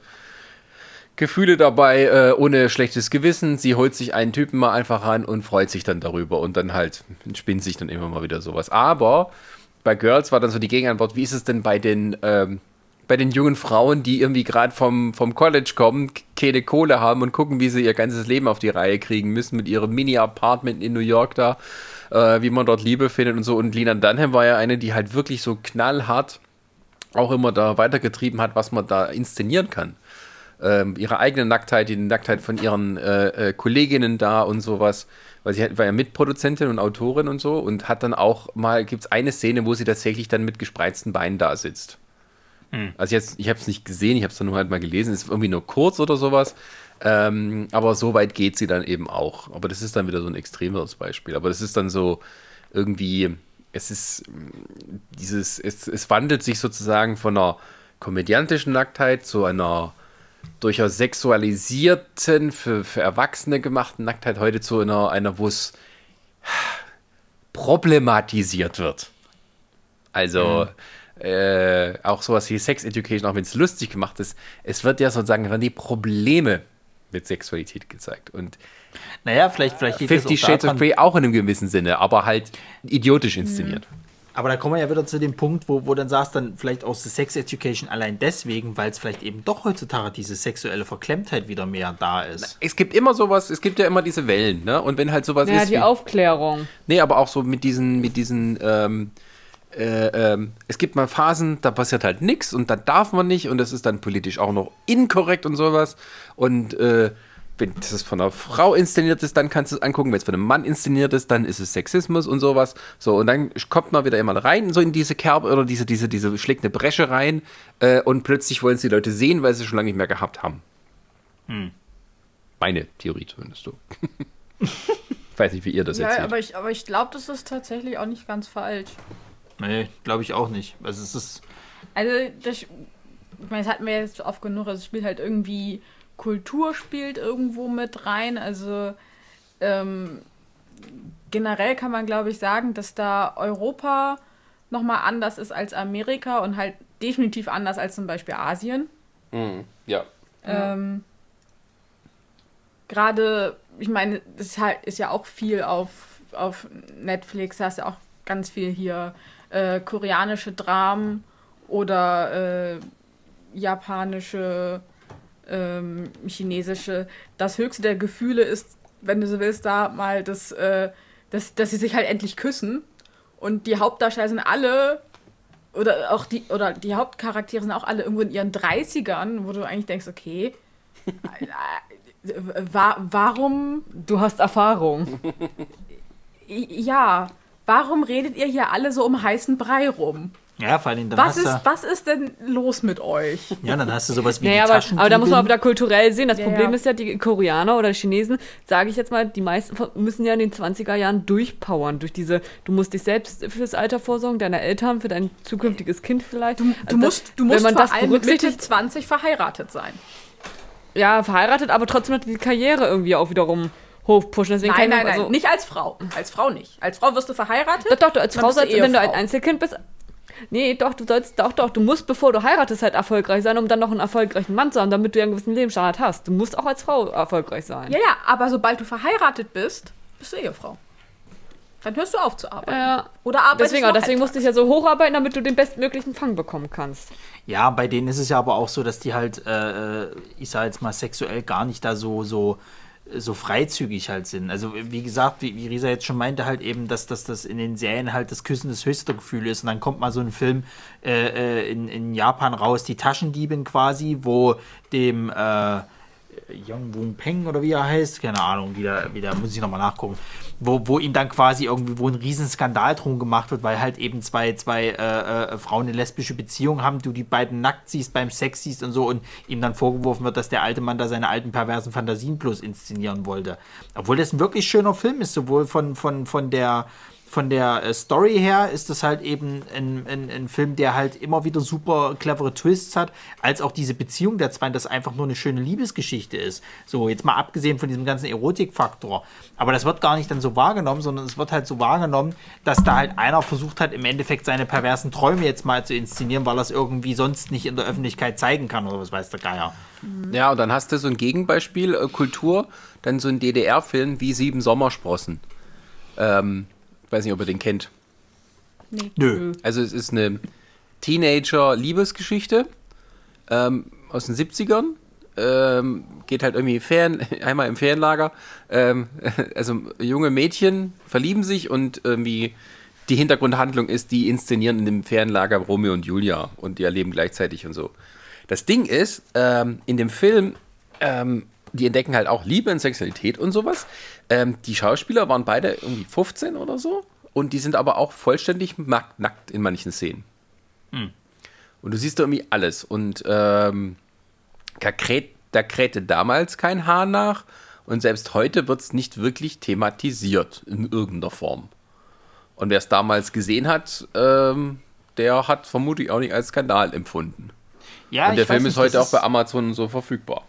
Gefühle dabei, äh, ohne schlechtes Gewissen. Sie holt sich einen Typen mal einfach an und freut sich dann darüber und dann halt spinnt sich dann immer mal wieder sowas. Aber bei Girls war dann so die Gegenantwort, wie ist es denn bei den, ähm, bei den jungen Frauen, die irgendwie gerade vom, vom College kommen, keine Kohle haben und gucken, wie sie ihr ganzes Leben auf die Reihe kriegen müssen mit ihrem Mini-Apartment in New York da, äh, wie man dort Liebe findet und so. Und Lina Dunham war ja eine, die halt wirklich so knallhart auch immer da weitergetrieben hat, was man da inszenieren kann. Ähm, ihre eigene Nacktheit, die Nacktheit von ihren äh, äh, Kolleginnen da und sowas. Weil sie war ja Mitproduzentin und Autorin und so und hat dann auch mal, gibt es eine Szene, wo sie tatsächlich dann mit gespreizten Beinen da sitzt. Also jetzt, ich habe es nicht gesehen, ich habe es dann nur halt mal gelesen, es ist irgendwie nur kurz oder sowas. Ähm, aber so weit geht sie dann eben auch. Aber das ist dann wieder so ein extremeres Beispiel. Aber das ist dann so irgendwie, es ist dieses, es, es wandelt sich sozusagen von einer komödiantischen Nacktheit zu einer durchaus sexualisierten, für, für Erwachsene gemachten Nacktheit heute zu einer, einer wo es problematisiert wird. Also äh, auch sowas wie Sex Education, auch wenn es lustig gemacht ist, es wird ja sozusagen werden die Probleme mit Sexualität gezeigt. Und Naja, vielleicht, vielleicht Fifty Shades of Grey auch in einem gewissen Sinne, aber halt idiotisch inszeniert. Aber da kommen wir ja wieder zu dem Punkt, wo, wo dann sagst, dann vielleicht aus der Sex Education allein deswegen, weil es vielleicht eben doch heutzutage diese sexuelle Verklemmtheit wieder mehr da ist. Es gibt immer sowas, es gibt ja immer diese Wellen, ne? Und wenn halt sowas Ja, ist. die wie- Aufklärung. Nee, aber auch so mit diesen, mit diesen, ähm, äh, ähm, es gibt mal Phasen, da passiert halt nichts und dann darf man nicht und das ist dann politisch auch noch inkorrekt und sowas. Und äh, wenn das von einer Frau inszeniert ist, dann kannst du es angucken. Wenn es von einem Mann inszeniert ist, dann ist es Sexismus und sowas. So, und dann kommt man wieder immer rein, so in diese Kerbe oder diese, diese, diese schlägt eine Bresche rein äh, und plötzlich wollen es die Leute sehen, weil sie es schon lange nicht mehr gehabt haben. Meine Theorie zumindest so. [LAUGHS] ich weiß nicht, wie ihr das Ja, erzählt. aber ich, aber ich glaube, das ist tatsächlich auch nicht ganz falsch. Nee, glaube ich auch nicht. Also es ist. Also, das, ich meine, das hatten wir jetzt oft genug. Also, es spielt halt irgendwie Kultur spielt irgendwo mit rein. Also, ähm, generell kann man, glaube ich, sagen, dass da Europa nochmal anders ist als Amerika und halt definitiv anders als zum Beispiel Asien. Mhm, ja. Ähm, Gerade, ich meine, das ist halt ist ja auch viel auf, auf Netflix, da hast ja auch ganz viel hier äh, koreanische Dramen oder äh, japanische, ähm, chinesische. Das höchste der Gefühle ist, wenn du so willst, da mal das, äh, das, dass sie sich halt endlich küssen. Und die Hauptdarsteller sind alle oder auch die oder die Hauptcharaktere sind auch alle irgendwo in ihren 30ern, wo du eigentlich denkst, okay, [LAUGHS] wa warum Du hast Erfahrung. ja, warum redet ihr hier alle so um heißen Brei rum? Ja, vor allem dann Was hast ist, du. was ist denn los mit euch? Ja, dann hast du sowas wie Naja, die aber, aber da muss man auch wieder kulturell sehen. Das Ja, Problem ja. ist ja, die Koreaner oder Chinesen, sage ich jetzt mal, die meisten müssen ja in den 20er Jahren durchpowern. Durch diese, du musst dich selbst fürs Alter vorsorgen, deine Eltern, für dein zukünftiges Kind vielleicht. Du, Du musst, du musst wenn man vor das allem mit Mitte berücksichtigt, 20 verheiratet sein. ja, verheiratet, aber trotzdem noch die Karriere irgendwie auch wiederum hochpushen. Deswegen Nein, nein, ich- nein, also- nicht als Frau. Als Frau nicht. Als Frau wirst du verheiratet. Doch, doch, du als Frau du sollst, wenn du ein. Einzelkind bist. Nee, doch, du sollst, doch, doch, du musst, bevor du heiratest, halt erfolgreich sein, um dann noch einen erfolgreichen Mann zu haben, damit du ja einen gewissen Lebensstandard hast. Du musst auch als Frau erfolgreich sein. Ja, ja, aber sobald du verheiratet bist, bist du Ehefrau. Dann hörst du auf zu arbeiten. Ja. Oder arbeitest Deswegen, deswegen halbtags. musste ich ja so hocharbeiten, damit du den bestmöglichen Fang bekommen kannst. Ja, bei denen ist es ja aber auch so, dass die halt, äh, äh, ich sag jetzt mal, sexuell gar nicht da so, so, so freizügig halt sind. Also wie gesagt, wie, wie Risa jetzt schon meinte, halt eben, dass, dass das in den Serien halt das Küssen das höchste Gefühl ist. Und dann kommt mal so ein Film äh, äh, in, in Japan raus, die Taschendiebin quasi, wo dem äh, Young Woon Peng oder wie er heißt, keine Ahnung, wieder, wieder muss ich nochmal nachgucken, wo, wo ihm dann quasi irgendwie, wo ein Riesenskandal drum gemacht wird, weil halt eben zwei, zwei äh, äh, Frauen eine lesbische Beziehung haben, du die beiden nackt siehst, beim Sex siehst und so und ihm dann vorgeworfen wird, dass der alte Mann da seine alten perversen Fantasien bloß inszenieren wollte. Obwohl das ein wirklich schöner Film ist, sowohl von, von, von der von der äh, Story her ist das halt eben ein, ein, ein Film, der halt immer wieder super clevere Twists hat, als auch diese Beziehung der zwei, das einfach nur eine schöne Liebesgeschichte ist. So, jetzt mal abgesehen von diesem ganzen Erotikfaktor. Aber das wird gar nicht dann so wahrgenommen, sondern es wird halt so wahrgenommen, dass da halt einer versucht hat, im Endeffekt seine perversen Träume jetzt mal zu inszenieren, weil er es irgendwie sonst nicht in der Öffentlichkeit zeigen kann oder was weiß der Geier. Ja, und dann hast du so ein Gegenbeispiel, äh, Kultur, dann so ein DDR-Film wie Sieben Sommersprossen. Ähm, ich weiß nicht, ob ihr den kennt. Nö. Also es ist eine Teenager-Liebesgeschichte ähm, aus den 70ern. Ähm, geht halt irgendwie Ferien, [LAUGHS] einmal im Ferienlager. Ähm, [LAUGHS] also junge Mädchen verlieben sich und irgendwie die Hintergrundhandlung ist, die inszenieren in dem Ferienlager Romeo und Julia und die erleben gleichzeitig und so. Das Ding ist, ähm, in dem Film, ähm, die entdecken halt auch Liebe und Sexualität und sowas. Ähm, die Schauspieler waren beide irgendwie 15 oder so. Und die sind aber auch vollständig nackt, in manchen Szenen. Und du siehst da irgendwie alles. Und ähm, da, krät, da krähte damals kein Haar nach. Und selbst heute wird es nicht wirklich thematisiert in irgendeiner Form. Und wer es damals gesehen hat, ähm, der hat vermutlich auch nicht als Skandal empfunden. Ja, und der Film nicht, ist heute das auch bei Amazon so verfügbar.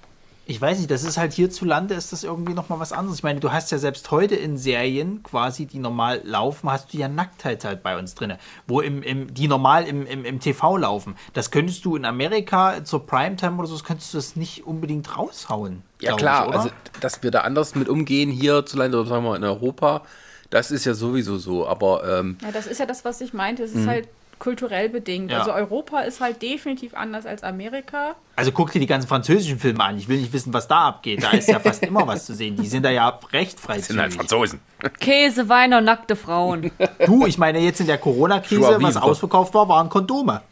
Ich weiß nicht, das ist halt hierzulande ist das irgendwie nochmal was anderes. Ich meine, du hast ja selbst heute in Serien quasi, die normal laufen, hast du ja Nacktheit halt bei uns drin, wo im, im, die normal im, im, im TV laufen. Das könntest du in Amerika zur Primetime oder so, das könntest du das nicht unbedingt raushauen. Ja klar, ich, also dass wir da anders mit umgehen hierzulande oder sagen wir in Europa, das ist ja sowieso so. Aber ähm, Ja, das ist ja das, was ich meinte. Es ist halt kulturell bedingt. Ja. Also Europa ist halt definitiv anders als Amerika. Also guck dir die ganzen französischen Filme an. Ich will nicht wissen, was da abgeht. Da ist ja fast immer was zu sehen. Die sind da ja recht das sind halt. Franzosen. Käse, Wein und nackte Frauen. [LAUGHS] Du, ich meine jetzt in der Corona-Krise, was ausverkauft war, waren Kondome.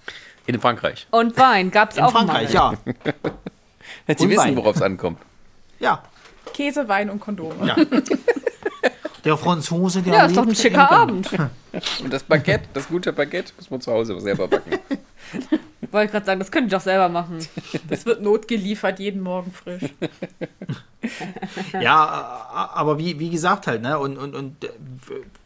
In Frankreich. Und Wein gab's In auch Frankreich, mal. ja. [LAUGHS] Sie Und wissen, worauf es ankommt. Ja. Käse, Wein und Kondome. Ja. [LAUGHS] Der Franzose, der Ja, ist doch ein schicker. Abend. [LAUGHS] Und das Baguette, das gute Baguette, muss man zu Hause selber backen. [LAUGHS] Wollte gerade sagen, das könnt ihr doch selber machen. Das wird notgeliefert, jeden Morgen frisch. Ja, aber wie, wie gesagt halt, ne, und, und, und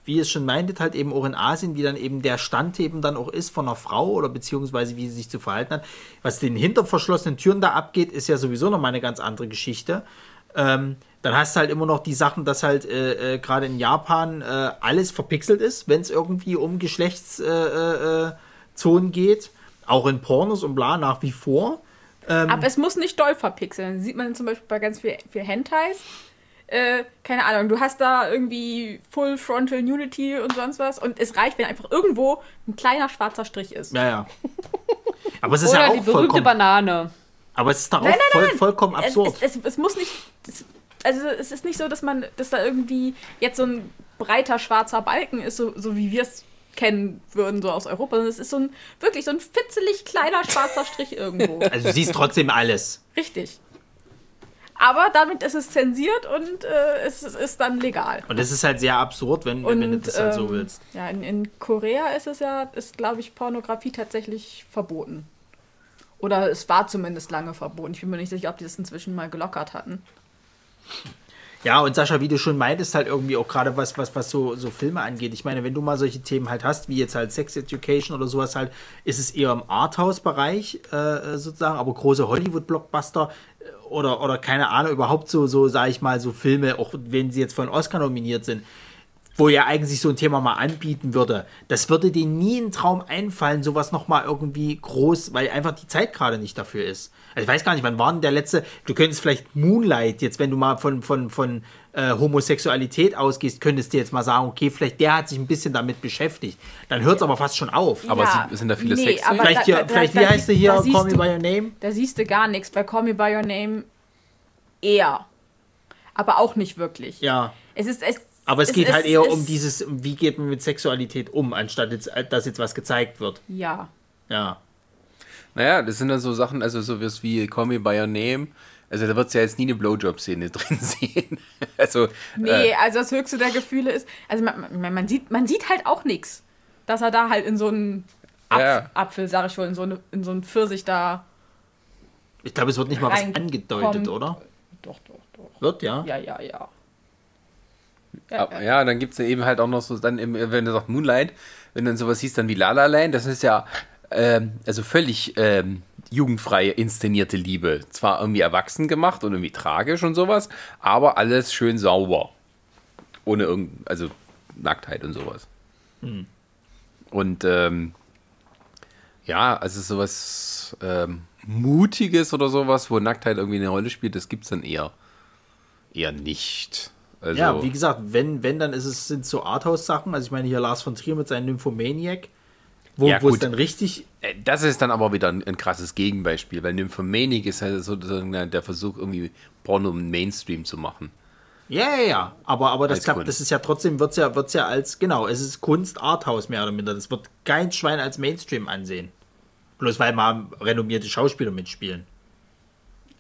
wie es schon meintet, halt eben auch in Asien, wie dann eben der Stand eben dann auch ist von einer Frau oder beziehungsweise wie sie sich zu verhalten hat. Was den hinter verschlossenen Türen da abgeht, ist ja sowieso nochmal eine ganz andere Geschichte. Ähm, dann hast du halt immer noch die Sachen, dass halt äh, äh, gerade in Japan äh, alles verpixelt ist, wenn es irgendwie um Geschlechtszonen äh, äh, Zonen geht. Auch in Pornos und bla nach wie vor. Aber es muss nicht doll verpixeln. Das sieht man zum Beispiel bei ganz viel, viel Hentais. Äh, keine Ahnung, du hast da irgendwie Full Frontal Nudity und sonst was. Und es reicht, wenn einfach irgendwo ein kleiner schwarzer Strich ist. Ja, ja. [LAUGHS] Aber es ist Oder ja die auch berühmte vollkommen, Banane. Aber es ist darauf Nein, nein, voll, vollkommen Es, absurd. es, es, es muss nicht. Es, also es ist nicht so, dass man, dass da irgendwie jetzt so ein breiter schwarzer Balken ist, so, so wie wir es kennen würden, so aus Europa. sondern Es ist so ein wirklich so ein fitzelig kleiner schwarzer Strich irgendwo. [LAUGHS] Also du siehst trotzdem alles. Richtig. Aber damit ist es zensiert und äh, es, es ist dann legal. Und das ist halt sehr absurd, wenn, Und, wenn du das halt so ähm, willst. Ja, in, in Korea ist es ja, ist glaube ich Pornografie tatsächlich verboten. Oder es war zumindest lange verboten. Ich bin mir nicht sicher, ob die das inzwischen mal gelockert hatten. Ja, und Sascha, wie du schon meintest, halt irgendwie auch gerade was, was, was so, so Filme angeht. Ich meine, wenn du mal solche Themen halt hast, wie jetzt halt Sex Education oder sowas halt, ist es eher im Arthouse-Bereich äh, sozusagen, aber große Hollywood-Blockbuster äh, oder, oder keine Ahnung, überhaupt so, so sage ich mal, so Filme, auch wenn sie jetzt von Oscar nominiert sind, wo ja eigentlich so ein Thema mal anbieten würde, das würde denen nie in Traum einfallen, sowas nochmal irgendwie groß, weil einfach die Zeit gerade nicht dafür ist. Also ich weiß gar nicht, wann war denn der letzte, du könntest vielleicht Moonlight, jetzt wenn du mal von, von, von äh, Homosexualität ausgehst, könntest du jetzt mal sagen, okay, vielleicht der hat sich ein bisschen damit beschäftigt. Dann hört es aber fast schon auf. Aber Ja, sie- sind da viele nee, aber Vielleicht, da- hier, da- vielleicht da- wie heißt du hier, Call Me du- By Your Name? Da siehst du gar nichts. Bei Call Me By Your Name eher. Aber auch nicht wirklich. Ja. Es ist, es, Aber es, geht halt eher um es- dieses, wie geht man mit Sexualität um, anstatt jetzt, äh, dass jetzt was gezeigt wird. Ja. Ja. Naja, das sind dann so Sachen, also so was wie Call Me By Your Name. Also da wird es ja jetzt nie eine Blowjob-Szene [LAUGHS] drin sehen. Also, Nee, äh, also das höchste der Gefühle ist, also man, man, man, sieht, man sieht halt auch nichts. Dass er da halt in so einen Apf Ja. Apfel, sag ich schon, in so, eine, in so einen Pfirsich da. Ich glaube, es wird nicht mal was angedeutet, oder? Doch, doch, doch. Wird, ja? Ja, ja, ja. Aber, ja, dann gibt es ja eben halt auch noch so, dann, im, wenn du sagst Moonlight, wenn dann sowas siehst, dann wie La La Land, das ist ja ähm, also völlig ähm, jugendfrei inszenierte Liebe. Zwar irgendwie erwachsen gemacht und irgendwie tragisch und sowas, aber alles schön sauber. Ohne irgend, also Nacktheit und sowas. Und ähm, ja, also sowas ähm, Mutiges oder sowas, wo Nacktheit irgendwie eine Rolle spielt, das gibt es dann eher, eher nicht. Also, Ja, wie gesagt, wenn, wenn dann ist es, sind so Arthouse-Sachen. Also ich meine hier Lars von Trier mit seinem Nymphomaniac, wo, Ja, wo es dann richtig. Äh, Das ist dann aber wieder ein, ein krasses Gegenbeispiel, weil Nymphomanic ist halt sozusagen der Versuch, irgendwie Porno im Mainstream zu machen. Ja, ja, ja. Aber, aber das, klappt, das ist ja trotzdem, wird es ja, wird's ja als, genau, es ist Kunst Arthouse mehr oder minder. Das wird kein Schwein als Mainstream ansehen. Bloß weil mal renommierte Schauspieler mitspielen.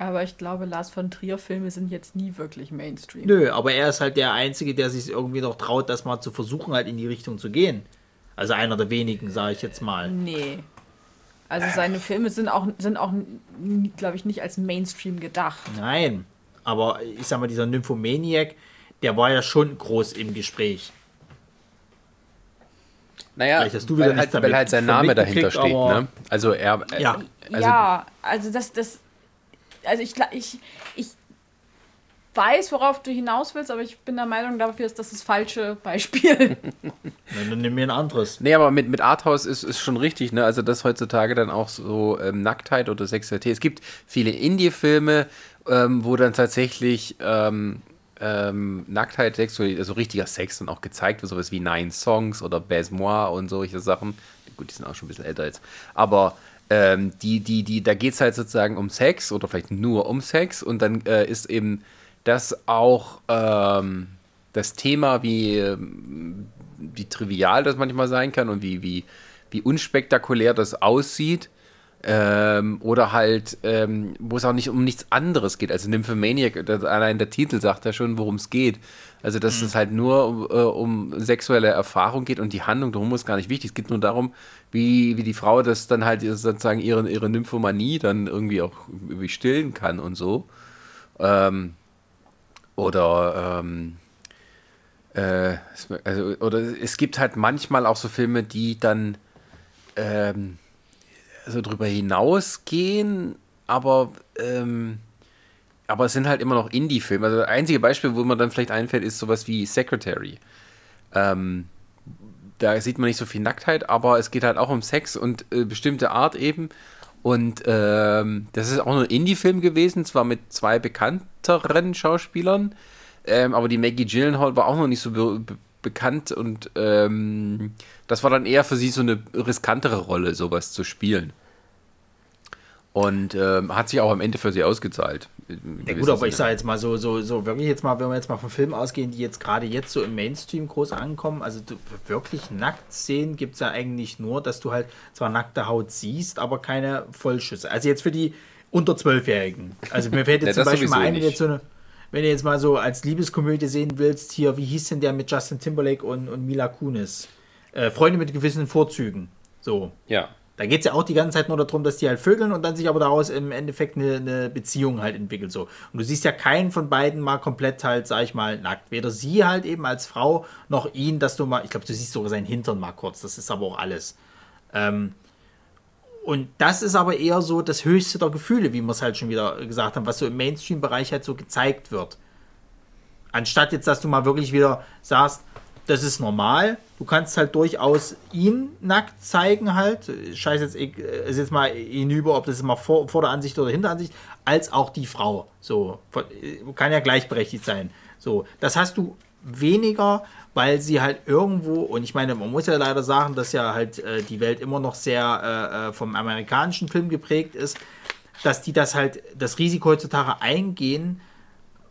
Aber ich glaube, Lars von Trier Filme sind jetzt nie wirklich Mainstream. Nö, aber er ist halt der Einzige, der sich irgendwie noch traut, das mal zu versuchen, halt in die Richtung zu gehen. Also einer der wenigen, sage ich jetzt mal. Nee. Also seine Filme sind auch, sind auch glaube ich, nicht als Mainstream gedacht. Nein, aber ich sag mal, dieser Nymphomaniac, der war ja schon groß im Gespräch. Naja, weil, halt, damit weil halt sein Name dahinter steht. Ne? Also er. äh, Ja. Also, ja, also das, das, also ich, gla- ich, ich weiß, worauf du hinaus willst, aber ich bin der Meinung, dafür ist das das falsche Beispiel. [LAUGHS] Na, dann nimm mir ein anderes. Nee, aber mit, mit Arthouse ist, ist schon richtig, ne? Also, dass heutzutage dann auch so ähm, Nacktheit oder Sexualität. Es gibt viele Indie-Filme, ähm, wo dann tatsächlich ähm, ähm, Nacktheit, Sexualität, also richtiger Sex dann auch gezeigt wird, sowas wie Nine Songs oder Baise-Moi und solche Sachen. Gut, die sind auch schon ein bisschen älter jetzt. Aber ähm, die, die, die, da geht es halt sozusagen um Sex oder vielleicht nur um Sex und dann äh, ist eben das auch ähm, das Thema, wie, ähm, wie trivial das manchmal sein kann und wie, wie, wie unspektakulär das aussieht. Ähm, oder halt, ähm, wo es auch nicht um nichts anderes geht. Also Nymphomaniac, allein der Titel sagt ja schon, worum es geht. Also, dass es halt nur um, äh, um sexuelle Erfahrung geht und die Handlung darum ist gar nicht wichtig. Es geht nur darum, wie, wie die Frau das dann halt sozusagen ihre, ihre Nymphomanie dann irgendwie auch irgendwie stillen kann und so. Ähm, oder ähm, äh, es- also, oder es gibt halt manchmal auch so Filme, die dann ähm, so drüber hinausgehen, aber ähm, aber es sind halt immer noch Indie-Filme. Also das einzige Beispiel, wo mir dann vielleicht einfällt, ist sowas wie Secretary. Ähm, da sieht man nicht so viel Nacktheit, aber es geht halt auch um Sex und äh, bestimmte Art eben. Und ähm, das ist auch ein Indie-Film gewesen, zwar mit zwei bekannteren Schauspielern, ähm, aber die Maggie Gyllenhaal war auch noch nicht so be be bekannt und ähm, das war dann eher für sie so eine riskantere Rolle, sowas zu spielen. Und ähm, hat sich auch am Ende für sie ausgezahlt. Ja gut, aber ich sage jetzt mal so, so, so wirklich jetzt mal, wenn wir jetzt mal von Filmen ausgehen, die jetzt gerade jetzt so im Mainstream groß ankommen, also du, wirklich nackt sehen gibt es ja eigentlich nur, dass du halt zwar nackte Haut siehst, aber keine Vollschüsse. Also jetzt für die unter Zwölfjährigen. Also mir fällt [LAUGHS] jetzt Ja, zum Beispiel mal ein, jetzt so eine wenn du jetzt mal so als Liebeskomödie sehen willst, hier, wie hieß denn der mit Justin Timberlake und, und Mila Kunis? Äh, Freunde mit gewissen Vorzügen. So. Ja. Da geht es ja auch die ganze Zeit nur darum, dass die halt vögeln und dann sich aber daraus im Endeffekt eine, eine Beziehung halt entwickelt. So. Und du siehst ja keinen von beiden mal komplett halt, sag ich mal, nackt. Weder sie halt eben als Frau noch ihn, dass du mal, ich glaube, du siehst sogar seinen Hintern mal kurz. Das ist aber auch alles. Ähm, und das ist aber eher so das höchste der Gefühle, wie wir es halt schon wieder gesagt haben, was so im Mainstream-Bereich halt so gezeigt wird. Anstatt jetzt, dass du mal wirklich wieder sagst, das ist normal. Du kannst halt durchaus ihn nackt zeigen halt. Scheiß jetzt, ich, äh, ist jetzt mal hinüber, ob das ist mal vor, vor der Ansicht oder hinter Ansicht, als auch die Frau. So, äh, kann ja gleichberechtigt sein. So, das hast du weniger, weil sie halt irgendwo, und ich meine, man muss ja leider sagen, dass ja halt äh, die Welt immer noch sehr äh, äh, vom amerikanischen Film geprägt ist, dass die das halt, das Risiko heutzutage eingehen,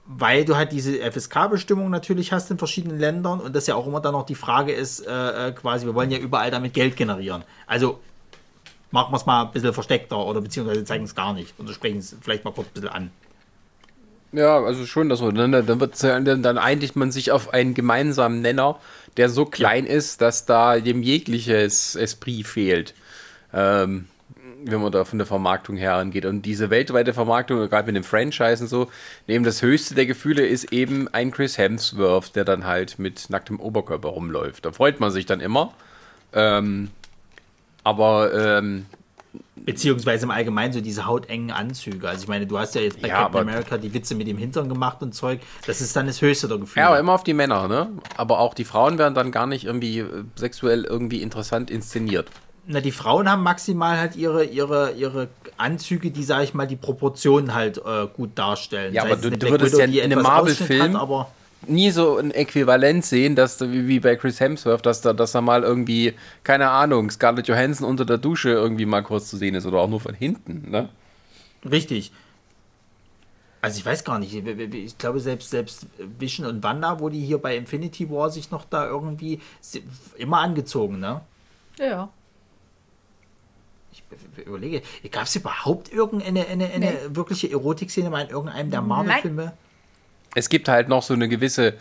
weil du halt diese FSK-Bestimmung natürlich hast in verschiedenen Ländern und das ja auch immer dann noch die Frage ist, äh, äh, quasi, wir wollen ja überall damit Geld generieren. Also machen wir es mal ein bisschen versteckter oder beziehungsweise zeigen es gar nicht und sprechen es vielleicht mal kurz ein bisschen an. Ja, also schon das so. Dann, dann, wird's ja- dann, dann einigt man sich auf einen gemeinsamen Nenner, der so klein ist, dass da dem jegliches Esprit fehlt. Ähm, wenn man da von der Vermarktung her angeht. Und diese weltweite Vermarktung, gerade mit dem Franchise und so, eben das höchste der Gefühle ist eben ein Chris Hemsworth, der dann halt mit nacktem Oberkörper rumläuft. Da freut man sich dann immer. Ähm, aber ähm, Beziehungsweise im Allgemeinen so diese hautengen Anzüge. Also ich meine, du hast ja jetzt bei Ja, Captain America die Witze mit dem Hintern gemacht und Zeug. Das ist dann das höchste der Gefühle. Ja, aber immer auf die Männer, ne? Aber auch die Frauen werden dann gar nicht irgendwie äh, sexuell irgendwie interessant inszeniert. Na, die Frauen haben maximal halt ihre, ihre, ihre Anzüge, die, sag ich mal, die Proportionen halt äh, gut darstellen. Ja, Sei aber du- du würdest Widow, ja die in einem Marvel-Film- Nie so ein Äquivalent sehen, dass wie bei Chris Hemsworth, dass da, dass da mal irgendwie, keine Ahnung, Scarlett Johansson unter der Dusche irgendwie mal kurz zu sehen ist oder auch nur von hinten, ne? richtig. Also ich weiß gar nicht, ich- glaube selbst, selbst Vision und Wanda, wo die hier bei Infinity War sich noch da irgendwie immer angezogen, ne? Ja. Überlege, gab es überhaupt irgendeine eine, eine Nee. wirkliche Erotikszene mal in irgendeinem der Marvel-Filme? Es gibt halt noch so eine gewisse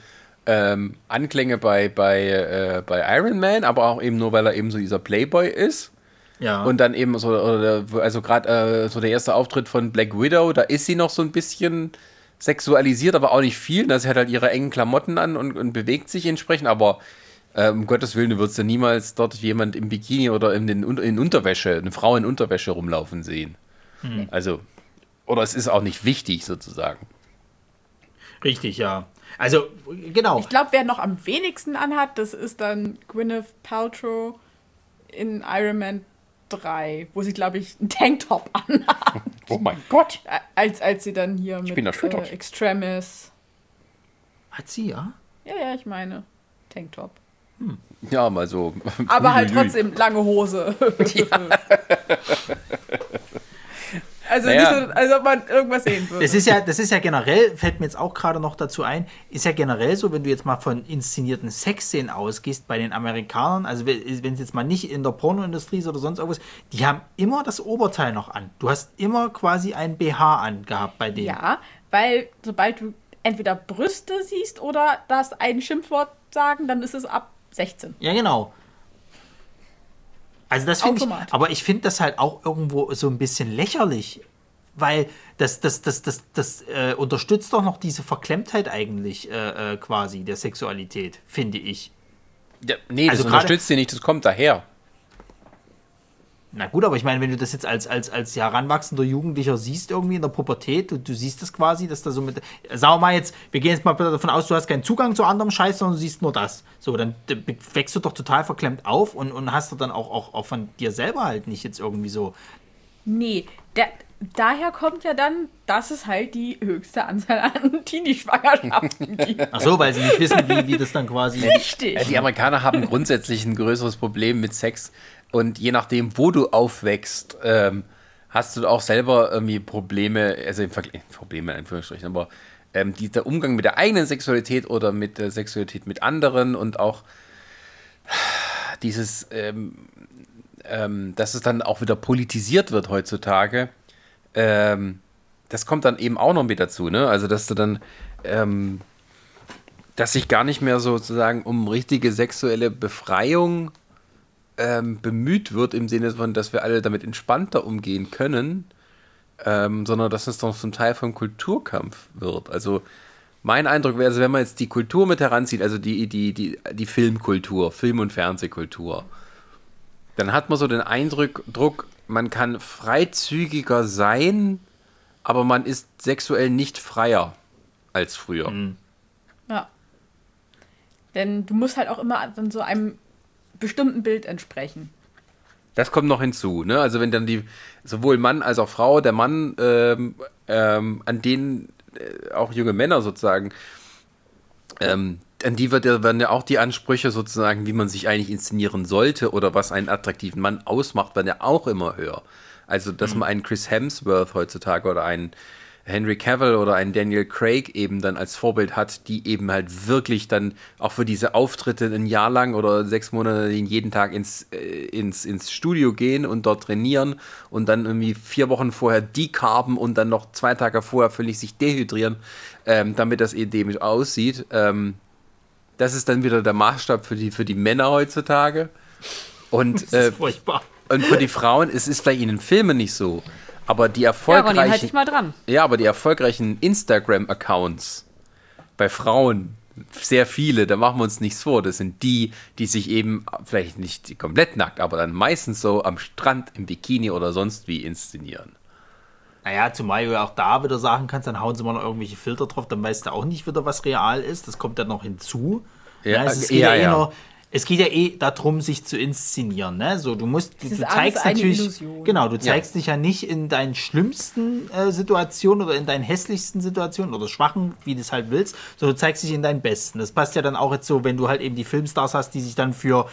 ähm, Anklänge bei, bei, äh, bei Iron Man, aber auch eben nur, weil er eben so dieser Playboy ist. Ja. Und dann eben so, oder, also gerade äh, so der erste Auftritt von Black Widow, da ist sie noch so ein bisschen sexualisiert, aber auch nicht viel. Da sie hat halt ihre engen Klamotten an und, und bewegt sich entsprechend, aber äh, um Gottes Willen, du würdest ja niemals dort jemand im Bikini oder in, den, in Unterwäsche, eine Frau in Unterwäsche rumlaufen sehen. Also, oder es ist auch nicht wichtig sozusagen. Richtig, ja. Also, genau. Ich glaube, wer noch am wenigsten anhat, das ist dann Gwyneth Paltrow in Iron Man 3, wo sie, glaube ich, einen Tanktop [LAUGHS] anhat, Oh mein Gott. als, als sie dann hier mit bin erschüttert. äh, Extremis. Hat sie, ja? Ja, ja, ich meine Tanktop. Ja, mal so. Aber halt trotzdem lange Hose. [LAUGHS] Also Naja. nicht so, als ob man irgendwas sehen würde. Das ist ja, das ist ja generell, fällt mir jetzt auch gerade noch dazu ein, ist ja generell so, wenn du jetzt mal von inszenierten Sexszenen ausgehst bei den Amerikanern, also wenn es jetzt mal nicht in der Pornoindustrie ist oder sonst irgendwas, die haben immer das Oberteil noch an. Du hast immer quasi ein BH angehabt bei denen. ja, weil sobald du entweder Brüste siehst oder das ein Schimpfwort sagen, dann ist es ab 16. Ja, genau. Also das finde ich, aber ich finde das halt auch irgendwo so ein bisschen lächerlich, weil das, das, das, das, das äh, unterstützt doch noch diese Verklemmtheit eigentlich äh, äh, quasi der Sexualität, finde ich. Ja, nee, das Also gerade- unterstützt sie nicht, das kommt daher. Na gut, aber ich meine, wenn du das jetzt als, als, als heranwachsender Jugendlicher siehst, irgendwie in der Pubertät, du, du siehst das quasi, dass da so mit. Sagen wir mal jetzt, wir gehen jetzt mal bitte davon aus, du hast keinen Zugang zu anderem Scheiß, sondern du siehst nur das. So, dann wächst du doch total verklemmt auf und, und hast du dann auch, auch, auch von dir selber halt nicht jetzt irgendwie so. Nee, der, daher kommt ja dann, dass es halt die höchste Anzahl an [LAUGHS] Teenie-Schwangerschaften gibt. Ach so, weil sie nicht wissen, wie, wie das dann quasi. Richtig. Die Amerikaner haben grundsätzlich ein größeres Problem mit Sex. Und je nachdem, wo du aufwächst, ähm, hast du auch selber irgendwie Probleme, also im Vergleich, Probleme in Anführungsstrichen, aber ähm, die, der Umgang mit der eigenen Sexualität oder mit der Sexualität mit anderen und auch dieses, ähm, ähm, dass es dann auch wieder politisiert wird heutzutage, ähm, das kommt dann eben auch noch mit dazu, ne? Also, dass du dann, ähm, dass sich gar nicht mehr sozusagen um richtige sexuelle Befreiung ähm, bemüht wird, im Sinne von, dass wir alle damit entspannter umgehen können, ähm, sondern dass es doch zum Teil vom Kulturkampf wird. Also mein Eindruck wäre, also wenn man jetzt die Kultur mit heranzieht, also die, die, die, die Filmkultur, Film- und Fernsehkultur, dann hat man so den Eindruck, Druck, man kann freizügiger sein, aber man ist sexuell nicht freier als früher. Ja. Denn du musst halt auch immer dann so einem bestimmten Bild entsprechen. Das kommt noch hinzu, ne? Also wenn dann die, sowohl Mann als auch Frau, der Mann, ähm, ähm, an denen äh, auch junge Männer sozusagen, ähm, an die wird ja, werden ja auch die Ansprüche sozusagen, wie man sich eigentlich inszenieren sollte oder was einen attraktiven Mann ausmacht, werden ja auch immer höher. Also, dass man einen Chris Hemsworth heutzutage oder einen Henry Cavill oder einen Daniel Craig eben dann als Vorbild hat, die eben halt wirklich dann auch für diese Auftritte ein Jahr lang oder sechs Monate jeden Tag ins, äh, ins, ins Studio gehen und dort trainieren und dann irgendwie vier Wochen vorher decarben und dann noch zwei Tage vorher völlig sich dehydrieren, ähm, damit das edemisch aussieht. Ähm, das ist dann wieder der Maßstab für die, für die Männer heutzutage. Und, Das äh, ist furchtbar. und für die Frauen, es ist in den Filmen nicht so, aber die Ja, Ronny, halt erfolgreichen, dich mal dran. ja, aber die erfolgreichen Instagram-Accounts bei Frauen, sehr viele, da machen wir uns nichts vor, das sind die, die sich eben vielleicht nicht komplett nackt, aber dann meistens so am Strand im Bikini oder sonst wie inszenieren. Naja, zumal du ja auch da wieder sagen kannst, dann hauen sie mal noch irgendwelche Filter drauf, dann weißt du auch nicht wieder, was real ist. Das kommt dann noch hinzu. Ja, es, geht ja, ja, eh ja. Nur, es geht ja eh darum, sich zu inszenieren. Ne? So, du musst, du, ist du alles zeigst eine natürlich, Illusion. genau, du zeigst dich ja nicht in deinen schlimmsten äh, Situationen oder in deinen hässlichsten Situationen oder schwachen, wie du es halt willst, sondern du zeigst dich in deinen besten. Das passt ja dann auch jetzt so, wenn du halt eben die Filmstars hast, die sich dann für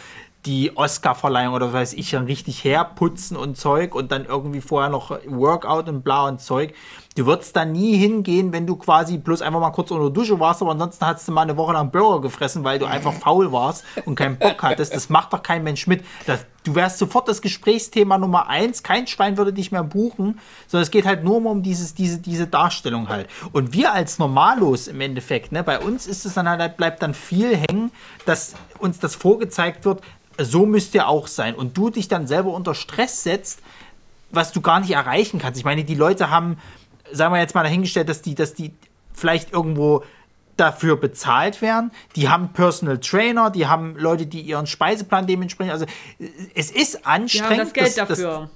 die Oscar-Verleihung oder was weiß ich dann richtig herputzen und Zeug und dann irgendwie vorher noch Workout und bla und Zeug. Du würdest da nie hingehen, wenn du quasi bloß einfach mal kurz unter der Dusche warst, aber ansonsten hast du mal eine Woche lang Burger gefressen, weil du einfach faul warst und keinen Bock hattest. Das macht doch kein Mensch mit. Das, du wärst sofort das Gesprächsthema Nummer eins. Kein Schwein würde dich mehr buchen, sondern es geht halt nur um dieses, diese, diese Darstellung halt. Und wir als Normalos im Endeffekt, ne, bei uns ist es dann halt, bleibt dann viel hängen, dass uns das vorgezeigt wird, so müsst ihr auch sein. Und du dich dann selber unter Stress setzt, was du gar nicht erreichen kannst. Ich meine, die Leute haben sagen wir jetzt mal dahingestellt, dass die, dass die vielleicht irgendwo dafür bezahlt werden. Die haben Personal Trainer, die haben Leute, die ihren Speiseplan dementsprechend. Also es ist anstrengend. Die haben das Geld das, dafür. Das,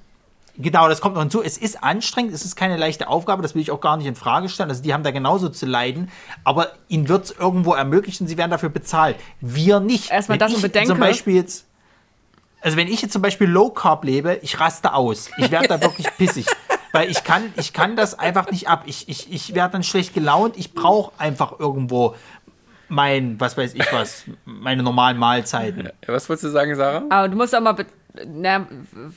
Genau, das kommt noch hinzu. Es ist anstrengend, es ist keine leichte Aufgabe, das will ich auch gar nicht in Frage stellen. Also die haben da genauso zu leiden, aber ihnen wird es irgendwo ermöglicht und sie werden dafür bezahlt. Wir nicht. Erstmal das und bedenke. Zum Beispiel jetzt, also wenn ich jetzt zum Beispiel Low Carb lebe, ich raste aus. Ich werde da wirklich pissig. [LAUGHS] Weil ich kann, ich kann das einfach nicht ab. Ich, ich, ich werde dann schlecht gelaunt. Ich brauche einfach irgendwo mein, was weiß ich was, meine normalen Mahlzeiten. Was wolltest du sagen, Sarah? Aber du musst auch mal na,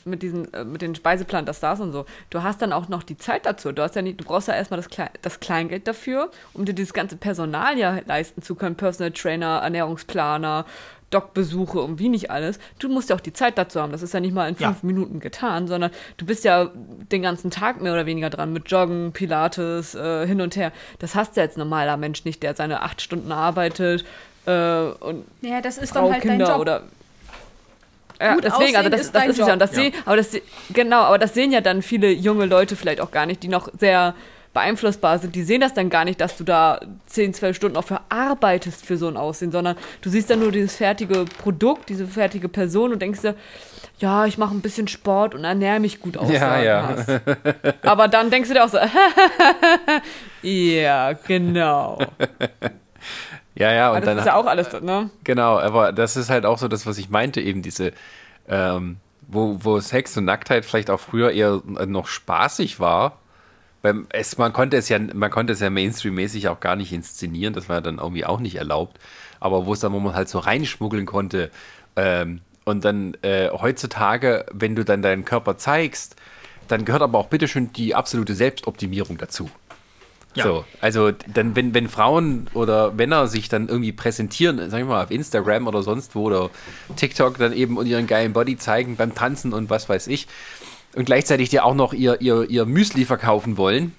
mit diesen, mit den Speiseplan, das, das und so. Du hast dann auch noch die Zeit dazu. Du hast ja nicht, du brauchst ja erstmal das, Kle das Kleingeld dafür, um dir dieses ganze Personal ja leisten zu können. Personal Trainer, Ernährungsplaner, Doc-Besuche und wie nicht alles. Du musst ja auch die Zeit dazu haben. Das ist ja nicht mal in fünf ja. Minuten getan, sondern du bist ja den ganzen Tag mehr oder weniger dran mit Joggen, Pilates, äh, hin und her. Das hast du als normaler Mensch nicht, der seine acht Stunden arbeitet äh, und ja, das ist Frau, dann halt Kinder dein Job. oder ja, deswegen, also das, ist, das ist ja. Und das ja. Sehen, aber das, genau, aber das sehen ja dann viele junge Leute vielleicht auch gar nicht, die noch sehr beeinflussbar sind, die sehen das dann gar nicht, dass du da 10, 12 Stunden auch für arbeitest für so ein Aussehen, sondern du siehst dann nur dieses fertige Produkt, diese fertige Person und denkst dir, ja, ich mache ein bisschen Sport und ernähre mich gut aus. Ja, ja. Aber dann denkst du dir auch so, [LAUGHS] ja, genau. Ja, ja, und das dann. ist ja auch alles, ne? Genau, aber das ist halt auch so das, was ich meinte, eben diese, ähm, wo, wo Sex und Nacktheit vielleicht auch früher eher noch spaßig war, beim, es, man konnte es ja, man konnte es ja Mainstream-mäßig auch gar nicht inszenieren, das war dann irgendwie auch nicht erlaubt. Aber wo es dann, wo man halt so reinschmuggeln konnte, ähm, und dann äh, heutzutage, wenn du dann deinen Körper zeigst, dann gehört aber auch bitteschön die absolute Selbstoptimierung dazu. Ja. So, also dann, wenn, wenn Frauen oder Männer sich dann irgendwie präsentieren, sag ich mal, auf Instagram oder sonst wo oder TikTok dann eben und ihren geilen Body zeigen beim Tanzen und was weiß ich, und gleichzeitig dir auch noch ihr, ihr, ihr Müsli verkaufen wollen,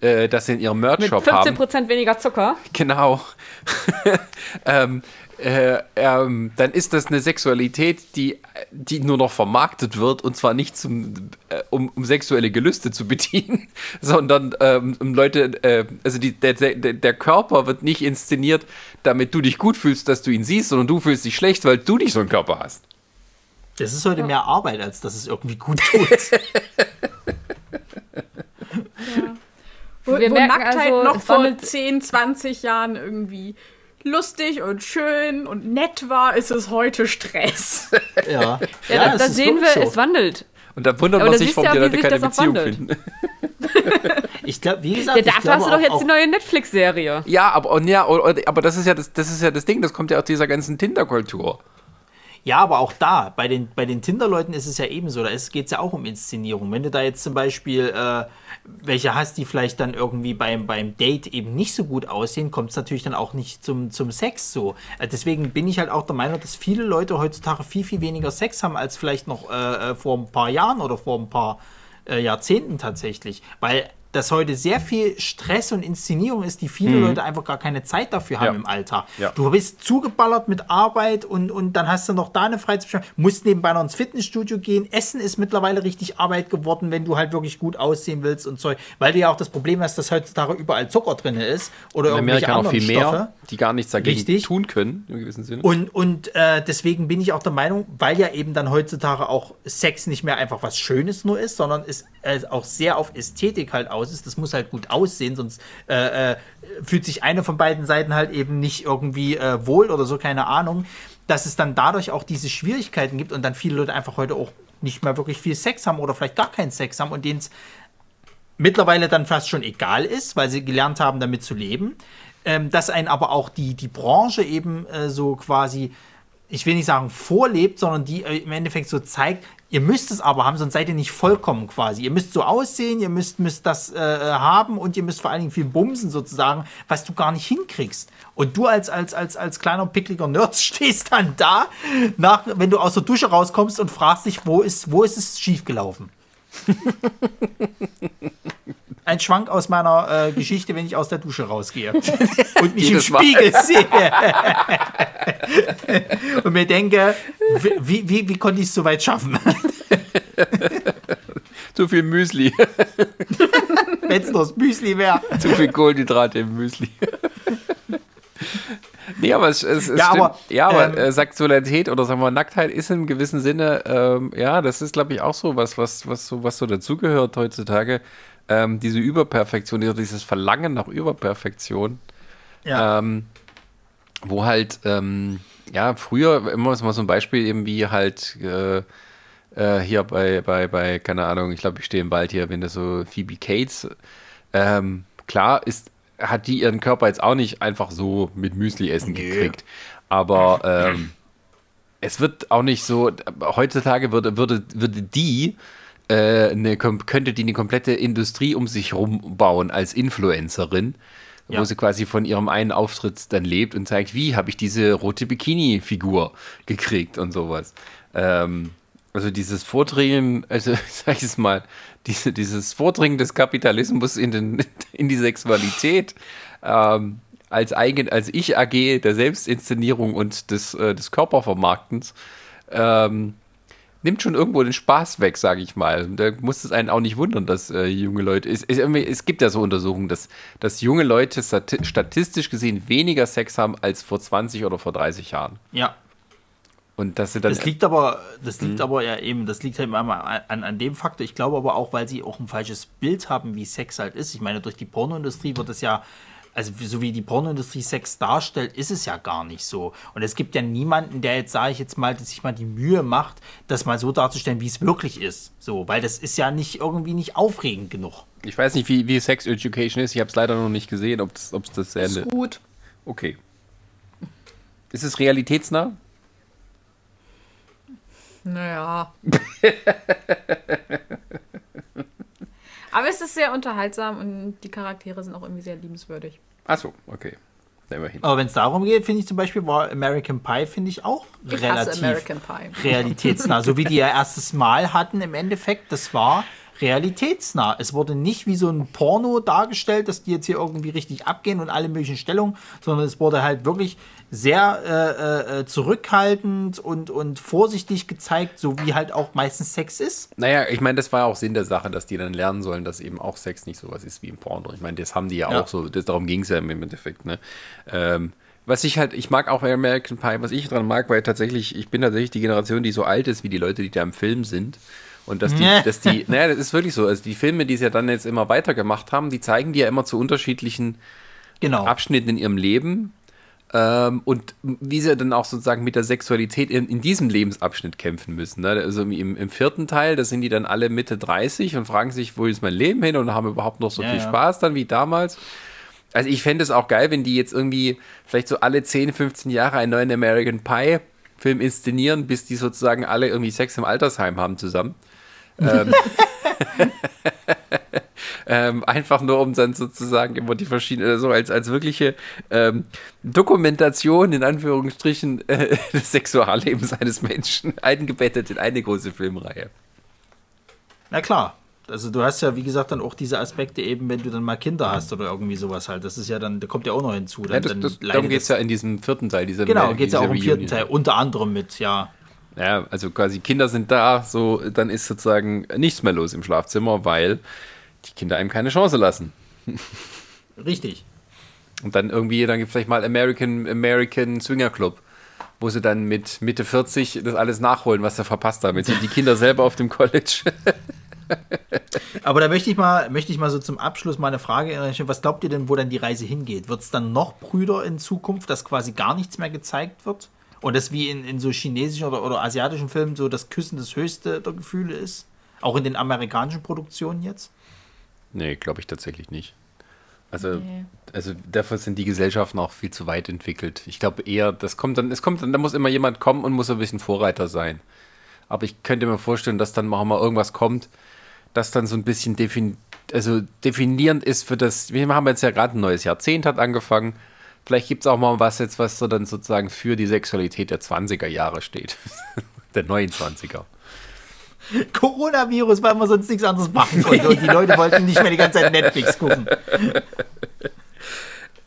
äh, das sie in ihrem Merch-Shop haben. Mit 15% weniger Zucker. Genau. [LAUGHS] ähm, äh, ähm, dann ist das eine Sexualität, die, die nur noch vermarktet wird und zwar nicht zum, äh, um, um sexuelle Gelüste zu bedienen, [LAUGHS] sondern ähm, um Leute, äh, also die, der, der, der Körper wird nicht inszeniert, damit du dich gut fühlst, dass du ihn siehst, sondern du fühlst dich schlecht, weil du nicht so einen Körper hast. Das ist heute mehr Arbeit, als dass es irgendwie gut tut. [LAUGHS] ja. Wo, wo Nacktheit also, noch vor 10, 20 Jahren irgendwie lustig und schön und nett war, ist es heute Stress. Ja, ja, ja da, da sehen wir, so. es wandelt. Und da wundert man sich, warum die Leute keine Beziehung finden. [LAUGHS] ich glaube, wie gesagt, ja, dafür hast du doch jetzt die neue Netflix-Serie. Ja, aber, ja, aber das ist ja das, das ist ja das Ding, das kommt ja aus dieser ganzen Tinder-Kultur. Ja, aber auch da, bei den, bei den Tinder-Leuten ist es ja ebenso. Da geht es ja auch um Inszenierung. Wenn du da jetzt zum Beispiel äh, welche hast, die vielleicht dann irgendwie beim, beim Date eben nicht so gut aussehen, kommt es natürlich dann auch nicht zum, zum Sex so. Äh, deswegen bin ich halt auch der Meinung, dass viele Leute heutzutage viel, viel weniger Sex haben als vielleicht noch äh, äh vor ein paar Jahren oder vor ein paar äh, Jahrzehnten tatsächlich. Weil dass heute sehr viel Stress und Inszenierung ist, die viele mhm. Leute einfach gar keine Zeit dafür haben ja. im Alltag. Ja. Du bist zugeballert mit Arbeit und, und dann hast du noch da eine Freizeit, musst nebenbei noch ins Fitnessstudio gehen. Essen ist mittlerweile richtig Arbeit geworden, wenn du halt wirklich gut aussehen willst und Zeug, weil du ja auch das Problem hast, dass heutzutage überall Zucker drin ist oder in Amerika noch viel mehr, Stoffe. die gar nichts dagegen richtig. tun können im gewissen Sinne. Und, und äh, deswegen bin ich auch der Meinung, weil ja eben dann heutzutage auch Sex nicht mehr einfach was Schönes nur ist, sondern es äh, auch sehr auf Ästhetik halt aus aus ist. Das muss halt gut aussehen, sonst äh, äh, fühlt sich eine von beiden Seiten halt eben nicht irgendwie äh, wohl oder so, keine Ahnung. Dass es dann dadurch auch diese Schwierigkeiten gibt und dann viele Leute einfach heute auch nicht mehr wirklich viel Sex haben oder vielleicht gar keinen Sex haben und denen es mittlerweile dann fast schon egal ist, weil sie gelernt haben, damit zu leben. Ähm, dass einen aber auch die, die Branche eben äh, so quasi ich will nicht sagen vorlebt, sondern die äh, im Endeffekt so zeigt, ihr müsst es aber haben, sonst seid ihr nicht vollkommen quasi. Ihr müsst so aussehen, ihr müsst, müsst das äh, haben und ihr müsst vor allen Dingen viel bumsen sozusagen, was du gar nicht hinkriegst. Und du als, als, als, als kleiner pickliger Nerd [LAUGHS] stehst dann da, nach, wenn du aus der Dusche rauskommst und fragst dich, wo ist, wo ist es schiefgelaufen? [LAUGHS] Ein Schwank aus meiner äh, Geschichte, wenn ich aus der Dusche rausgehe [LAUGHS] und mich im. Spiegel sehe. [LAUGHS] und mir denke, wie, wie, wie konnte ich es so weit schaffen? [LAUGHS] Zu viel Müsli. wenn es nur das Müsli wäre. Zu viel Kohlenhydrate im Müsli. Nee, aber es, es, es Ja, stimmt. aber, ja, aber ähm, äh, Sexualität oder sagen wir Nacktheit ist im gewissen Sinne, ähm, ja, das ist, glaube ich, auch so was, was, was so, was so dazugehört heutzutage. Ähm, diese Überperfektion, dieses Verlangen nach Überperfektion. Ja. Ähm, wo halt, ähm, ja, früher, immer mal so ein Beispiel eben wie halt äh, äh, hier bei, bei, bei, keine Ahnung, ich glaube, ich stehe im Wald hier, wenn das so Phoebe Cates, ähm, klar ist, hat die ihren Körper jetzt auch nicht einfach so mit Müsli essen Nee. gekriegt. Aber ähm, es wird auch nicht so, heutzutage würde, würde, würde die eine, kom- könnte die eine komplette Industrie um sich rum bauen als Influencerin, wo Ja. sie quasi von ihrem einen Auftritt dann lebt und zeigt, wie habe ich diese rote Bikini-Figur gekriegt und sowas. Ähm, also dieses Vordringen, also [LAUGHS] sag ich es mal, diese, dieses Vordringen des Kapitalismus in, den, [LAUGHS] in die Sexualität ähm, als, eigen, als Ich-AG der Selbstinszenierung und des, äh, des Körpervermarktens ähm, nimmt schon irgendwo den Spaß weg, sage ich mal. Da muss es einen auch nicht wundern, dass äh, junge Leute. Es, es, irgendwie- es gibt ja so Untersuchungen, dass, dass junge Leute stati statistisch gesehen weniger Sex haben als vor 20 oder vor 30 Jahren. ja. Und dass sie dann. Das liegt aber, das liegt Mhm. aber ja eben, das liegt halt immer an, an dem Faktor. Ich glaube aber auch, weil sie auch ein falsches Bild haben, wie Sex halt ist. Ich meine, durch die Pornoindustrie wird es ja, also so wie die Pornoindustrie Sex darstellt, ist es ja gar nicht so. Und es gibt ja niemanden, der jetzt, sage ich jetzt mal, sich mal die Mühe macht, das mal so darzustellen, wie es wirklich ist. So, weil das ist ja nicht irgendwie nicht aufregend genug. ich weiß nicht, wie, wie Sex Education ist. Ich habe es leider noch nicht gesehen, ob es das Ist Ende. gut. Okay. Ist es realitätsnah? Naja. [LAUGHS] Aber es ist sehr unterhaltsam und die Charaktere sind auch irgendwie sehr liebenswürdig. Achso, okay. Immerhin. Aber wenn es darum geht, finde ich zum Beispiel, war American Pie, finde ich auch Ich relativ American Pie. realitätsnah. so wie die ja erstes Mal hatten im Endeffekt, das war realitätsnah. Es wurde nicht wie so ein Porno dargestellt, dass die jetzt hier irgendwie richtig abgehen und alle möglichen Stellungen, sondern es wurde halt wirklich sehr äh, äh, zurückhaltend und, und vorsichtig gezeigt, so wie halt auch meistens Sex ist. Naja, ich meine, das war ja auch Sinn der Sache, dass die dann lernen sollen, dass eben auch Sex nicht sowas ist wie im Porno. Ich meine, das haben die ja, Ja. auch so, das, darum ging es ja im Endeffekt. Ne? Ähm, was ich halt, ich mag auch bei American Pie, was ich dran mag, weil tatsächlich, ich bin tatsächlich die Generation, die so alt ist wie die Leute, die da im Film sind. Und dass die, dass die, [LAUGHS] naja, das ist wirklich so. Also die Filme, die sie ja dann jetzt immer weitergemacht haben, die zeigen die ja immer zu unterschiedlichen Genau. Abschnitten in ihrem Leben ähm, und wie sie dann auch sozusagen mit der Sexualität in, in diesem Lebensabschnitt kämpfen müssen. Ne? Also im, im vierten Teil, da sind die dann alle Mitte 30 und fragen sich, wo ist mein Leben hin und haben überhaupt noch so Ja, viel ja. Spaß dann wie damals. Also ich fände es auch geil, wenn die jetzt irgendwie vielleicht so alle 10, 15 Jahre einen neuen American Pie Film inszenieren, bis die sozusagen alle irgendwie Sex im Altersheim haben zusammen. Ähm, [LAUGHS] [LAUGHS] ähm, einfach nur, um dann sozusagen immer die verschiedenen, so als, als wirkliche ähm, Dokumentation in Anführungsstrichen äh, [LAUGHS] des Sexuallebens eines Menschen eingebettet in eine große Filmreihe. Na klar. Also du hast ja, wie gesagt, dann auch diese Aspekte eben, wenn du dann mal Kinder hast oder irgendwie sowas halt. Das ist ja dann, da kommt ja auch noch hinzu. Dann, Ja, das, das, darum geht es ja in diesem vierten Teil. Dieser Genau, geht es ja auch im vierten. Teil. Unter anderem mit, ja. Ja, also quasi Kinder sind da, so dann ist sozusagen nichts mehr los im Schlafzimmer, weil die Kinder einem keine Chance lassen. [LAUGHS] Richtig. Und dann irgendwie, dann gibt es vielleicht mal American, American Swinger Club, wo sie dann mit Mitte 40 das alles nachholen, was sie verpasst haben. Jetzt sind die Kinder selber auf dem College. [LAUGHS] Aber da möchte ich mal, möchte ich mal so zum Abschluss mal eine Frage stellen. Was glaubt ihr denn, wo dann die Reise hingeht? Wird es dann noch Brüder in Zukunft, dass quasi gar nichts mehr gezeigt wird? Und das wie in, in so chinesischen oder, oder asiatischen Filmen so das Küssen das höchste der Gefühle ist? Auch in den amerikanischen Produktionen jetzt? nee, glaube ich tatsächlich nicht. Also, Nee. also dafür sind die Gesellschaften auch viel zu weit entwickelt. Ich glaube eher, das kommt dann, es kommt dann, da muss immer jemand kommen und muss ein bisschen Vorreiter sein. Aber ich könnte mir vorstellen, dass dann auch mal irgendwas kommt, das dann so ein bisschen defin also definierend ist für das. Wir haben jetzt ja gerade ein neues Jahrzehnt hat angefangen. Vielleicht gibt es auch mal was jetzt, was so dann sozusagen für die Sexualität der 20er Jahre steht. [LAUGHS] der 29er. Coronavirus, weil man sonst nichts anderes machen konnte. Und die [LAUGHS] Leute wollten nicht mehr die ganze Zeit Netflix gucken.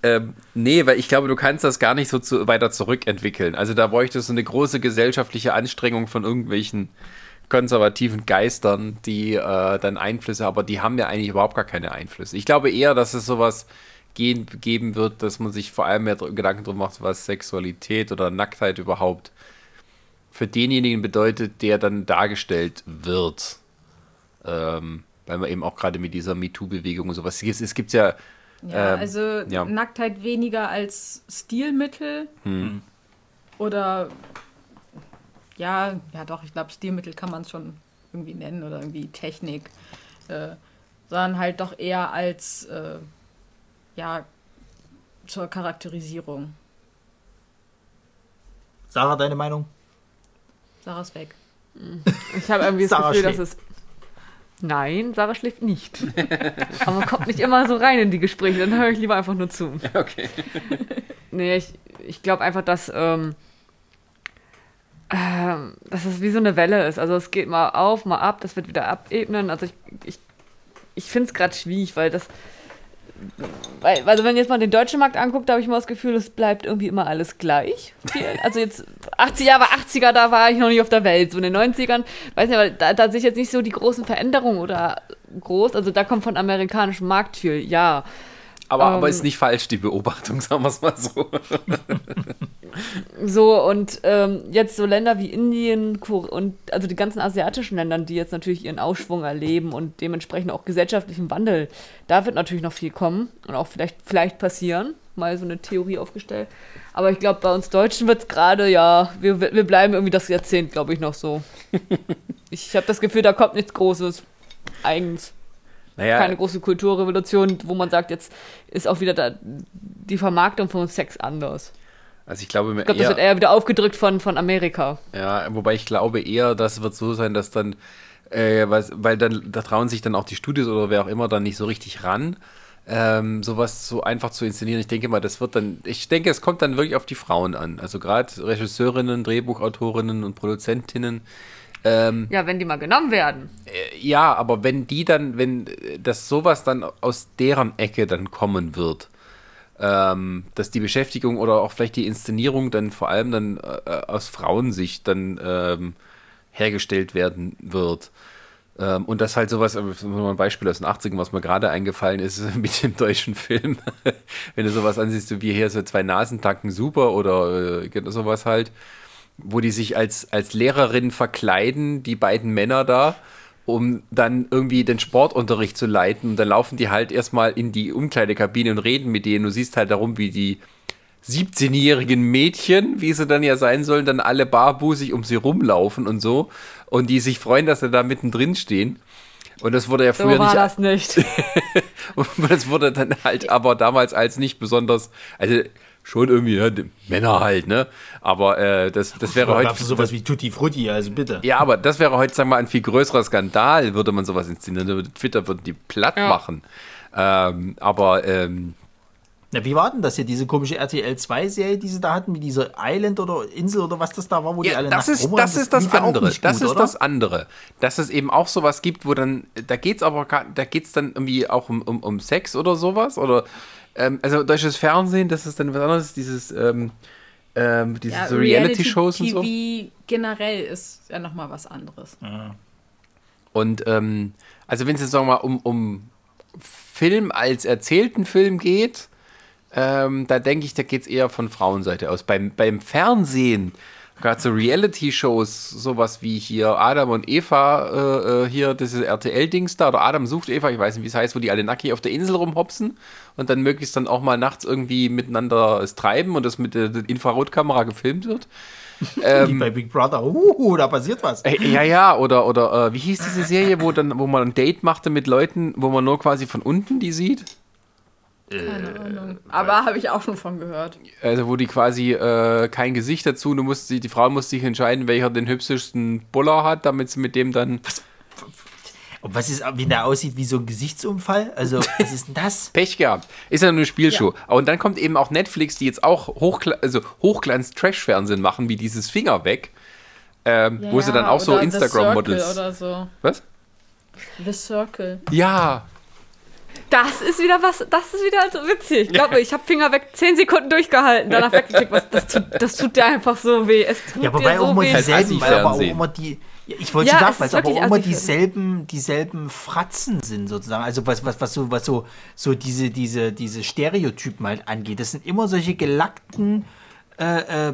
Ähm, nee, weil ich glaube, du kannst das gar nicht so zu, weiter zurückentwickeln. Also da bräuchte so eine große gesellschaftliche Anstrengung von irgendwelchen konservativen Geistern, die äh, dann Einflüsse, aber die haben ja eigentlich überhaupt gar keine Einflüsse. Ich glaube eher, dass es sowas gehen, geben wird, dass man sich vor allem mehr Gedanken drum macht, was Sexualität oder Nacktheit überhaupt für denjenigen bedeutet, der dann dargestellt wird. Ähm, weil man eben auch gerade mit dieser MeToo-Bewegung und sowas, es, es gibt ja Ja, Ähm, also ja. Nacktheit weniger als Stilmittel Hm. oder ja, ja doch, ich glaube Stilmittel kann man es schon irgendwie nennen oder irgendwie Technik, äh, sondern halt doch eher als äh, ja zur Charakterisierung. Sarah, deine Meinung? Sarah ist weg. Ich habe irgendwie das Sarah Gefühl, schläft. dass es. Nein, Sarah schläft nicht. Aber man kommt nicht immer so rein in die Gespräche, dann höre ich lieber einfach nur zu. [LAUGHS] Okay. Nee, ich, ich glaube einfach, dass, ähm, ähm, dass es wie so eine Welle ist. Also es geht mal auf, mal ab, das wird wieder abebnen. Also ich, ich, ich finde es gerade schwierig, weil das. Weil, also wenn jetzt mal den deutschen Markt anguckt, da habe ich immer das Gefühl, es bleibt irgendwie immer alles gleich. [LAUGHS] Also jetzt 80 Jahre, 80er, da war ich noch nicht auf der Welt. So in den 90ern, weiß nicht, aber da, da sehe ich jetzt nicht so die großen Veränderungen oder groß. Also da kommt von amerikanischem Markt viel, ja. Aber, aber Ähm. ist nicht falsch, die Beobachtung, [LAUGHS] sagen wir es mal so. So, und ähm, jetzt so Länder wie Indien und also die ganzen asiatischen Länder, die jetzt natürlich ihren Aufschwung erleben und dementsprechend auch gesellschaftlichen Wandel, da wird natürlich noch viel kommen und auch vielleicht, vielleicht passieren. Mal so eine Theorie aufgestellt. Aber ich glaube, bei uns Deutschen wird es gerade, ja, wir, wir bleiben irgendwie das Jahrzehnt, glaube ich, noch so. [LAUGHS] ich habe das Gefühl, da kommt nichts Großes eigens. Naja, Keine große Kulturrevolution, wo man sagt, jetzt ist auch wieder da die Vermarktung von Sex anders. also ich glaube, Ich glaube, das wird eher, wieder aufgedrückt von, von Amerika. ja, wobei ich glaube eher, das wird so sein, dass dann, äh, was, weil dann, da trauen sich dann auch die Studios oder wer auch immer dann nicht so richtig ran, ähm, sowas so einfach zu inszenieren. Ich denke mal, das wird dann, ich denke, es kommt dann wirklich auf die Frauen an. Also gerade Regisseurinnen, Drehbuchautorinnen und Produzentinnen, ähm, Ja, wenn die mal genommen werden. Ja, aber wenn die dann, wenn äh, das sowas dann aus deren Ecke dann kommen wird, ähm, dass die Beschäftigung oder auch vielleicht die Inszenierung dann vor allem dann äh, aus Frauensicht dann ähm, hergestellt werden wird. Ähm, und das halt sowas, äh, mal ein Beispiel aus den 80ern, was mir gerade eingefallen ist [LAUGHS] mit dem deutschen Film. [LAUGHS] wenn du sowas ansiehst, wie hier so zwei Nasentanken super oder äh, sowas halt wo die sich als, als Lehrerin verkleiden, die beiden Männer da, um dann irgendwie den Sportunterricht zu leiten. Und dann laufen die halt erstmal in die Umkleidekabine und reden mit denen. Du siehst halt darum, wie die 17-jährigen Mädchen, wie sie dann ja sein sollen, dann alle barbusig um sie rumlaufen und so. Und die sich freuen, dass sie da mittendrin stehen. Und das wurde ja So früher war nicht das nicht. [LAUGHS] und das wurde dann halt aber damals als nicht besonders, also schon irgendwie, ja, die Männer halt, ne? Aber äh, das, das wäre heute. sowas wie Tutti Frutti, also bitte. ja, aber das wäre heute, sagen wir mal, ein viel größerer Skandal, würde man sowas inszenieren. Twitter würde die platt Ja. machen. Ähm, aber ähm, Na, wie war denn das hier, diese komische RTL 2-Serie, die sie da hatten, mit dieser Island oder Insel oder was das da war, wo die ja, alle das, ist, rumrennen? das ist das andere. nicht das gut, ist oder? das andere. Dass es eben auch sowas gibt, wo dann, da geht's aber, gar- da geht's dann irgendwie auch um, um, um Sex oder sowas. Oder, ähm, also deutsches Fernsehen, das ist dann was anderes, dieses, ähm, ähm, diese Ja, so Reality-Shows und TV so. generell ist ja nochmal was anderes. Und ähm, also wenn es jetzt sagen wir mal um, um Film als erzählten Film geht, ähm, da denke ich, da geht es eher von Frauenseite aus. Beim, beim Fernsehen, gerade so Reality-Shows, sowas wie hier Adam und Eva, äh, äh, hier diese RTL-Dings da, oder Adam sucht Eva, ich weiß nicht, wie es heißt, wo die alle nackig auf der Insel rumhopsen und dann möglichst dann auch mal nachts irgendwie miteinander es treiben und das mit der Infrarotkamera gefilmt wird. [LAUGHS] Wie bei Big Brother. Uhu, da passiert was. Äh, Ja, ja, oder, oder äh, wie hieß diese Serie, wo dann, wo man ein Date machte mit Leuten, wo man nur quasi von unten die sieht? Keine Ahnung. Aber habe ich auch schon von gehört. Also wo die quasi äh, kein Gesicht dazu, du musst, die, die Frau muss sich entscheiden, welcher den hübschesten Buller hat, damit sie mit dem dann Und was ist, wie der aussieht, wie so ein Gesichtsunfall? Also, [LAUGHS] was ist denn das? Pech gehabt. Ist ja nur eine Spielshow. Und dann kommt eben auch Netflix, die jetzt auch Hochgla also Hochglanz-Trash-Fernsehen machen, wie dieses Finger weg. Ähm, wo sie dann auch so Instagram-Models. Circle Oder so. Was? The Circle. Ja. Das ist wieder was, das ist wieder so witzig. Ich glaube, ich habe Finger weg 10 Sekunden durchgehalten, danach [LAUGHS] weggeklickt. Was, das, tut, das tut dir einfach so weh. Es tut Ja, aber dir weil auch so immer weh. Dieselben, weil aber auch immer die. Ich wollte Ja, schon sagen, weil es aber auch immer Assi-Fernsehen. dieselben, dieselben Fratzen sind, sozusagen. Also was, was, was so, was so, so diese, diese, diese Stereotypen halt angeht. Das sind immer solche gelackten äh, äh,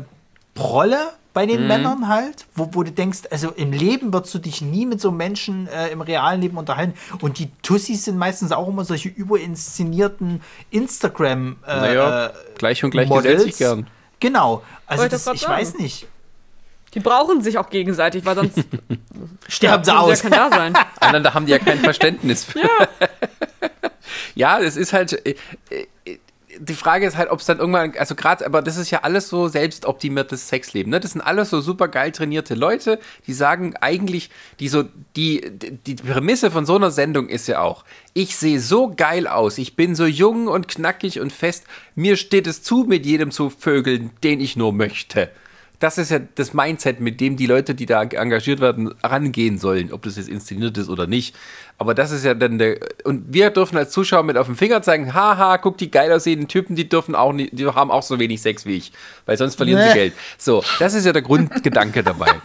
Prolle bei Mhm. den Männern halt, wo, wo du denkst, also im Leben würdest du dich nie mit so Menschen äh, im realen Leben unterhalten. Und die Tussis sind meistens auch immer solche überinszenierten Instagram äh, Naja, äh, gleich und gleich Models. gesellt sich gern. Genau. Also das, ich sagen. weiß nicht. Die brauchen sich auch gegenseitig, weil sonst [LAUGHS] Sterben sie ja, aus. [LAUGHS] kann da sein. Einander haben die ja kein Verständnis für. Ja, [LAUGHS] es ist halt. Die Frage ist halt, ob es dann irgendwann, also gerade, aber das ist ja alles so selbstoptimiertes Sexleben, ne? Das sind alles so super geil trainierte Leute, die sagen eigentlich, die so, die, die Prämisse von so einer Sendung ist ja auch, ich sehe so geil aus, ich bin so jung und knackig und fest, mir steht es zu, mit jedem zu vögeln, den ich nur möchte. Das ist ja das Mindset, mit dem die Leute, die da engagiert werden, rangehen sollen, ob das jetzt inszeniert ist oder nicht. Aber das ist ja dann der. Und wir dürfen als Zuschauer mit auf den Finger zeigen, haha, guck, die geil aussehenden Typen, die dürfen auch nicht, die haben auch so wenig Sex wie ich. Weil sonst verlieren sie Nee. Geld. So, das ist ja der Grundgedanke dabei. [LAUGHS]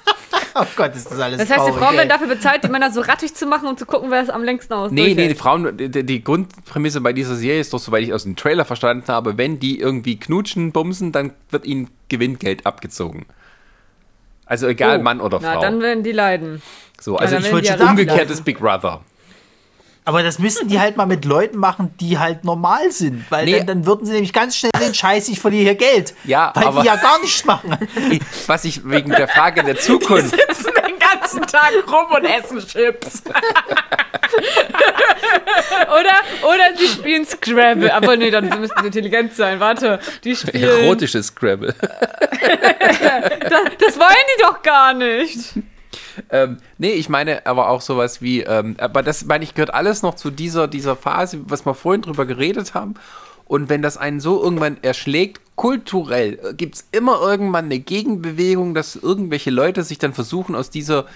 Oh Gott, ist das alles Das heißt, die Frauen ey. werden dafür bezahlt, die Männer so rattig zu machen und zu gucken, wer es am längsten aus Nee, nee, die. Frauen, die, die Grundprämisse bei dieser Serie ist doch, soweit ich aus dem Trailer verstanden habe, wenn die irgendwie knutschen, bumsen, dann wird ihnen Gewinngeld abgezogen. Also egal, Oh, Mann oder Na, Frau. dann werden die leiden. so, also dann ich wollte ja umgekehrtes. Big Brother. Aber das müssen die halt mal mit Leuten machen, die halt normal sind. Weil Nee. dann, dann würden sie nämlich ganz schnell den Scheiß, ich verliere hier Geld. Ja, weil aber- die ja gar nichts machen. Was ich wegen der Frage der Zukunft. sitzen den ganzen Tag rum und essen Chips. oder, oder sie spielen Scrabble. Aber nee, dann müssten sie intelligent sein. Warte, die spielen. Erotisches Scrabble. [LAUGHS] Das, das wollen die doch gar nicht. Ähm, nee, ich meine aber auch sowas wie, ähm, aber das meine ich, gehört alles noch zu dieser, dieser Phase, was wir vorhin drüber geredet haben. Und wenn das einen so irgendwann erschlägt, kulturell, gibt es immer irgendwann eine Gegenbewegung, dass irgendwelche Leute sich dann versuchen, aus dieser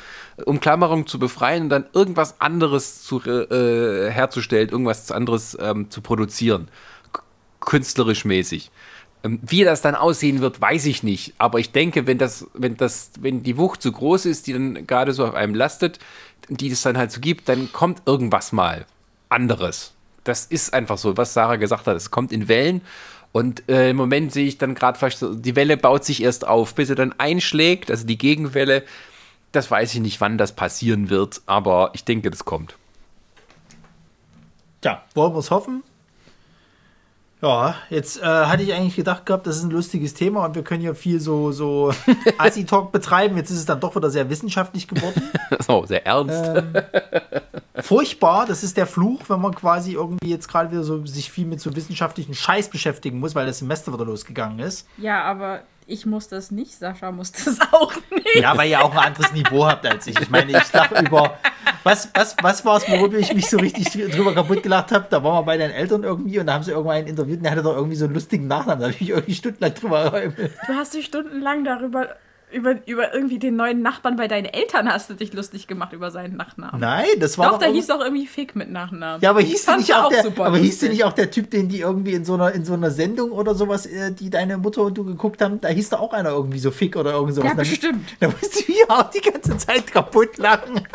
Umklammerung zu befreien und dann irgendwas anderes zu, äh, herzustellen, irgendwas anderes ähm, zu produzieren. Künstlerisch mäßig. Ähm, Wie das dann aussehen wird, weiß ich nicht. Aber ich denke, wenn das, wenn das, wenn die Wucht so groß ist, die dann gerade so auf einem lastet, die es dann halt so gibt, dann kommt irgendwas mal anderes. Das ist einfach so, was Sarah gesagt hat. Es kommt in Wellen. Und äh, im Moment sehe ich dann gerade so, die Welle baut sich erst auf, bis sie dann einschlägt, also die Gegenwelle. Das weiß ich nicht, wann das passieren wird, aber ich denke, das kommt. Tja, wollen wir es hoffen? Ja, jetzt äh, hatte ich eigentlich gedacht gehabt, das ist ein lustiges Thema und wir können ja viel so, so [LAUGHS] Assi-Talk betreiben. Jetzt ist es dann doch wieder sehr wissenschaftlich geworden. [LAUGHS] So, sehr ernst. Furchtbar, das ist der Fluch, wenn man quasi irgendwie jetzt gerade wieder so sich viel mit so wissenschaftlichen Scheiß beschäftigen muss, weil das Semester wieder losgegangen ist. Ja, aber ich muss das nicht, Sascha muss das [LAUGHS] auch nicht. Ja, weil ihr auch ein anderes Niveau habt als ich. Ich meine, ich lache über. Was, was, was war es, worüber ich mich so richtig drüber kaputt gelacht habe? Da waren wir bei deinen Eltern irgendwie und da haben sie irgendwann einen interviewt und der hatte doch irgendwie so einen lustigen Nachnamen. Da habe ich mich irgendwie stundenlang drüber geräumt. Du hast dich stundenlang darüber, über, über irgendwie den neuen Nachbarn bei deinen Eltern hast du dich lustig gemacht über seinen Nachnamen. Nein, das war Doch, der irgend- hieß doch irgendwie Fick mit Nachnamen. Ja, aber hieß der nicht ich auch, der, aber hieß der nicht auch der Typ, den die irgendwie in so einer, in so einer Sendung oder sowas, äh, die deine Mutter und du geguckt haben, da hieß da auch einer irgendwie so Fick oder irgend sowas. Ja, Da- bestimmt. Da musste ich mich auch die ganze Zeit kaputt lachen. [LAUGHS]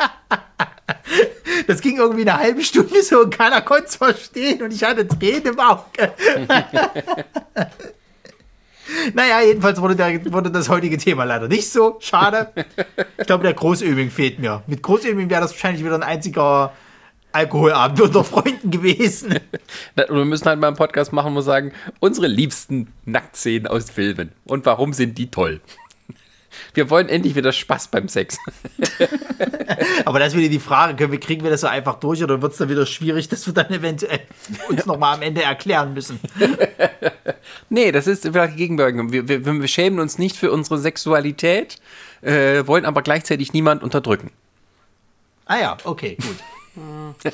Das ging irgendwie eine halbe Stunde so und keiner konnte es verstehen und ich hatte Tränen im Auge. [LAUGHS] Naja, jedenfalls wurde, der, wurde das heutige Thema leider nicht so. Schade. Ich glaube, der Großöbing fehlt mir. Mit Großöbing wäre das wahrscheinlich wieder ein einziger Alkoholabend unter Freunden gewesen. Wir müssen halt mal einen Podcast machen, wo wir sagen, unsere liebsten Nacktszenen aus Filmen. Und warum sind die toll? Wir wollen endlich wieder Spaß beim Sex. [LAUGHS] Aber das ist wieder die Frage, können wir, kriegen wir das so einfach durch oder wird es dann wieder schwierig, dass wir dann eventuell uns nochmal am Ende erklären müssen? [LAUGHS] Nee, das ist wieder Gegenwirkung. Wir, wir, wir schämen uns nicht für unsere Sexualität, äh, wollen aber gleichzeitig niemand unterdrücken. Ah ja, okay, gut. [LAUGHS]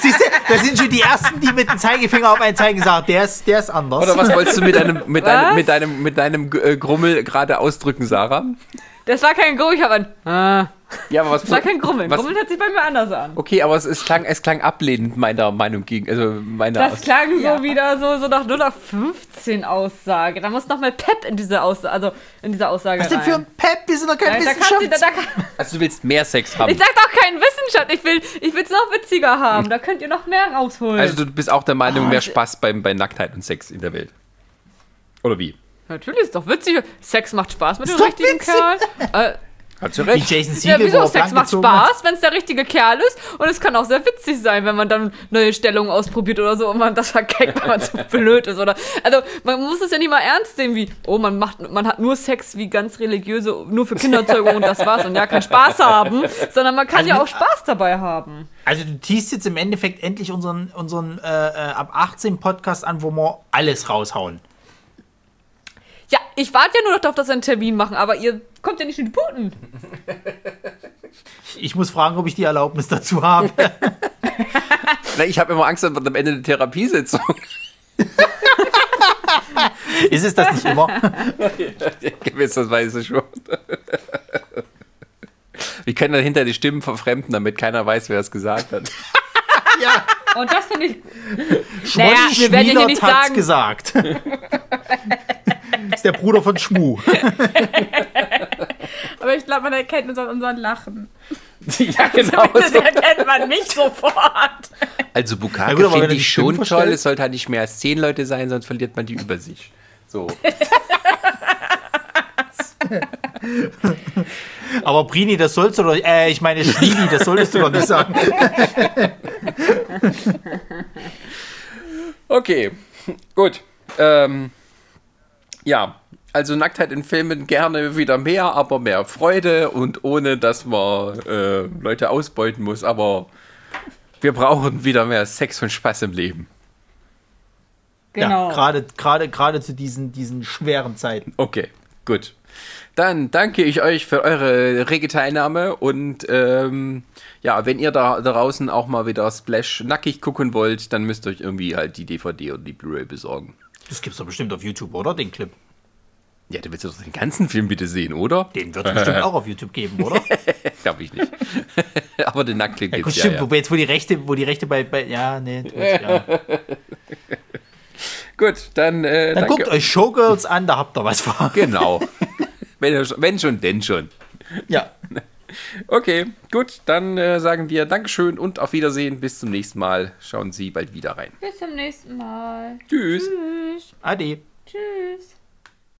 Siehst du, da sind schon die Ersten, die mit dem Zeigefinger auf einen zeigen sagen, der ist, der ist anders. Oder was wolltest du mit deinem, mit deinem, mit deinem, mit deinem äh, Grummel gerade ausdrücken, Sarah? Das war kein Grummel, ich habe ein. Ah, Ja, aber was das war kein Grummeln. Was, Grummeln hört sich bei mir anders an. okay, aber es, es, klang, es klang ablehnend meiner Meinung gegen, also meiner Das klang so wieder so, so nach 0 auf 15 Aussage. Da muss noch mal Pep in diese Aussage, also in diese Aussage Was denn rein. für ein Pep? Wir sind doch kein Nein, da, da kann, Also du willst mehr Sex haben. ich sag doch kein Wissenschaft, ich will ich will's noch witziger haben. Da könnt ihr noch mehr rausholen. Also du bist auch der Meinung, Oh, mehr Spaß beim, bei Nacktheit und Sex in der Welt. Oder wie? Natürlich ist doch witzig. Sex macht Spaß mit dem Ist richtigen witzig. Kerl. [LAUGHS] Äh, Hast du Wie recht. Jason ja, Siegel, wo wieso? Sex macht hat. Spaß, wenn es der richtige Kerl ist. Und es kann auch sehr witzig sein, wenn man dann neue Stellungen ausprobiert oder so und man das verkeckt, weil man so [LAUGHS] blöd ist. Oder, also man muss es ja nicht mal ernst sehen, wie, oh, man macht, man hat nur Sex wie ganz religiöse, nur für Kinderzeugung und das war's und ja, keinen Spaß haben, sondern man kann Also ja auch Spaß dabei haben. Also du teast jetzt im Endeffekt endlich unseren, unseren äh, äh, ab 18 Podcast an, wo wir alles raushauen. Ja, ich warte ja nur noch darauf, dass wir einen Termin machen, aber ihr kommt ja nicht in die Puten. [LAUGHS] Ich muss fragen, ob ich die Erlaubnis dazu habe. [LAUGHS] Na, ich habe immer Angst, dass am Ende eine Therapiesitzung. [LAUGHS] Ist es das nicht immer? Gewisserweise schon. Wir können dann hinter die Stimmen verfremden, damit keiner weiß, wer es gesagt hat. ja. Und das finde ich. Schmolli Naja, wir werden ja hier nicht sagen- gesagt. Ist der Bruder von Schmu. [LAUGHS] Aber ich glaube, man erkennt uns an unseren Lachen. ja, [LAUGHS] genau. Das erkennt man mich sofort. Also Ja Bukake wenn finde die ich schon toll. verstellt- Es sollte halt nicht mehr als zehn Leute sein, sonst verliert man die Übersicht. So. [LAUGHS] Aber Brini, das sollst du doch, äh, ich meine Schniedi, das solltest du doch nicht sagen. Okay, gut. Ähm, ja, also Nacktheit in Filmen gerne wieder mehr, aber mehr Freude und ohne, dass man äh, Leute ausbeuten muss. Aber wir brauchen wieder mehr Sex und Spaß im Leben. Genau. Ja, gerade, gerade, gerade zu diesen, diesen schweren Zeiten. Okay, gut. Dann danke ich euch für eure rege Teilnahme und ähm, ja, wenn ihr da, draußen auch mal wieder Splash nackig gucken wollt, dann müsst ihr euch irgendwie halt die DVD oder die Blu-ray besorgen. Das gibt's doch bestimmt auf YouTube, oder? Den Clip. Ja, du willst doch den ganzen Film bitte sehen, oder? Den wird es bestimmt [LAUGHS] auch auf YouTube geben, oder? [LAUGHS] Glaube ich nicht. [LAUGHS] Aber den Nacktclip Ja, gibt's ja, stimmt, ja. wo jetzt, wo die Rechte, wo die Rechte bei, bei ja, nee, gut, ja. Gut, dann, äh, Dann danke. guckt euch Showgirls an, da habt ihr was vor. Genau. wenn, wenn schon, denn schon. Ja. Okay, gut, dann äh, sagen wir Dankeschön und auf Wiedersehen. Bis zum nächsten Mal. Schauen Sie bald wieder rein. Bis zum nächsten Mal. Tschüss. Tschüss. Ade. Tschüss.